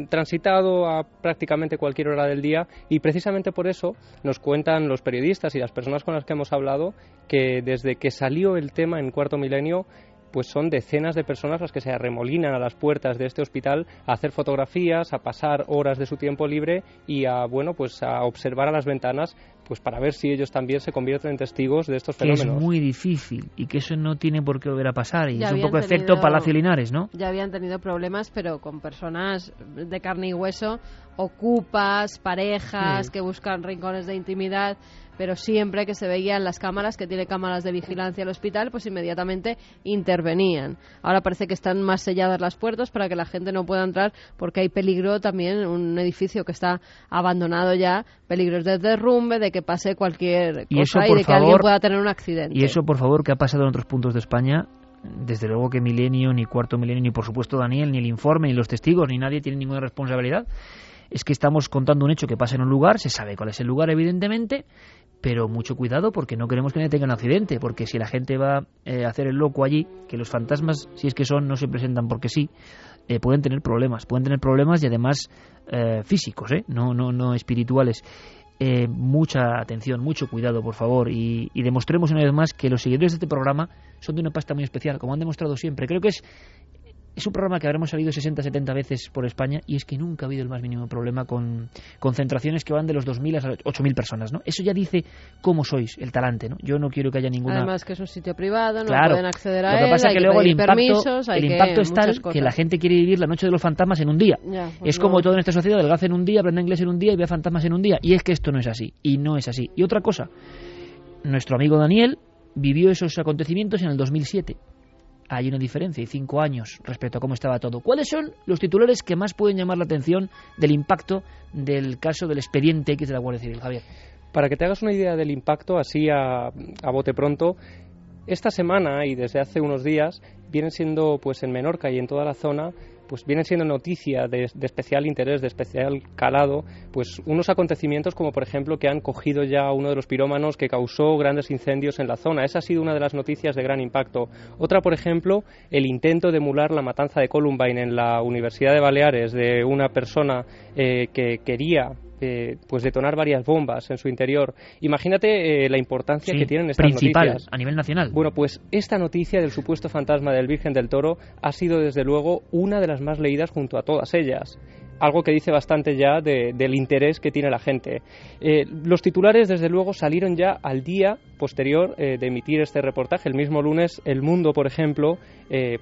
transitado a prácticamente cualquier hora del día y precisamente por eso nos cuentan los periodistas y las personas con las que hemos hablado que desde que salió el tema en cuarto milenio pues son decenas de personas las que se arremolinan a las puertas de este hospital a hacer fotografías, a pasar horas de su tiempo libre y a bueno, pues a observar a las ventanas pues para ver si ellos también se convierten en testigos de estos fenómenos. Que es muy difícil y que eso no tiene por qué volver a pasar y es un poco efecto Palacio Linares, ¿no? Ya habían tenido problemas, pero con personas de carne y hueso, ocupas, parejas que buscan rincones de intimidad pero siempre que se veían las cámaras, que tiene cámaras de vigilancia el hospital, pues inmediatamente intervenían. Ahora parece que están más selladas las puertas para que la gente no pueda entrar porque hay peligro también en un edificio que está abandonado ya, peligros de derrumbe, de que pase cualquier cosa y, de que alguien pueda tener un accidente. Y eso, por favor, que ha pasado en otros puntos de España, desde luego que Milenio, ni Cuarto Milenio, ni por supuesto Daniel, ni el informe, ni los testigos, ni nadie tiene ninguna responsabilidad. Es que estamos contando un hecho que pasa en un lugar, se sabe cuál es el lugar, evidentemente, pero mucho cuidado porque no queremos que nadie tenga un accidente, porque si la gente va eh, a hacer el loco allí, que los fantasmas, si es que son, no se presentan porque sí, eh, pueden tener problemas, pueden tener problemas y además eh, físicos, no, no, no espirituales. mucha atención, mucho cuidado, por favor, y demostremos una vez más que los seguidores de este programa son de una pasta muy especial, como han demostrado siempre. Creo que es es un programa que habremos salido 60, 70 veces por España y es que nunca ha habido el más mínimo problema con concentraciones que van de los 2.000 a 8.000 personas, ¿no? Eso ya dice cómo sois, el talante, ¿no? Yo no quiero que haya ninguna... Además que es un sitio privado, no pueden acceder a Lo que pasa es que, luego el impacto, el impacto es tal que la gente quiere vivir la noche de los fantasmas en un día. Pues es como todo en esta sociedad, delgaza en un día, aprende inglés en un día y ve fantasmas en un día. Y es que esto no es así, y no es así. Y otra cosa, nuestro amigo Daniel vivió esos acontecimientos en el 2007 hay una diferencia y cinco años respecto a cómo estaba todo. ¿Cuáles son los titulares que más pueden llamar la atención del impacto del caso del expediente X de la Guardia Civil, Javier? Para que te hagas una idea del impacto, así a, a bote pronto, esta semana y desde hace unos días vienen siendo pues en Menorca y en toda la zona pues vienen siendo noticia de, especial interés, de especial calado, pues unos acontecimientos como por ejemplo que han cogido ya uno de los pirómanos que causó grandes incendios en la zona. Esa ha sido una de las noticias de gran impacto. Otra, por ejemplo, el intento de emular la matanza de Columbine en la Universidad de Baleares de una persona eh, que quería eh, pues detonar varias bombas en su interior. Imagínate eh, la importancia que tienen estas principal, noticias. a nivel nacional. Bueno, pues esta noticia del supuesto fantasma del Virgen del Toro ha sido desde luego una de las más leídas junto a todas ellas algo que dice bastante ya del interés que tiene la gente. Eh, los titulares, desde luego, salieron ya al día posterior de emitir este reportaje. El mismo lunes, El Mundo, por ejemplo,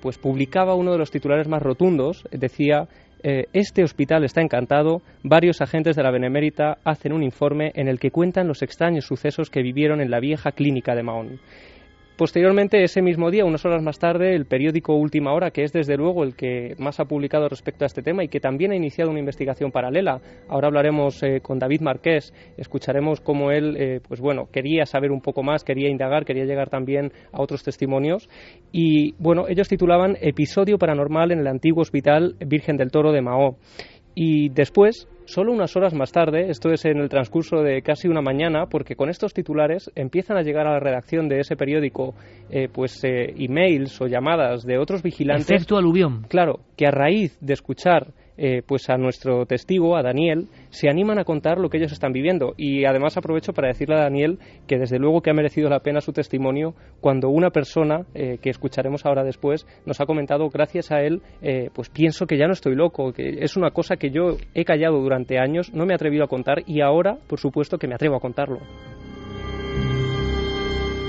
pues publicaba uno de los titulares más rotundos. Decía eh, este hospital está encantado. Varios agentes de la Benemérita hacen un informe en el que cuentan los extraños sucesos que vivieron en la vieja clínica de Mahón. Posteriormente, ese mismo día, unas horas más tarde, el periódico Última Hora, que es desde luego el que más ha publicado respecto a este tema y que también ha iniciado una investigación paralela. Ahora hablaremos eh, con David Marqués, escucharemos cómo él, eh, pues bueno, quería saber un poco más, quería indagar, quería llegar también a otros testimonios. Y bueno, ellos titulaban Episodio paranormal en el antiguo hospital Virgen del Toro de Mahó. Y después, solo unas horas más tarde, esto es en el transcurso de casi una mañana, porque con estos titulares empiezan a llegar a la redacción de ese periódico eh, pues eh, emails o llamadas de otros vigilantes. Efecto aluvión. Claro, que a raíz de escuchar eh, pues a nuestro testigo, a Daniel, se animan a contar lo que ellos están viviendo. Y además aprovecho para decirle a Daniel que desde luego que ha merecido la pena su testimonio cuando una persona, eh, que escucharemos ahora después, nos ha comentado, gracias a él, eh, pues pienso que ya no estoy loco, que es una cosa que yo he callado durante años, no me he atrevido a contar y ahora, por supuesto, que me atrevo a contarlo.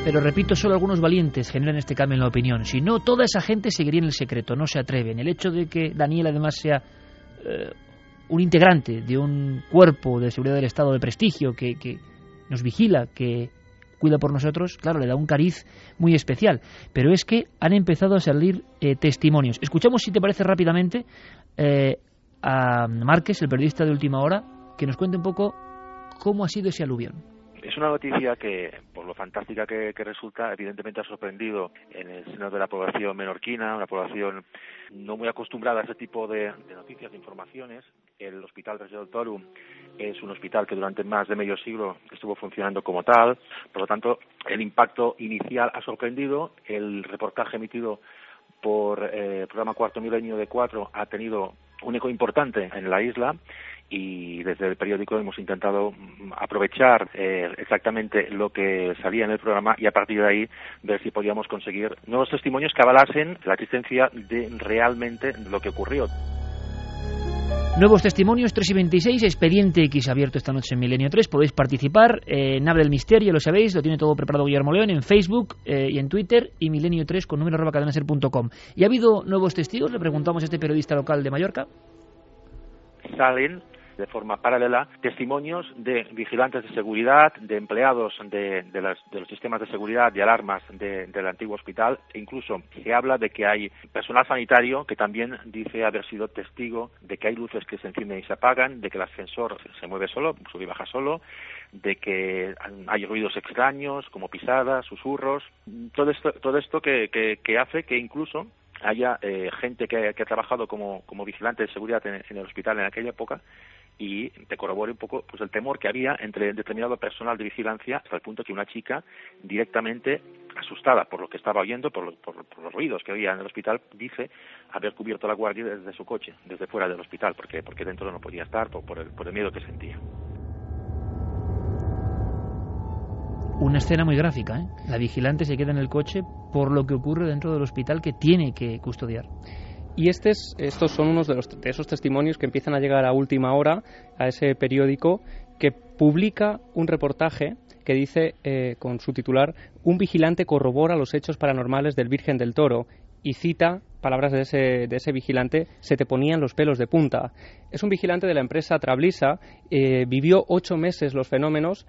Pero repito, solo algunos valientes generan este cambio en la opinión. Si no, toda esa gente seguiría en el secreto, no se atreven. El hecho de que Daniel además sea eh, un integrante de un cuerpo de seguridad del Estado de prestigio que, nos vigila, que cuida por nosotros, claro, le da un cariz muy especial. Pero es que han empezado a salir eh, testimonios. Escuchamos, si te parece rápidamente, eh, a Márquez, el periodista de última hora, que nos cuente un poco cómo ha sido ese aluvión. Es una noticia que, por lo fantástica que, resulta, evidentemente ha sorprendido en el seno de la población menorquina, una población no muy acostumbrada a ese tipo de, noticias, de informaciones. El Hospital Reggio del Torum es un hospital que durante más de medio siglo estuvo funcionando como tal, por lo tanto, el impacto inicial ha sorprendido. El reportaje emitido por eh, el programa Cuarto Milenio de Cuatro ha tenido un eco importante en la isla y desde el periódico hemos intentado mm, aprovechar eh, exactamente lo que salía en el programa y a partir de ahí ver si podíamos conseguir nuevos testimonios que avalasen la existencia de realmente lo que ocurrió. Nuevos testimonios, 3 y 26, expediente X abierto esta noche en Milenio 3. Podéis participar eh, en Abre el Misterio, lo sabéis, lo tiene todo preparado Guillermo León en Facebook eh, y en Twitter y Milenio 3 con número arroba cadenaser.com. ¿Y ha habido nuevos testigos? Le preguntamos a este periodista local de Mallorca. Salen de forma paralela testimonios de vigilantes de seguridad, de empleados de, de, las, de los sistemas de seguridad y alarmas de, del antiguo hospital. E incluso se habla de que hay personal sanitario que también dice haber sido testigo de que hay luces que se encienden y se apagan, de que el ascensor se mueve solo, sube y baja solo, de que hay ruidos extraños como pisadas, susurros, todo esto, todo esto que, que, que hace que incluso haya eh, gente que, ha trabajado como, como vigilante de seguridad en, el hospital en aquella época y te corrobore un poco pues el temor que había entre determinado personal de vigilancia hasta el punto que una chica directamente asustada por lo que estaba oyendo, por, lo, por, los ruidos que había en el hospital, dice haber cubierto la guardia desde su coche, desde fuera del hospital, porque, porque dentro no podía estar por, por, el, por el miedo que sentía. Una escena muy gráfica, ¿eh? La vigilante se queda en el coche por lo que ocurre dentro del hospital que tiene que custodiar. Y estos, estos son unos de, los, de esos testimonios que empiezan a llegar a última hora a ese periódico que publica un reportaje que dice, eh, con su titular, Un vigilante corrobora los hechos paranormales del Virgen del Toro y cita palabras de ese, de ese vigilante, se te ponían los pelos de punta. Es un vigilante de la empresa Trablisa, eh, vivió ocho meses los fenómenos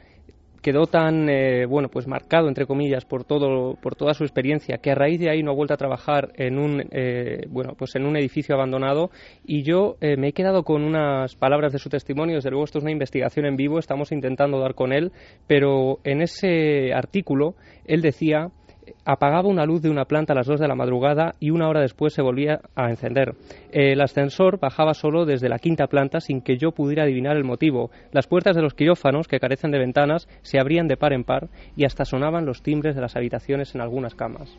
quedó tan eh, bueno pues marcado entre comillas por todo por toda su experiencia que a raíz de ahí no ha vuelto a trabajar en un eh, bueno pues en un edificio abandonado. Y yo eh, me he quedado con unas palabras de su testimonio. Desde luego esto es una investigación en vivo estamos intentando dar con él. Pero en ese artículo él decía apagaba una luz de una planta a las 2 de la madrugada y una hora después se volvía a encender. El ascensor bajaba solo desde la quinta planta sin que yo pudiera adivinar el motivo. Las puertas de los quirófanos, que carecen de ventanas, se abrían de par en par y hasta sonaban los timbres de las habitaciones en algunas camas.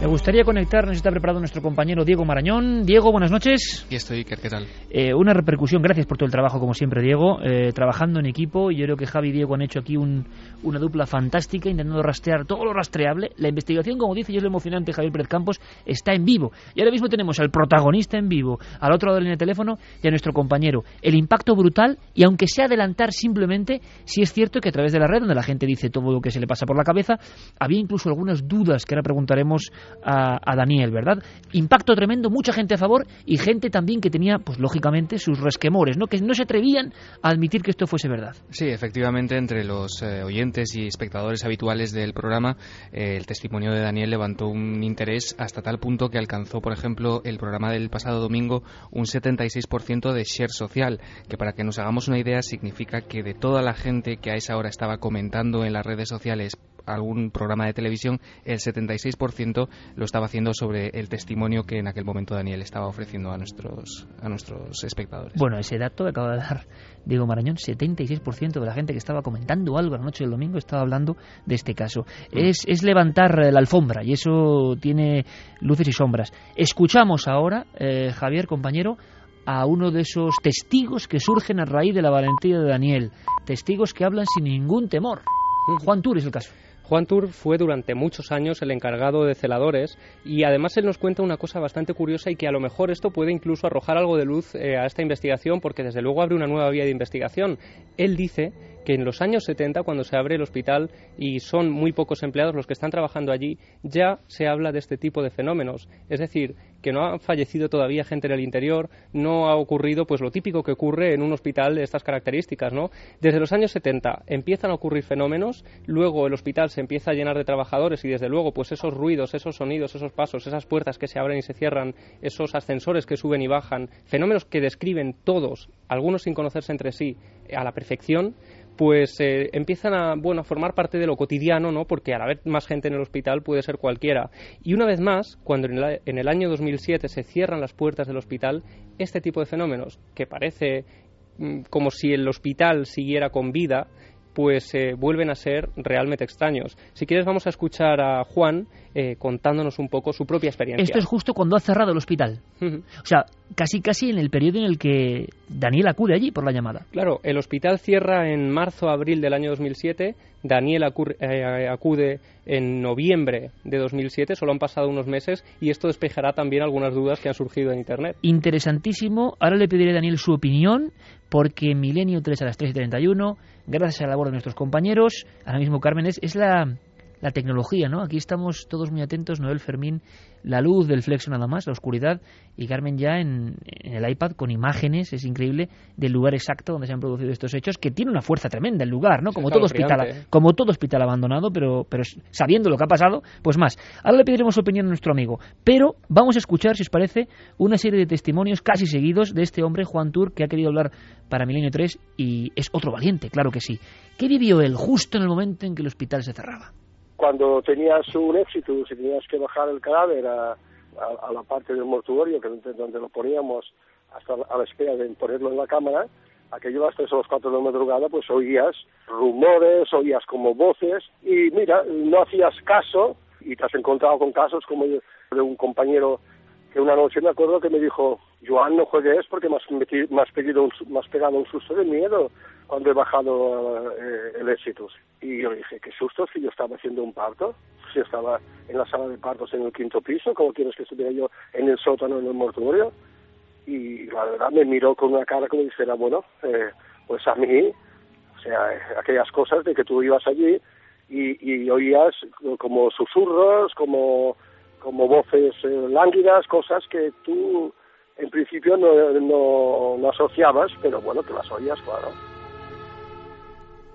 Me gustaría conectar, nos está preparado nuestro compañero Diego Marañón. Diego, buenas noches. Y estoy, ¿qué tal? Eh, una repercusión, gracias por todo el trabajo, como siempre, Diego. Eh, trabajando en equipo, y yo creo que Javi y Diego han hecho aquí un, una dupla fantástica, intentando rastrear todo lo rastreable. La investigación, como dice, y es lo emocionante, Javier Pérez Campos, está en vivo. Y ahora mismo tenemos al protagonista en vivo, al otro lado del teléfono, y a nuestro compañero. El impacto brutal, y aunque sea adelantar simplemente, sí es cierto que a través de la red, donde la gente dice todo lo que se le pasa por la cabeza, había incluso algunas dudas que ahora preguntaremos a, Daniel, ¿verdad? Impacto tremendo, mucha gente a favor y gente también que tenía, pues lógicamente, sus resquemores, ¿no? Que no se atrevían a admitir que esto fuese verdad. Sí, efectivamente, entre los eh, oyentes y espectadores habituales del programa, eh, el testimonio de Daniel levantó un interés hasta tal punto que alcanzó, por ejemplo, el programa del pasado domingo un 76% de share social, que para que nos hagamos una idea significa que de toda la gente que a esa hora estaba comentando en las redes sociales algún programa de televisión, el 76% lo estaba haciendo sobre el testimonio que en aquel momento Daniel estaba ofreciendo a nuestros, a nuestros espectadores. Bueno, ese dato que acaba de dar Diego Marañón, 76% de la gente que estaba comentando algo la noche del domingo estaba hablando de este caso. Mm. Es, es levantar la alfombra y eso tiene luces y sombras. Escuchamos ahora, eh, Javier, compañero, a uno de esos testigos que surgen a raíz de la valentía de Daniel. Testigos que hablan sin ningún temor. Juan Tur es el caso. Juan Tur fue durante muchos años el encargado de celadores y además él nos cuenta una cosa bastante curiosa y que a lo mejor esto puede incluso arrojar algo de luz eh, a esta investigación porque desde luego abre una nueva vía de investigación. Él dice que en los años 70, cuando se abre el hospital y son muy pocos empleados los que están trabajando allí, ya se habla de este tipo de fenómenos. Es decir, que no ha fallecido todavía gente en el interior, no ha ocurrido pues lo típico que ocurre en un hospital de estas características, ¿no? Desde los años 70 empiezan a ocurrir fenómenos, luego el hospital se empieza a llenar de trabajadores y desde luego pues esos ruidos, esos sonidos, esos pasos, esas puertas que se abren y se cierran, esos ascensores que suben y bajan, fenómenos que describen todos, algunos sin conocerse entre sí, a la perfección, pues eh, empiezan a, bueno, a formar parte de lo cotidiano, ¿no? Porque al haber más gente en el hospital puede ser cualquiera. Y una vez más, cuando en el, en el año 2007 se cierran las puertas del hospital, este tipo de fenómenos, que parece mm, como si el hospital siguiera con vida, pues eh, vuelven a ser realmente extraños. Si quieres vamos a escuchar a Juan eh, contándonos un poco su propia experiencia. Esto es justo cuando ha cerrado el hospital. O sea, casi casi en el periodo en el que Daniel acude allí por la llamada. Claro, el hospital cierra en marzo-abril del año 2007, Daniel eh, acude en noviembre de 2007, solo han pasado unos meses y esto despejará también algunas dudas que han surgido en Internet. Interesantísimo. Ahora le pediré a Daniel su opinión porque Milenio 3 a las 3 y 31, gracias a la labor de nuestros compañeros, ahora mismo Carmen es, es la la tecnología, ¿no? Aquí estamos todos muy atentos, Noel Fermín, la luz del flexo nada más, la oscuridad, y Carmen ya en, el iPad con imágenes, es increíble, del lugar exacto donde se han producido estos hechos, que tiene una fuerza tremenda el lugar, ¿no? Como todo hospital, ¿eh? como todo hospital abandonado, pero, pero sabiendo lo que ha pasado, pues más. Ahora le pediremos opinión a nuestro amigo, pero vamos a escuchar, si os parece, una serie de testimonios casi seguidos de este hombre, Juan Tur, que ha querido hablar para Milenio 3 y es otro valiente, claro que sí. ¿Qué vivió él justo en el momento en que el hospital se cerraba? Cuando tenías un éxito, si tenías que bajar el cadáver a, la parte del mortuorio, que donde lo poníamos hasta a la espera de ponerlo en la cámara, aquello a las 3 o las 4 de la madrugada, pues oías rumores, oías como voces, y mira, no hacías caso, y te has encontrado con casos como de un compañero que una noche me acuerdo que me dijo, Joan, no juegues porque me has, me has, pegado, un, me has pegado un susto de miedo cuando he bajado eh, el éxito. Y yo dije, qué susto si yo estaba haciendo un parto, si estaba en la sala de partos en el quinto piso, ¿cómo quieres que estuviera yo en el sótano, en el mortuorio? Y la verdad me miró con una cara como dijera, bueno, eh, pues a mí, o sea, aquellas cosas de que tú ibas allí y, y oías como susurros, como como voces eh, lánguidas, cosas que tú en principio no, no, asociabas, pero bueno, que las oías, claro.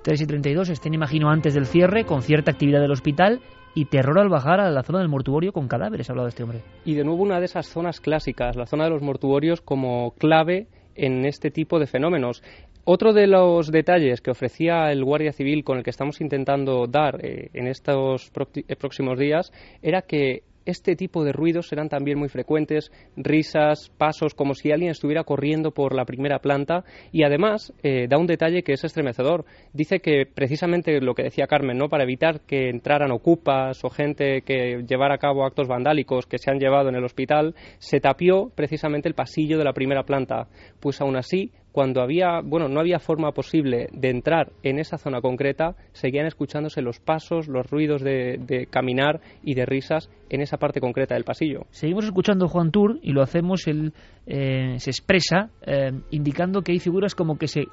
3 y 32 estén, imagino, antes del cierre, con cierta actividad del hospital y terror al bajar a la zona del mortuorio con cadáveres, ha hablado este hombre. Y de nuevo una de esas zonas clásicas, la zona de los mortuorios como clave en este tipo de fenómenos. Otro de los detalles que ofrecía el Guardia Civil con el que estamos intentando dar eh, en estos próximos días era que este tipo de ruidos serán también muy frecuentes, risas, pasos, como si alguien estuviera corriendo por la primera planta y además eh, da un detalle que es estremecedor. Dice que precisamente lo que decía Carmen, ¿no? para evitar que entraran ocupas o gente que llevara a cabo actos vandálicos que se han llevado en el hospital, se tapió precisamente el pasillo de la primera planta. Pues aún así cuando había, bueno, no había forma posible de entrar en esa zona concreta, seguían escuchándose los pasos, los ruidos de, caminar y de risas en esa parte concreta del pasillo. Seguimos escuchando Juan Tour y lo hacemos, él eh, se expresa eh, indicando que hay figuras como que se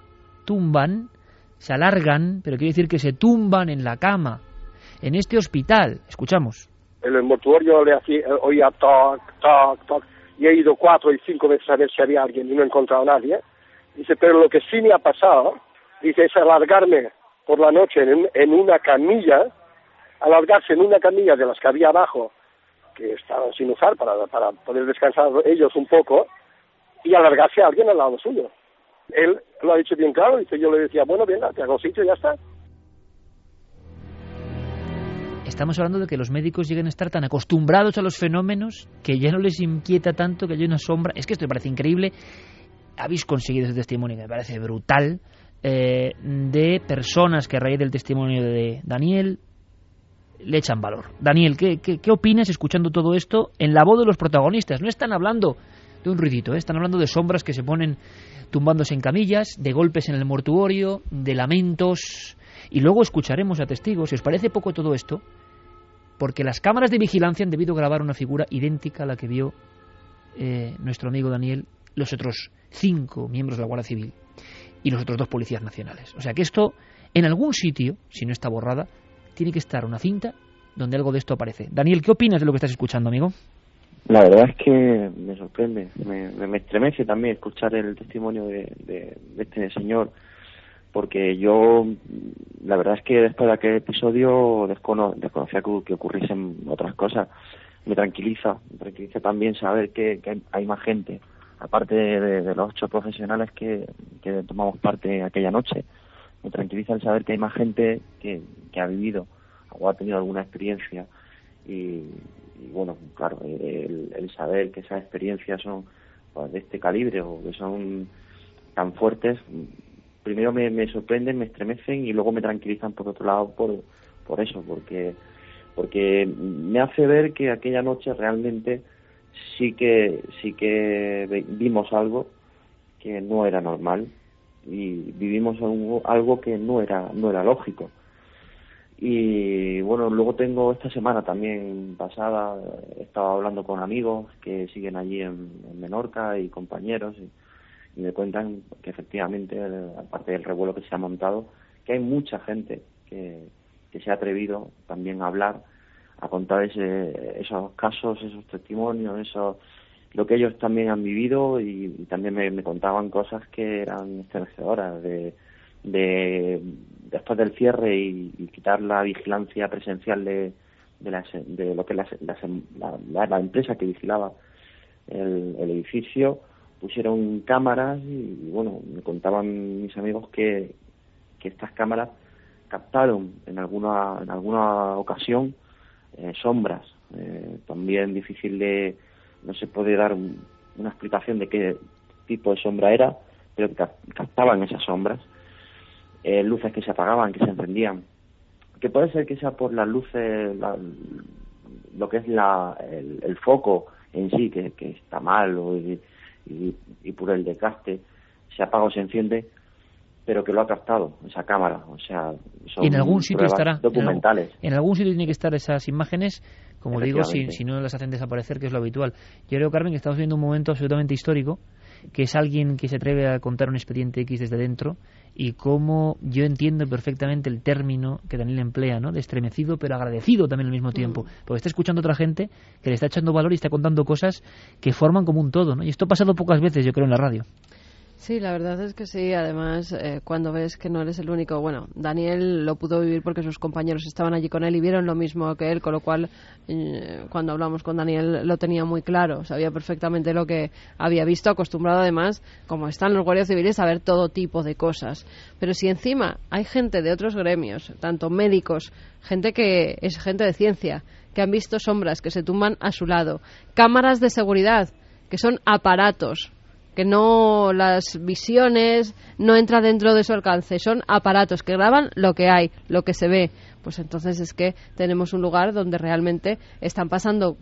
tumban, se alargan, pero quiere decir que se tumban en la cama, en este hospital. Escuchamos. En el mortuorio le hacía, oía toc, toc, toc, y he ido cuatro y cinco veces a ver si había alguien y no he encontrado a nadie. Dice, pero lo que sí me ha pasado, dice, es alargarme por la noche en, en una camilla, alargarse en una camilla de las que había abajo, que estaban sin usar para, para poder descansar ellos un poco, y alargarse a alguien al lado suyo. Él lo ha dicho bien claro, dice, yo le decía, bueno, venga, te hago sitio y ya está. Estamos hablando de que los médicos lleguen a estar tan acostumbrados a los fenómenos que ya no les inquieta tanto que haya una sombra. Es que esto me parece increíble. Habéis conseguido ese testimonio que me parece brutal eh, de personas que a raíz del testimonio de Daniel le echan valor. Daniel, ¿qué, qué, opinas escuchando todo esto en la voz de los protagonistas? No están hablando de un ruidito, ¿eh? están hablando de sombras que se ponen tumbándose en camillas, de golpes en el mortuorio, de lamentos, y luego escucharemos a testigos. Si os parece poco todo esto, porque las cámaras de vigilancia han debido grabar una figura idéntica a la que vio eh, nuestro amigo Daniel, los otros cinco miembros de la Guardia Civil y los otros dos policías nacionales. O sea que esto, en algún sitio, si no está borrada, tiene que estar una cinta donde algo de esto aparece. Daniel, ¿qué opinas de lo que estás escuchando, amigo? La verdad es que me sorprende, me, me estremece también escuchar el testimonio de, este señor, porque yo, la verdad es que después de aquel episodio descono, desconocía que, ocurriesen otras cosas. Me tranquiliza, me tranquiliza también saber que hay, más gente, aparte de, los ocho profesionales que, que tomamos parte aquella noche. Me tranquiliza el saber que hay más gente que, que ha vivido o ha tenido alguna experiencia y, y bueno, claro, el, el, saber que esas experiencias son pues, de este calibre o que son tan fuertes, primero me, me, sorprenden, me estremecen y luego me tranquilizan por otro lado por, por eso, porque, porque me hace ver que aquella noche realmente sí que, sí que vimos algo que no era normal y vivimos algo, que no era, no era lógico. Y bueno, luego tengo esta semana también pasada, he estado hablando con amigos que siguen allí en, en Menorca y compañeros y, y, me cuentan que efectivamente, aparte del revuelo que se ha montado, que hay mucha gente que, que se ha atrevido también a hablar, a contar ese, esos casos, esos testimonios, eso, lo que ellos también han vivido y, y también me, me, contaban cosas que eran estremecedoras de, de después del cierre y, y quitar la vigilancia presencial de, de, la, de lo que la, la, la, empresa que vigilaba el, el, edificio, pusieron cámaras y, bueno, me contaban mis amigos que, que estas cámaras captaron en alguna, en alguna ocasión eh, sombras. Eh, también difícil de, no se puede dar un, una explicación de qué tipo de sombra era, pero captaban esas sombras eh, luces que se apagaban, que se encendían. Que puede ser que sea por las luces, la, lo que es la, el, foco en sí, que, que está mal, o, y, y, y, por el desgaste se apaga o se enciende, pero que lo ha captado esa cámara. O sea, son y en algún sitio estará. Documentales. En, en algún, sitio tiene que estar esas imágenes, como digo, si, si no las hacen desaparecer, que es lo habitual. Yo creo, Carmen, que estamos viendo un momento absolutamente histórico, que es alguien que se atreve a contar un expediente X desde dentro y cómo yo entiendo perfectamente el término que Daniel emplea, ¿no? De estremecido pero agradecido también al mismo tiempo, porque está escuchando a otra gente que le está echando valor y está contando cosas que forman como un todo, ¿no? Y esto ha pasado pocas veces, yo creo, en la radio. Sí, la verdad es que sí. Además, eh, cuando ves que no eres el único, bueno, Daniel lo pudo vivir porque sus compañeros estaban allí con él y vieron lo mismo que él, con lo cual, eh, cuando hablamos con Daniel lo tenía muy claro, sabía perfectamente lo que había visto, acostumbrado además, como están los guardias civiles, a ver todo tipo de cosas. Pero si encima hay gente de otros gremios, tanto médicos, gente que es gente de ciencia, que han visto sombras que se tumban a su lado, cámaras de seguridad, que son aparatos que no las visiones no entra dentro de su alcance, son aparatos que graban lo que hay, lo que se ve. Pues entonces es que tenemos un lugar donde realmente están pasando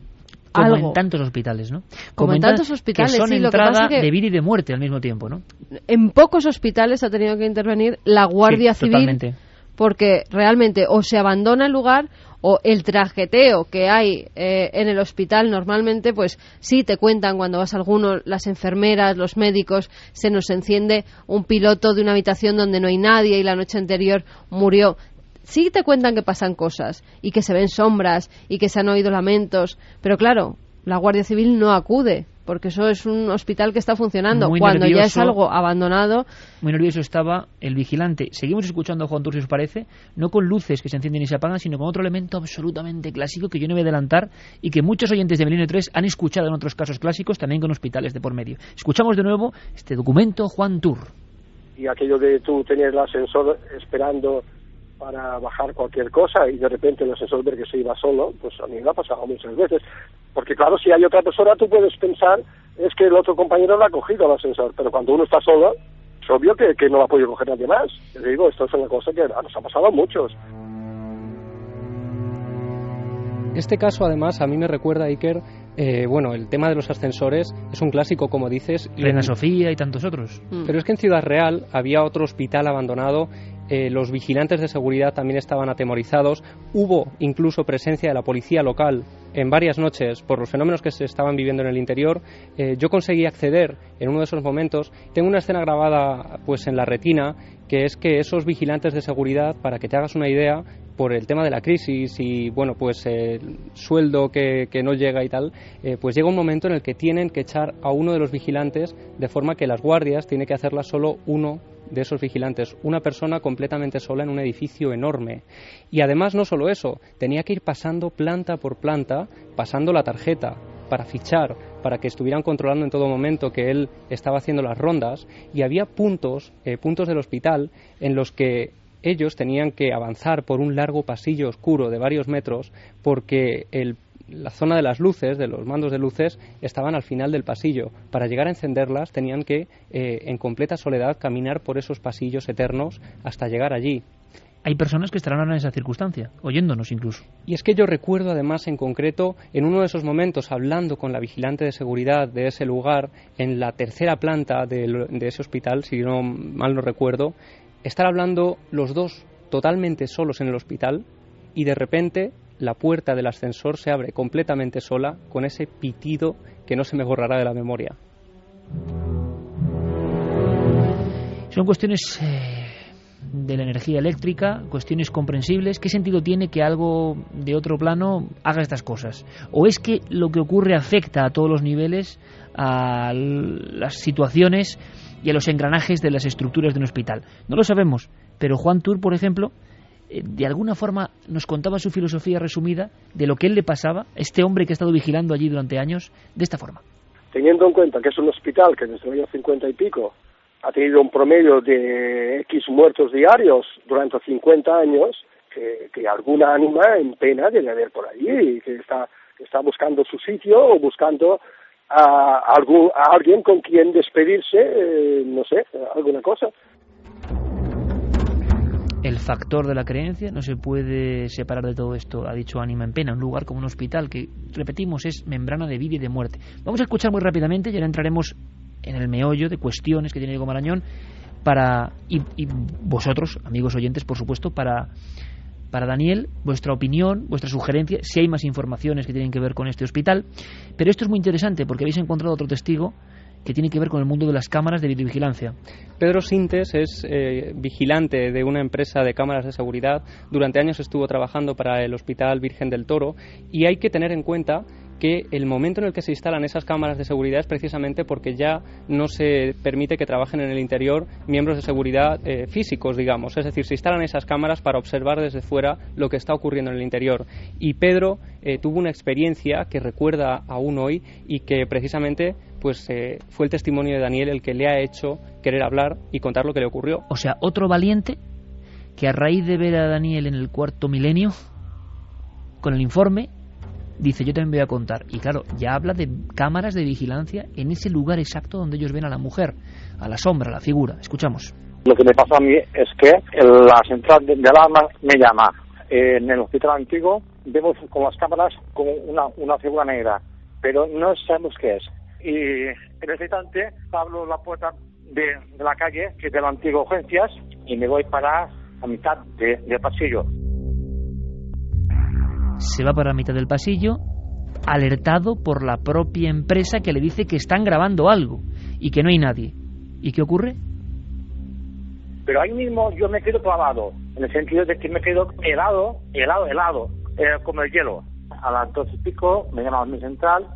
como algo. en tantos hospitales, ¿no? Como, como en tantos hospitales, que son sí, entrada lo que de vida y de muerte al mismo tiempo, ¿no? En pocos hospitales ha tenido que intervenir la Guardia sí, Civil totalmente. porque realmente o se abandona el lugar o el trajeteo que hay eh, en el hospital normalmente pues sí te cuentan cuando vas a alguno las enfermeras los médicos se nos enciende un piloto de una habitación donde no hay nadie y la noche anterior murió. Sí te cuentan que pasan cosas y que se ven sombras y que se han oído lamentos, pero claro, la Guardia Civil no acude porque eso es un hospital que está funcionando. Cuando ya es algo abandonado. Muy nervioso estaba el vigilante. Seguimos escuchando a Juan Tur, si os parece, no con luces que se encienden y se apagan, sino con otro elemento absolutamente clásico que yo no voy a adelantar y que muchos oyentes de Milenio 3 han escuchado en otros casos clásicos, también con hospitales de por medio. Escuchamos de nuevo este documento Juan Tur. Y aquello de tú tener el ascensor esperando para bajar cualquier cosa y de repente el ascensor ver que se iba solo, pues a mí me ha pasado muchas veces. Porque claro, si hay otra persona, tú puedes pensar, es que el otro compañero lo ha cogido el ascensor, pero cuando uno está solo, es obvio que, no lo ha podido coger nadie más. Te digo, esto es una cosa que nos ha pasado a muchos. Este caso, además, a mí me recuerda, Iker, eh, bueno, el tema de los ascensores es un clásico, como dices. Reina Sofía y tantos otros. Pero es que en Ciudad Real había otro hospital abandonado eh, los vigilantes de seguridad también estaban atemorizados, hubo incluso presencia de la policía local en varias noches por los fenómenos que se estaban viviendo en el interior. Eh, yo conseguí acceder en uno de esos momentos. Tengo una escena grabada pues en la retina que es que esos vigilantes de seguridad, para que te hagas una idea, por el tema de la crisis y bueno pues el sueldo que, no llega y tal, eh, pues llega un momento en el que tienen que echar a uno de los vigilantes de forma que las guardias tiene que hacerlas solo uno de esos vigilantes, una persona completamente sola en un edificio enorme. Y además no solo eso, tenía que ir pasando planta por planta, pasando la tarjeta para fichar, para que estuvieran controlando en todo momento que él estaba haciendo las rondas, y había puntos, eh, puntos del hospital en los que ellos tenían que avanzar por un largo pasillo oscuro de varios metros porque el la zona de las luces, de los mandos de luces, estaban al final del pasillo. Para llegar a encenderlas tenían que, eh, en completa soledad, caminar por esos pasillos eternos hasta llegar allí. Hay personas que estarán ahora en esa circunstancia, oyéndonos incluso. Y es que yo recuerdo además en concreto, en uno de esos momentos, hablando con la vigilante de seguridad de ese lugar, en la tercera planta de, de ese hospital, si no mal no recuerdo, estar hablando los dos totalmente solos en el hospital y de repente la puerta del ascensor se abre completamente sola con ese pitido que no se me borrará de la memoria. Son cuestiones eh, de la energía eléctrica, cuestiones comprensibles. ¿Qué sentido tiene que algo de otro plano haga estas cosas? ¿O es que lo que ocurre afecta a todos los niveles, a las situaciones y a los engranajes de las estructuras de un hospital? No lo sabemos, pero Juan Tour, por ejemplo, eh, de alguna forma nos contaba su filosofía resumida de lo que él le pasaba, este hombre que ha estado vigilando allí durante años, de esta forma. Teniendo en cuenta que es un hospital que desde el año 50 y pico ha tenido un promedio de X muertos diarios durante 50 años, que, alguna ánima en pena debe haber por allí, que está, está buscando su sitio o buscando a, algún, a alguien con quien despedirse, eh, no sé, alguna cosa el factor de la creencia no se puede separar de todo esto, ha dicho Ánima en Pena, un lugar como un hospital que, repetimos, es membrana de vida y de muerte. Vamos a escuchar muy rápidamente y ahora entraremos en el meollo de cuestiones que tiene Diego Marañón para, y, vosotros, amigos oyentes, por supuesto, para, para Daniel, vuestra opinión, vuestra sugerencia, si hay más informaciones que tienen que ver con este hospital. Pero esto es muy interesante porque habéis encontrado otro testigo que tiene que ver con el mundo de las cámaras de videovigilancia. Pedro Sintes es eh, vigilante de una empresa de cámaras de seguridad. Durante años estuvo trabajando para el Hospital Virgen del Toro y hay que tener en cuenta que el momento en el que se instalan esas cámaras de seguridad es precisamente porque ya no se permite que trabajen en el interior miembros de seguridad eh, físicos, digamos. Es decir, se instalan esas cámaras para observar desde fuera lo que está ocurriendo en el interior. Y Pedro eh, tuvo una experiencia que recuerda aún hoy y que precisamente pues eh, fue el testimonio de Daniel el que le ha hecho querer hablar y contar lo que le ocurrió. O sea, otro valiente que a raíz de ver a Daniel en el cuarto milenio, con el informe, dice yo también voy a contar. Y claro, ya habla de cámaras de vigilancia en ese lugar exacto donde ellos ven a la mujer, a la sombra, a la figura. Escuchamos. Lo que me pasa a mí es que la central de, alarma me llama. En el hospital antiguo vemos con las cámaras como una, una figura negra, pero no sabemos qué es. Y en ese instante abro la puerta de, la calle, que es de la antigua urgencias, y me voy para a mitad de, del pasillo se va para la mitad del pasillo, alertado por la propia empresa que le dice que están grabando algo y que no hay nadie. ¿Y qué ocurre? pero ahí mismo yo me quedo clavado, en el sentido de que me quedo helado, helado, helado, eh, como el hielo. A las dos y pico me llaman a mi central,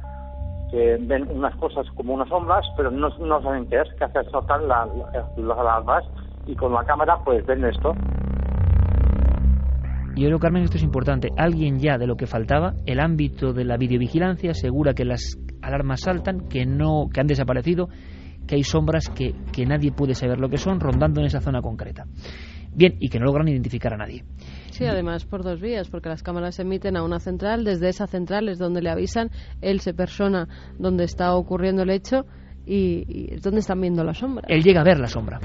que ven unas cosas como unas sombras, pero no, no saben qué es, que hace saltar la, la- las alarmas y con la cámara pues ven esto. Yo creo, Carmen, esto es importante. Alguien ya de lo que faltaba, el ámbito de la videovigilancia asegura que las alarmas saltan, que no, que han desaparecido, que hay sombras que, que nadie puede saber lo que son rondando en esa zona concreta. Bien, y que no logran identificar a nadie. Sí, además por dos vías, porque las cámaras emiten a una central, desde esa central es donde le avisan, él se persona donde está ocurriendo el hecho y, y es donde están viendo la sombra. Él llega a ver la sombra.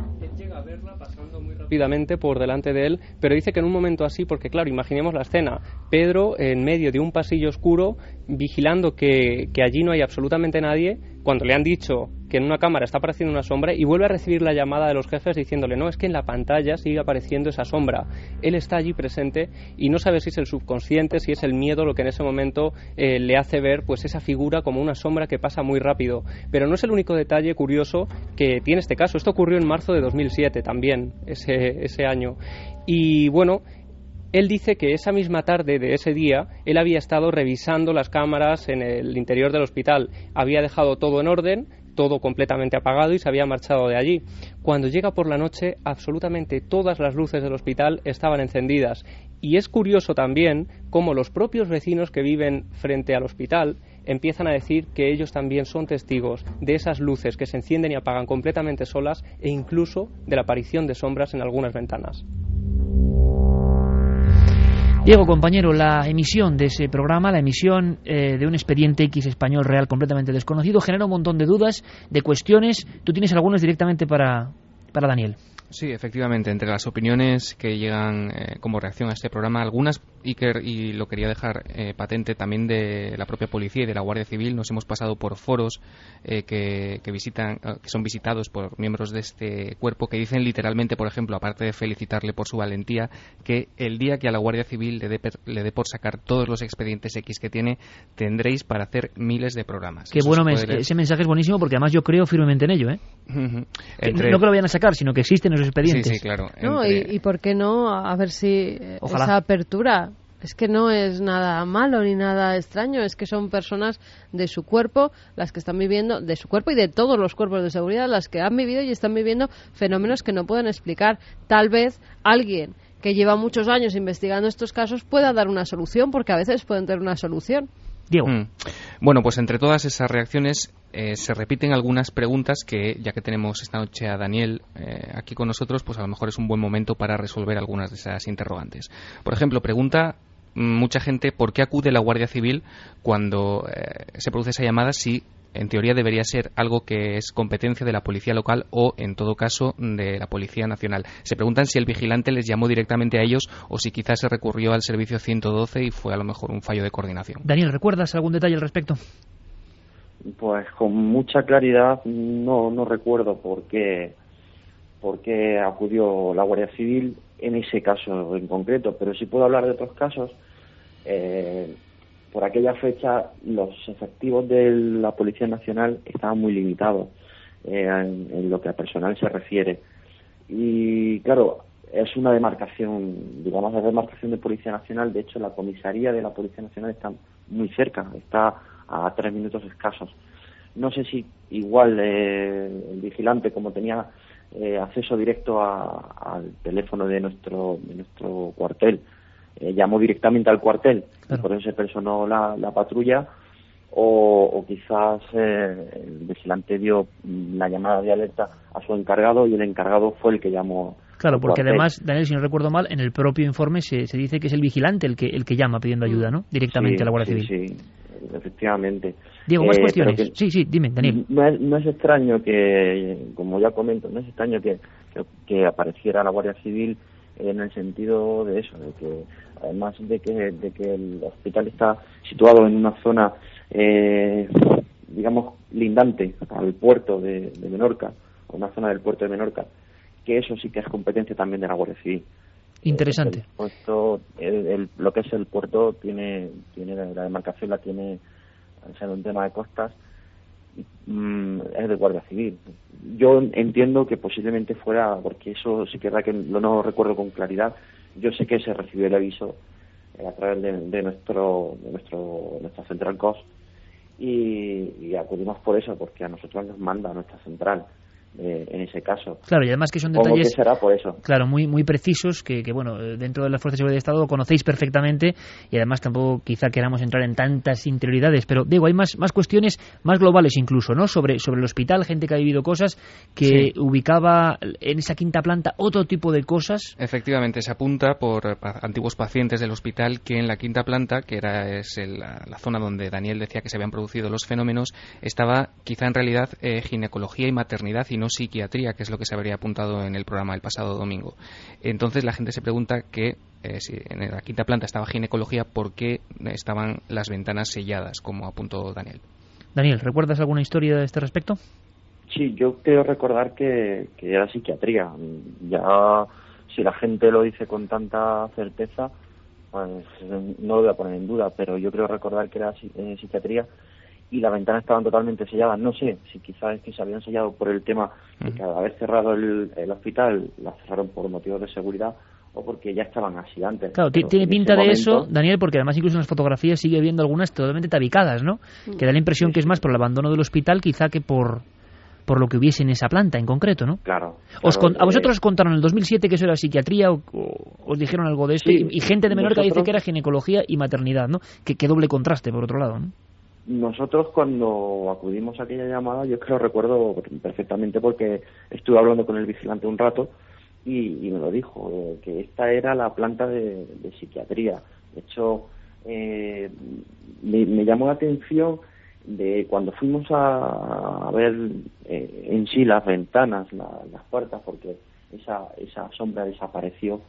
Rápidamente por delante de él, pero dice que en un momento así, porque claro, imaginemos la escena, Pedro en medio de un pasillo oscuro, vigilando que, que allí no hay absolutamente nadie, cuando le han dicho que en una cámara está apareciendo una sombra y vuelve a recibir la llamada de los jefes diciéndole, no, es que en la pantalla sigue apareciendo esa sombra. Él está allí presente y no sabe si es el subconsciente, si es el miedo lo que en ese momento eh, le hace ver pues esa figura como una sombra que pasa muy rápido. Pero no es el único detalle curioso que tiene este caso. Esto ocurrió en marzo de 2007 también, ese, ese año. Y bueno, él dice que esa misma tarde de ese día él había estado revisando las cámaras en el interior del hospital, había dejado todo en orden, todo completamente apagado y se había marchado de allí. Cuando llega por la noche, absolutamente todas las luces del hospital estaban encendidas. Y es curioso también cómo los propios vecinos que viven frente al hospital empiezan a decir que ellos también son testigos de esas luces que se encienden y apagan completamente solas e incluso de la aparición de sombras en algunas ventanas. Diego, compañero, la emisión de ese programa, la emisión eh, de un expediente X español real completamente desconocido, genera un montón de dudas, de cuestiones. Tú tienes algunas directamente para, para Daniel. Sí, efectivamente, entre las opiniones que llegan eh, como reacción a este programa, algunas, Iker, y lo quería dejar eh, patente también de la propia policía y de la Guardia Civil, nos hemos pasado por foros eh, que, que visitan, eh, que son visitados por miembros de este cuerpo que dicen literalmente, por ejemplo, aparte de felicitarle por su valentía, que el día que a la Guardia Civil le dé, per- le dé por sacar todos los expedientes X que tiene, tendréis para hacer miles de programas. Qué Eso bueno, leer. ese mensaje es buenísimo porque además yo creo firmemente en ello. ¿eh? Entre- No que lo vayan a sacar, sino que existen esos expedientes. Sí, sí, claro. No, y, y por qué no, a ver si eh, Ojalá. esa apertura. Es que no es nada malo ni nada extraño, es que son personas de su cuerpo las que están viviendo, de su cuerpo y de todos los cuerpos de seguridad, las que han vivido y están viviendo fenómenos que no pueden explicar. Tal vez alguien que lleva muchos años investigando estos casos pueda dar una solución, porque a veces pueden tener una solución. Diego. Mm. Bueno, pues entre todas esas reacciones eh, se repiten algunas preguntas que, ya que tenemos esta noche a Daniel eh, aquí con nosotros, pues a lo mejor es un buen momento para resolver algunas de esas interrogantes. Por ejemplo, pregunta mm, mucha gente por qué acude la Guardia Civil cuando eh, se produce esa llamada si en teoría debería ser algo que es competencia de la policía local o, en todo caso, de la Policía Nacional. Se preguntan si el vigilante les llamó directamente a ellos o si quizás se recurrió al servicio 112 y fue a lo mejor un fallo de coordinación. Daniel, ¿recuerdas algún detalle al respecto? Pues con mucha claridad no, no recuerdo por qué, acudió la Guardia Civil en ese caso en concreto, pero sí puedo hablar de otros casos. Eh, por aquella fecha los efectivos de la Policía Nacional estaban muy limitados eh, en, en lo que a personal se refiere. Y claro, es una demarcación, digamos, de demarcación de Policía Nacional. De hecho, la comisaría de la Policía Nacional está muy cerca, está a tres minutos escasos. No sé si igual eh, el vigilante, como tenía eh, acceso directo a- al teléfono de nuestro, de nuestro cuartel, eh, llamó directamente al cuartel y por eso se personó la, la patrulla, o, o quizás eh, el vigilante dio mm, la llamada de alerta a su encargado y el encargado fue el que llamó. Claro, porque además, Daniel, si no recuerdo mal, en el propio informe se, se dice que es el vigilante el que, el que llama pidiendo ayuda, ¿no? Directamente Sí, a la Guardia sí, Civil. Sí, efectivamente. Diego, más Eh, cuestiones. que- Sí, sí, dime, Daniel. No es, no es extraño que, como ya comento, no es extraño que, que, que apareciera la Guardia Civil en el sentido de eso, de que además de que, de que el hospital está situado en una zona, eh, digamos, lindante al puerto de, de Menorca, o una zona del puerto de Menorca, que eso sí que es competencia también de la Guardia Civil. Interesante. El puerto, el- el- lo que es el puerto tiene, tiene la, demarcación la tiene, al un tema de costas, mm, es de Guardia Civil. Yo entiendo que posiblemente fuera, porque eso sí que es verdad que no, no recuerdo con claridad, yo sé que se recibió el aviso eh, a través de, de nuestro, de nuestro nuestra central COS y, y acudimos por eso, porque a nosotros nos manda nuestra central eh, en ese caso. Claro, y además que son detalles que será por eso. claro muy muy precisos que, que, bueno eh, dentro de las fuerzas de seguridad de Estado conocéis perfectamente y además tampoco quizá queramos entrar en tantas interioridades pero digo hay más más cuestiones más globales incluso no sobre sobre el hospital gente que ha vivido cosas que Sí. ubicaba en esa quinta planta otro tipo de cosas Efectivamente, se apunta por antiguos pacientes del hospital que en la quinta planta, que era es el- la, la zona donde Daniel decía que se habían producido los fenómenos, estaba quizá en realidad eh, ginecología y maternidad y no psiquiatría, que es lo que se habría apuntado en el programa el pasado domingo. Entonces la gente se pregunta que eh, si en la quinta planta estaba ginecología, ¿por qué estaban las ventanas selladas, como apuntó Daniel? Daniel ¿recuerdas alguna historia de este respecto? Sí, yo creo recordar que, que era psiquiatría. Ya, si la gente lo dice con tanta certeza, pues no lo voy a poner en duda, pero yo creo recordar que era eh, psiquiatría y las ventanas estaban totalmente selladas. No sé si quizás es que se habían sellado por el tema de que al haber cerrado el, el hospital, las cerraron por motivos de seguridad o porque ya estaban así antes. Claro, tiene pinta de momento- eso, Daniel, porque además incluso en las fotografías sigue viendo algunas totalmente tabicadas, ¿no? Que da la impresión que es más por el abandono del hospital quizá que por por lo que hubiese en esa planta en concreto, ¿no? Claro. Os con- ¿A eh, vosotros os contaron en el 2007 que eso era psiquiatría o, o os dijeron algo de esto? Sí, y, y gente de Menorca dice que era ginecología y maternidad, ¿no? Que, que doble contraste, por otro lado, ¿no? Nosotros cuando acudimos a aquella llamada, yo es que lo recuerdo perfectamente porque estuve hablando con el vigilante un rato y, me lo dijo, eh, que esta era la planta de, psiquiatría. De hecho, eh, me, me llamó la atención de cuando fuimos a, a ver eh, en sí las ventanas, la- las puertas, porque esa, esa sombra desapareció.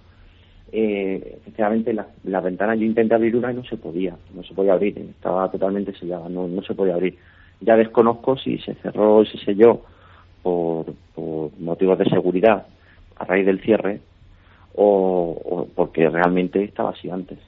Eh, efectivamente, la, ventana yo intenté abrir una y no se podía, no se podía abrir, estaba totalmente sellada, no, no se podía abrir. Ya desconozco si se cerró y se selló por, por motivos de seguridad a raíz del cierre o, o porque realmente estaba así antes.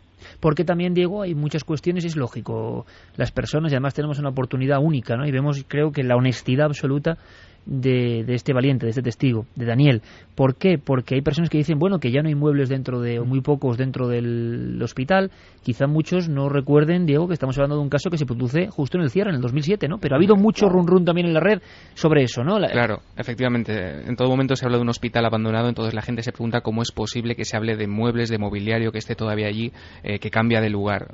Porque también, Diego, hay muchas cuestiones, es lógico, las personas, y además tenemos una oportunidad única, ¿no? Y vemos, creo que la honestidad absoluta de, este valiente, de este testigo, de Daniel. ¿Por qué? Porque hay personas que dicen, bueno, que ya no hay muebles dentro de, o muy pocos dentro del hospital. Quizá muchos no recuerden, Diego, que estamos hablando de un caso que se produce justo en el cierre, en el 2007, ¿no? Pero ha habido mucho run run también en la red sobre eso, ¿no? La- Claro, efectivamente. En todo momento se habla de un hospital abandonado, entonces la gente se pregunta cómo es posible que se hable de muebles, de mobiliario que esté todavía allí, eh, que cambia de lugar.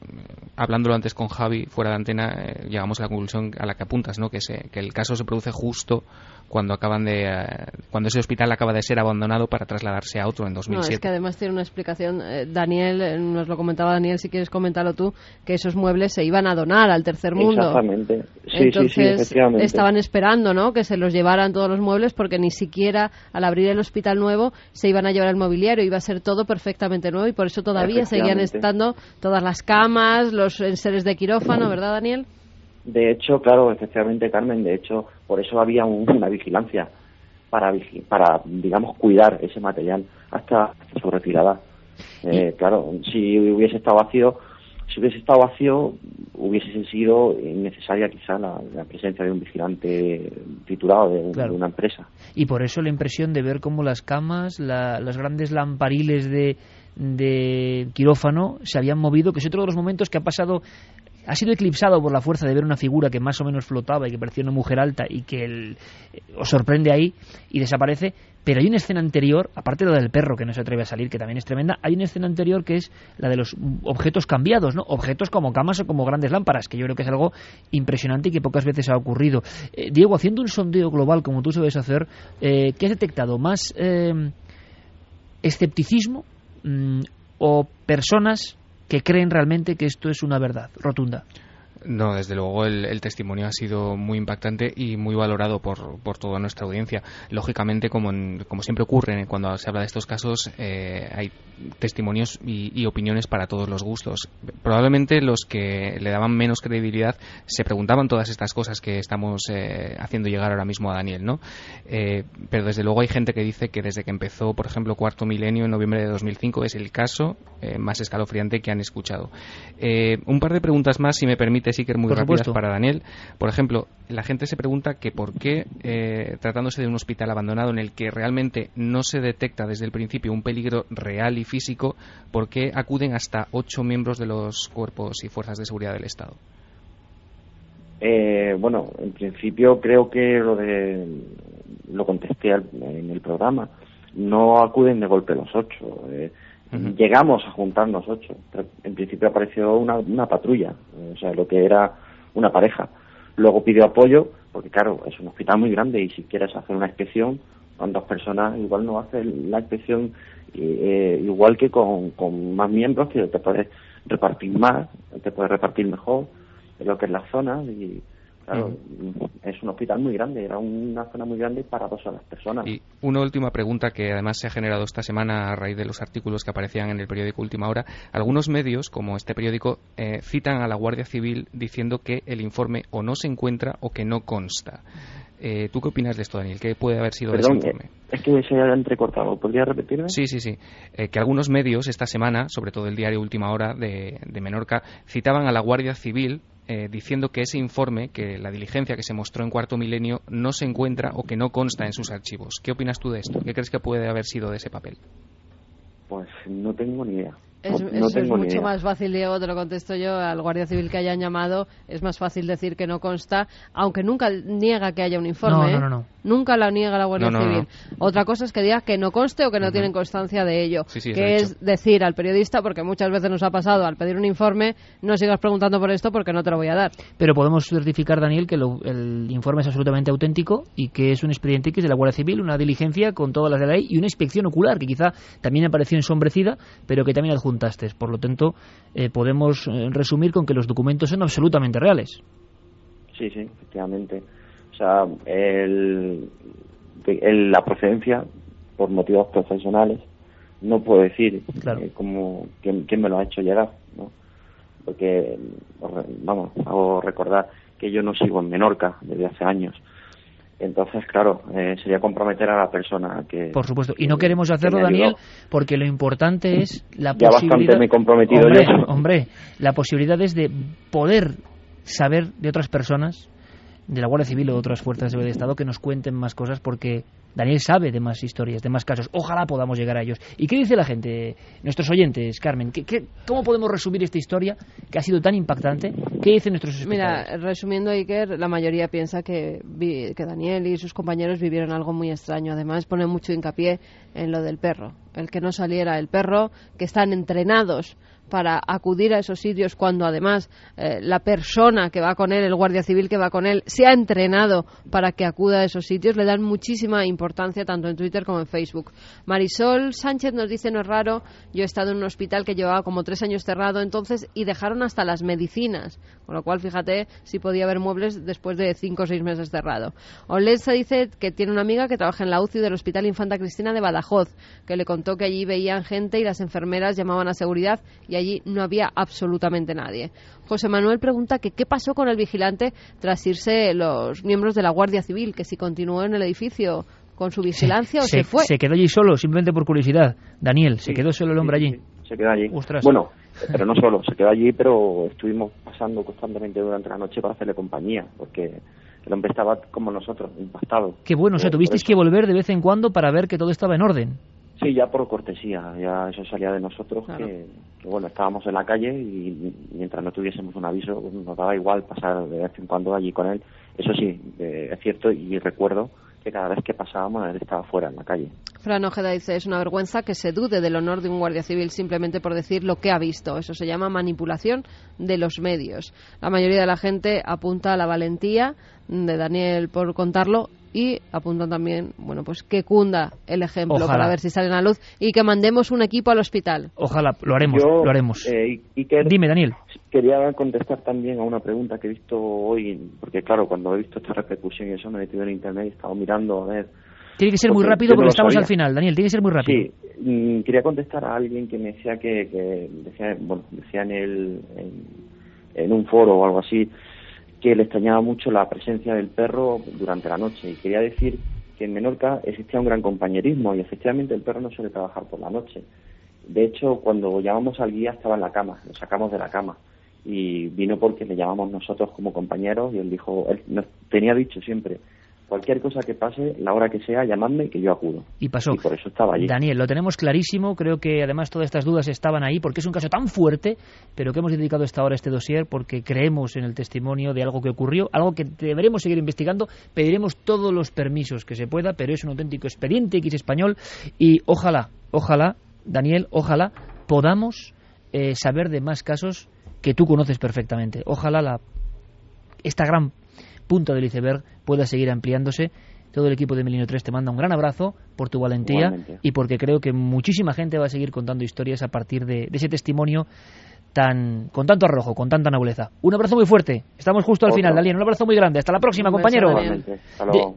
Hablándolo antes con Javi, fuera de antena, eh, llegamos a la conclusión a la que apuntas, ¿no? Que, se, que el caso se produce justo cuando acaban de eh, cuando ese hospital acaba de ser abandonado para trasladarse a otro en No, 2007. es que además tiene una explicación. eh, Daniel, eh, nos lo comentaba Daniel, si quieres comentarlo tú, que esos muebles se iban a donar al tercer mundo. Exactamente. Sí, sí, sí, efectivamente. estaban esperando, ¿no? Que se los llevaran todos los muebles porque ni siquiera al abrir el hospital nuevo se iban a llevar el mobiliario, iba a ser todo perfectamente nuevo y por eso todavía seguían estando todas las camas, los enseres de quirófano, ¿verdad, Daniel? De hecho, claro, efectivamente, Carmen, de hecho, por eso había un- una vigilancia para, para, digamos, cuidar ese material hasta su retirada. Eh, claro, si hubiese estado vacío, si hubiese estado vacío, hubiese sido innecesaria quizá la, la presencia de un vigilante titulado de, Claro. de una empresa. y por eso la impresión de ver cómo las camas, la- las grandes lampariles de, de quirófano se habían movido, que es otro de los momentos que ha pasado, ha sido eclipsado por la fuerza de ver una figura que más o menos flotaba y que parecía una mujer alta y que eh, os sorprende ahí y desaparece. Pero hay una escena anterior, aparte de la del perro que no se atreve a salir, que también es tremenda, hay una escena anterior que es la de los objetos cambiados, ¿no? Objetos como camas o como grandes lámparas, que yo creo que es algo impresionante y que pocas veces ha ocurrido. Eh, Diego, haciendo un sondeo global como tú sabes hacer, eh, ¿qué has detectado? ¿Más escepticismo mm, o personas que creen realmente que esto es una verdad rotunda? No, desde luego el, el testimonio ha sido muy impactante y muy valorado por, por toda nuestra audiencia. Lógicamente, como, en- como siempre ocurre cuando se habla de estos casos, eh, hay testimonios y, opiniones para todos los gustos. Probablemente los que le daban menos credibilidad se preguntaban todas estas cosas que estamos eh, haciendo llegar ahora mismo a Daniel, ¿no? Eh, pero desde luego hay gente que dice que desde que empezó, por ejemplo, Cuarto Milenio en noviembre de 2005 es el caso eh, más escalofriante que han escuchado. Eh, un par de preguntas más, si me permites, que muy rápidas para Daniel. Por ejemplo, la gente se pregunta que por qué, eh, tratándose de un hospital abandonado en el que realmente no se detecta desde el principio un peligro real y físico, ¿por qué acuden hasta ocho miembros de los cuerpos y fuerzas de seguridad del Estado? Eh, bueno, en principio creo que lo de lo contesté en el programa. No acuden de golpe los ocho. Eh, llegamos a juntarnos ocho. En principio apareció una, una patrulla, o sea, lo que era una pareja. Luego pidió apoyo, porque claro, es un hospital muy grande y si quieres hacer una inspección, con dos personas igual no hace la inspección eh, igual que con, con más miembros que te puedes repartir más, te puedes repartir mejor en lo que es la zona y Claro, es un hospital muy grande, era una zona muy grande para dos las personas. Y una última pregunta que además se ha generado esta semana a raíz de los artículos que aparecían en el periódico Última Hora. Algunos medios, como este periódico, eh, citan a la Guardia Civil diciendo que el informe o no se encuentra o que no consta. Eh, ¿Tú qué opinas de esto, Daniel? ¿Qué puede haber sido de ese informe? Eh, es que se haya entrecortado. ¿Podría repetirme? Sí, sí, sí. que algunos medios esta semana, sobre todo el diario Última Hora de, de Menorca, citaban a la Guardia Civil eh, diciendo que ese informe, que la diligencia que se mostró en Cuarto Milenio, no se encuentra o que no consta en sus archivos. ¿Qué opinas tú de esto? ¿Qué crees que puede haber sido de ese papel? Pues no tengo ni idea. Es, mucho más fácil, Diego, te lo contesto yo, al guardia civil que hayan llamado, es más fácil decir que no consta, aunque nunca niega que haya un informe. No, no, no. Nunca la niega la Guardia Civil. Otra cosa es que diga que no conste o que no tienen constancia de ello. que es decir al periodista, porque muchas veces nos ha pasado, al pedir un informe, no sigas preguntando por esto porque no te lo voy a dar. Pero podemos certificar, Daniel, que el informe es absolutamente auténtico y que es un expediente X de la Guardia Civil, una diligencia con todas las de la ley y una inspección ocular que quizá también apareció ensombrecida, pero que también Por lo tanto, eh, podemos eh, resumir con que los documentos son absolutamente reales. Sí, sí, efectivamente. O sea, el, la procedencia, por motivos profesionales, no puedo decir eh, como quién, me lo ha hecho llegar, ¿no? Porque, vamos, hago recordar que yo no sigo en Menorca desde hace años. Entonces, claro, eh, sería comprometer a la persona que... Por supuesto. Y no queremos hacerlo, Daniel, porque lo importante es la ya posibilidad... me he comprometido hombre, yo. Hombre, la posibilidad es de poder saber de otras personas de la Guardia Civil o de otras fuerzas de Estado que nos cuenten más cosas porque Daniel sabe de más historias, de más casos. Ojalá podamos llegar a ellos. ¿Y qué dice la gente, nuestros oyentes, Carmen? ¿Qué, cómo podemos resumir esta historia que ha sido tan impactante? ¿Qué dicen nuestros espectadores? Mira, resumiendo, Iker, la mayoría piensa que, que Daniel y sus compañeros vivieron algo muy extraño. Además, pone mucho hincapié en lo del perro. El que no saliera el perro, que están entrenados para acudir a esos sitios cuando además eh, la persona que va con él, el guardia civil que va con él, se ha entrenado para que acuda a esos sitios, le dan muchísima importancia tanto en Twitter como en Facebook. Marisol Sánchez nos dice, no es raro, yo he estado en un hospital que llevaba como tres años cerrado entonces y dejaron hasta las medicinas, con lo cual fíjate si podía haber muebles después de cinco o seis meses cerrado. Olensa dice que tiene una amiga que trabaja en la UCI del Hospital Infanta Cristina de Badajoz, que le contó que allí veían gente y las enfermeras llamaban a seguridad y allí no había absolutamente nadie. José Manuel pregunta que qué pasó con el vigilante tras irse los miembros de la Guardia Civil, que si continuó en el edificio con su vigilancia o se, fue. Se quedó allí solo, simplemente por curiosidad. Daniel, ¿se quedó solo el hombre allí? se quedó allí. Bueno, pero no solo, se quedó allí, pero estuvimos pasando constantemente durante la noche para hacerle compañía, porque el hombre estaba como nosotros, impactado. Qué bueno, o sea, tuvisteis que volver de vez en cuando para ver que todo estaba en orden. Sí, ya por cortesía, ya eso salía de nosotros, que, bueno, estábamos en la calle y mientras no tuviésemos un aviso nos daba igual pasar de vez en cuando allí con él. Eso sí, es cierto y recuerdo que cada vez que pasábamos él estaba fuera en la calle. Fran Ojeda dice, es una vergüenza que se dude del honor de un guardia civil simplemente por decir lo que ha visto. Eso se llama manipulación de los medios. La mayoría de la gente apunta a la valentía de Daniel por contarlo y apuntan también, bueno, pues que cunda el ejemplo para ver si salen a luz y que mandemos un equipo al hospital. Ojalá, lo haremos, lo haremos. Eh, Dime, Daniel. Quería contestar también a una pregunta que he visto hoy, porque claro, cuando he visto esta repercusión y eso me he metido en internet y he estado mirando a ver... Tiene que ser muy rápido porque estamos al final, Daniel, tiene que ser muy rápido. Sí, mm, quería contestar a alguien que me decía que, que decía, bueno, decía en, el, en un foro o algo así, que le extrañaba mucho la presencia del perro durante la noche y quería decir que en Menorca existía un gran compañerismo y efectivamente el perro no suele trabajar por la noche. De hecho, cuando llamamos al guía estaba en la cama, lo sacamos de la cama y vino porque le llamamos nosotros como compañeros y él dijo, él nos tenía dicho siempre, cualquier cosa que pase, la hora que sea, llamadme que yo acudo. Y pasó. Y por eso estaba allí. Daniel, lo tenemos clarísimo. Creo que además todas estas dudas estaban ahí porque es un caso tan fuerte, pero que hemos dedicado esta hora a este dossier porque creemos en el testimonio de algo que ocurrió, algo que deberemos seguir investigando. Pediremos todos los permisos que se pueda, pero es un auténtico expediente X español y ojalá, ojalá, Daniel, ojalá podamos eh, saber de más casos que tú conoces perfectamente. Ojalá la, esta gran punta del iceberg pueda seguir ampliándose. Todo el equipo de Milenio 3 te manda un gran abrazo por tu valentía Igualmente. y porque creo que muchísima gente va a seguir contando historias a partir de, de ese testimonio tan con tanto arrojo, con tanta nobleza. Un abrazo muy fuerte. Estamos justo al Otro. final, Daniel. Un abrazo muy grande. Hasta la próxima, compañero.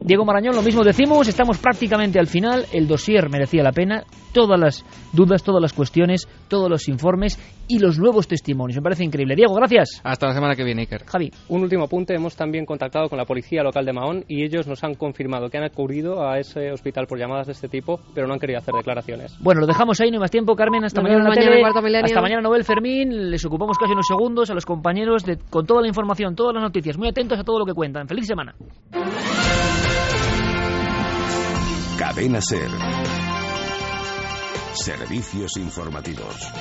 Diego Marañón, lo mismo decimos. Estamos prácticamente al final. El dossier merecía la pena. Todas las dudas, todas las cuestiones, todos los informes y los nuevos testimonios. Me parece increíble. Diego, gracias. Hasta la semana que viene, Iker. Javi. Un último apunte, hemos también contactado con la policía local de Mahón y ellos nos han confirmado que han acudido a ese hospital por llamadas de este tipo, pero no han querido hacer declaraciones. Bueno, lo dejamos ahí, no hay más tiempo. Carmen, hasta Nos mañana en la vemos mañana tele. Hasta mañana, Nobel Fermín. Les ocupamos casi unos segundos a los compañeros de, con toda la información, todas las noticias. Muy atentos a todo lo que cuentan. Feliz semana. Cadena Ser. Servicios informativos.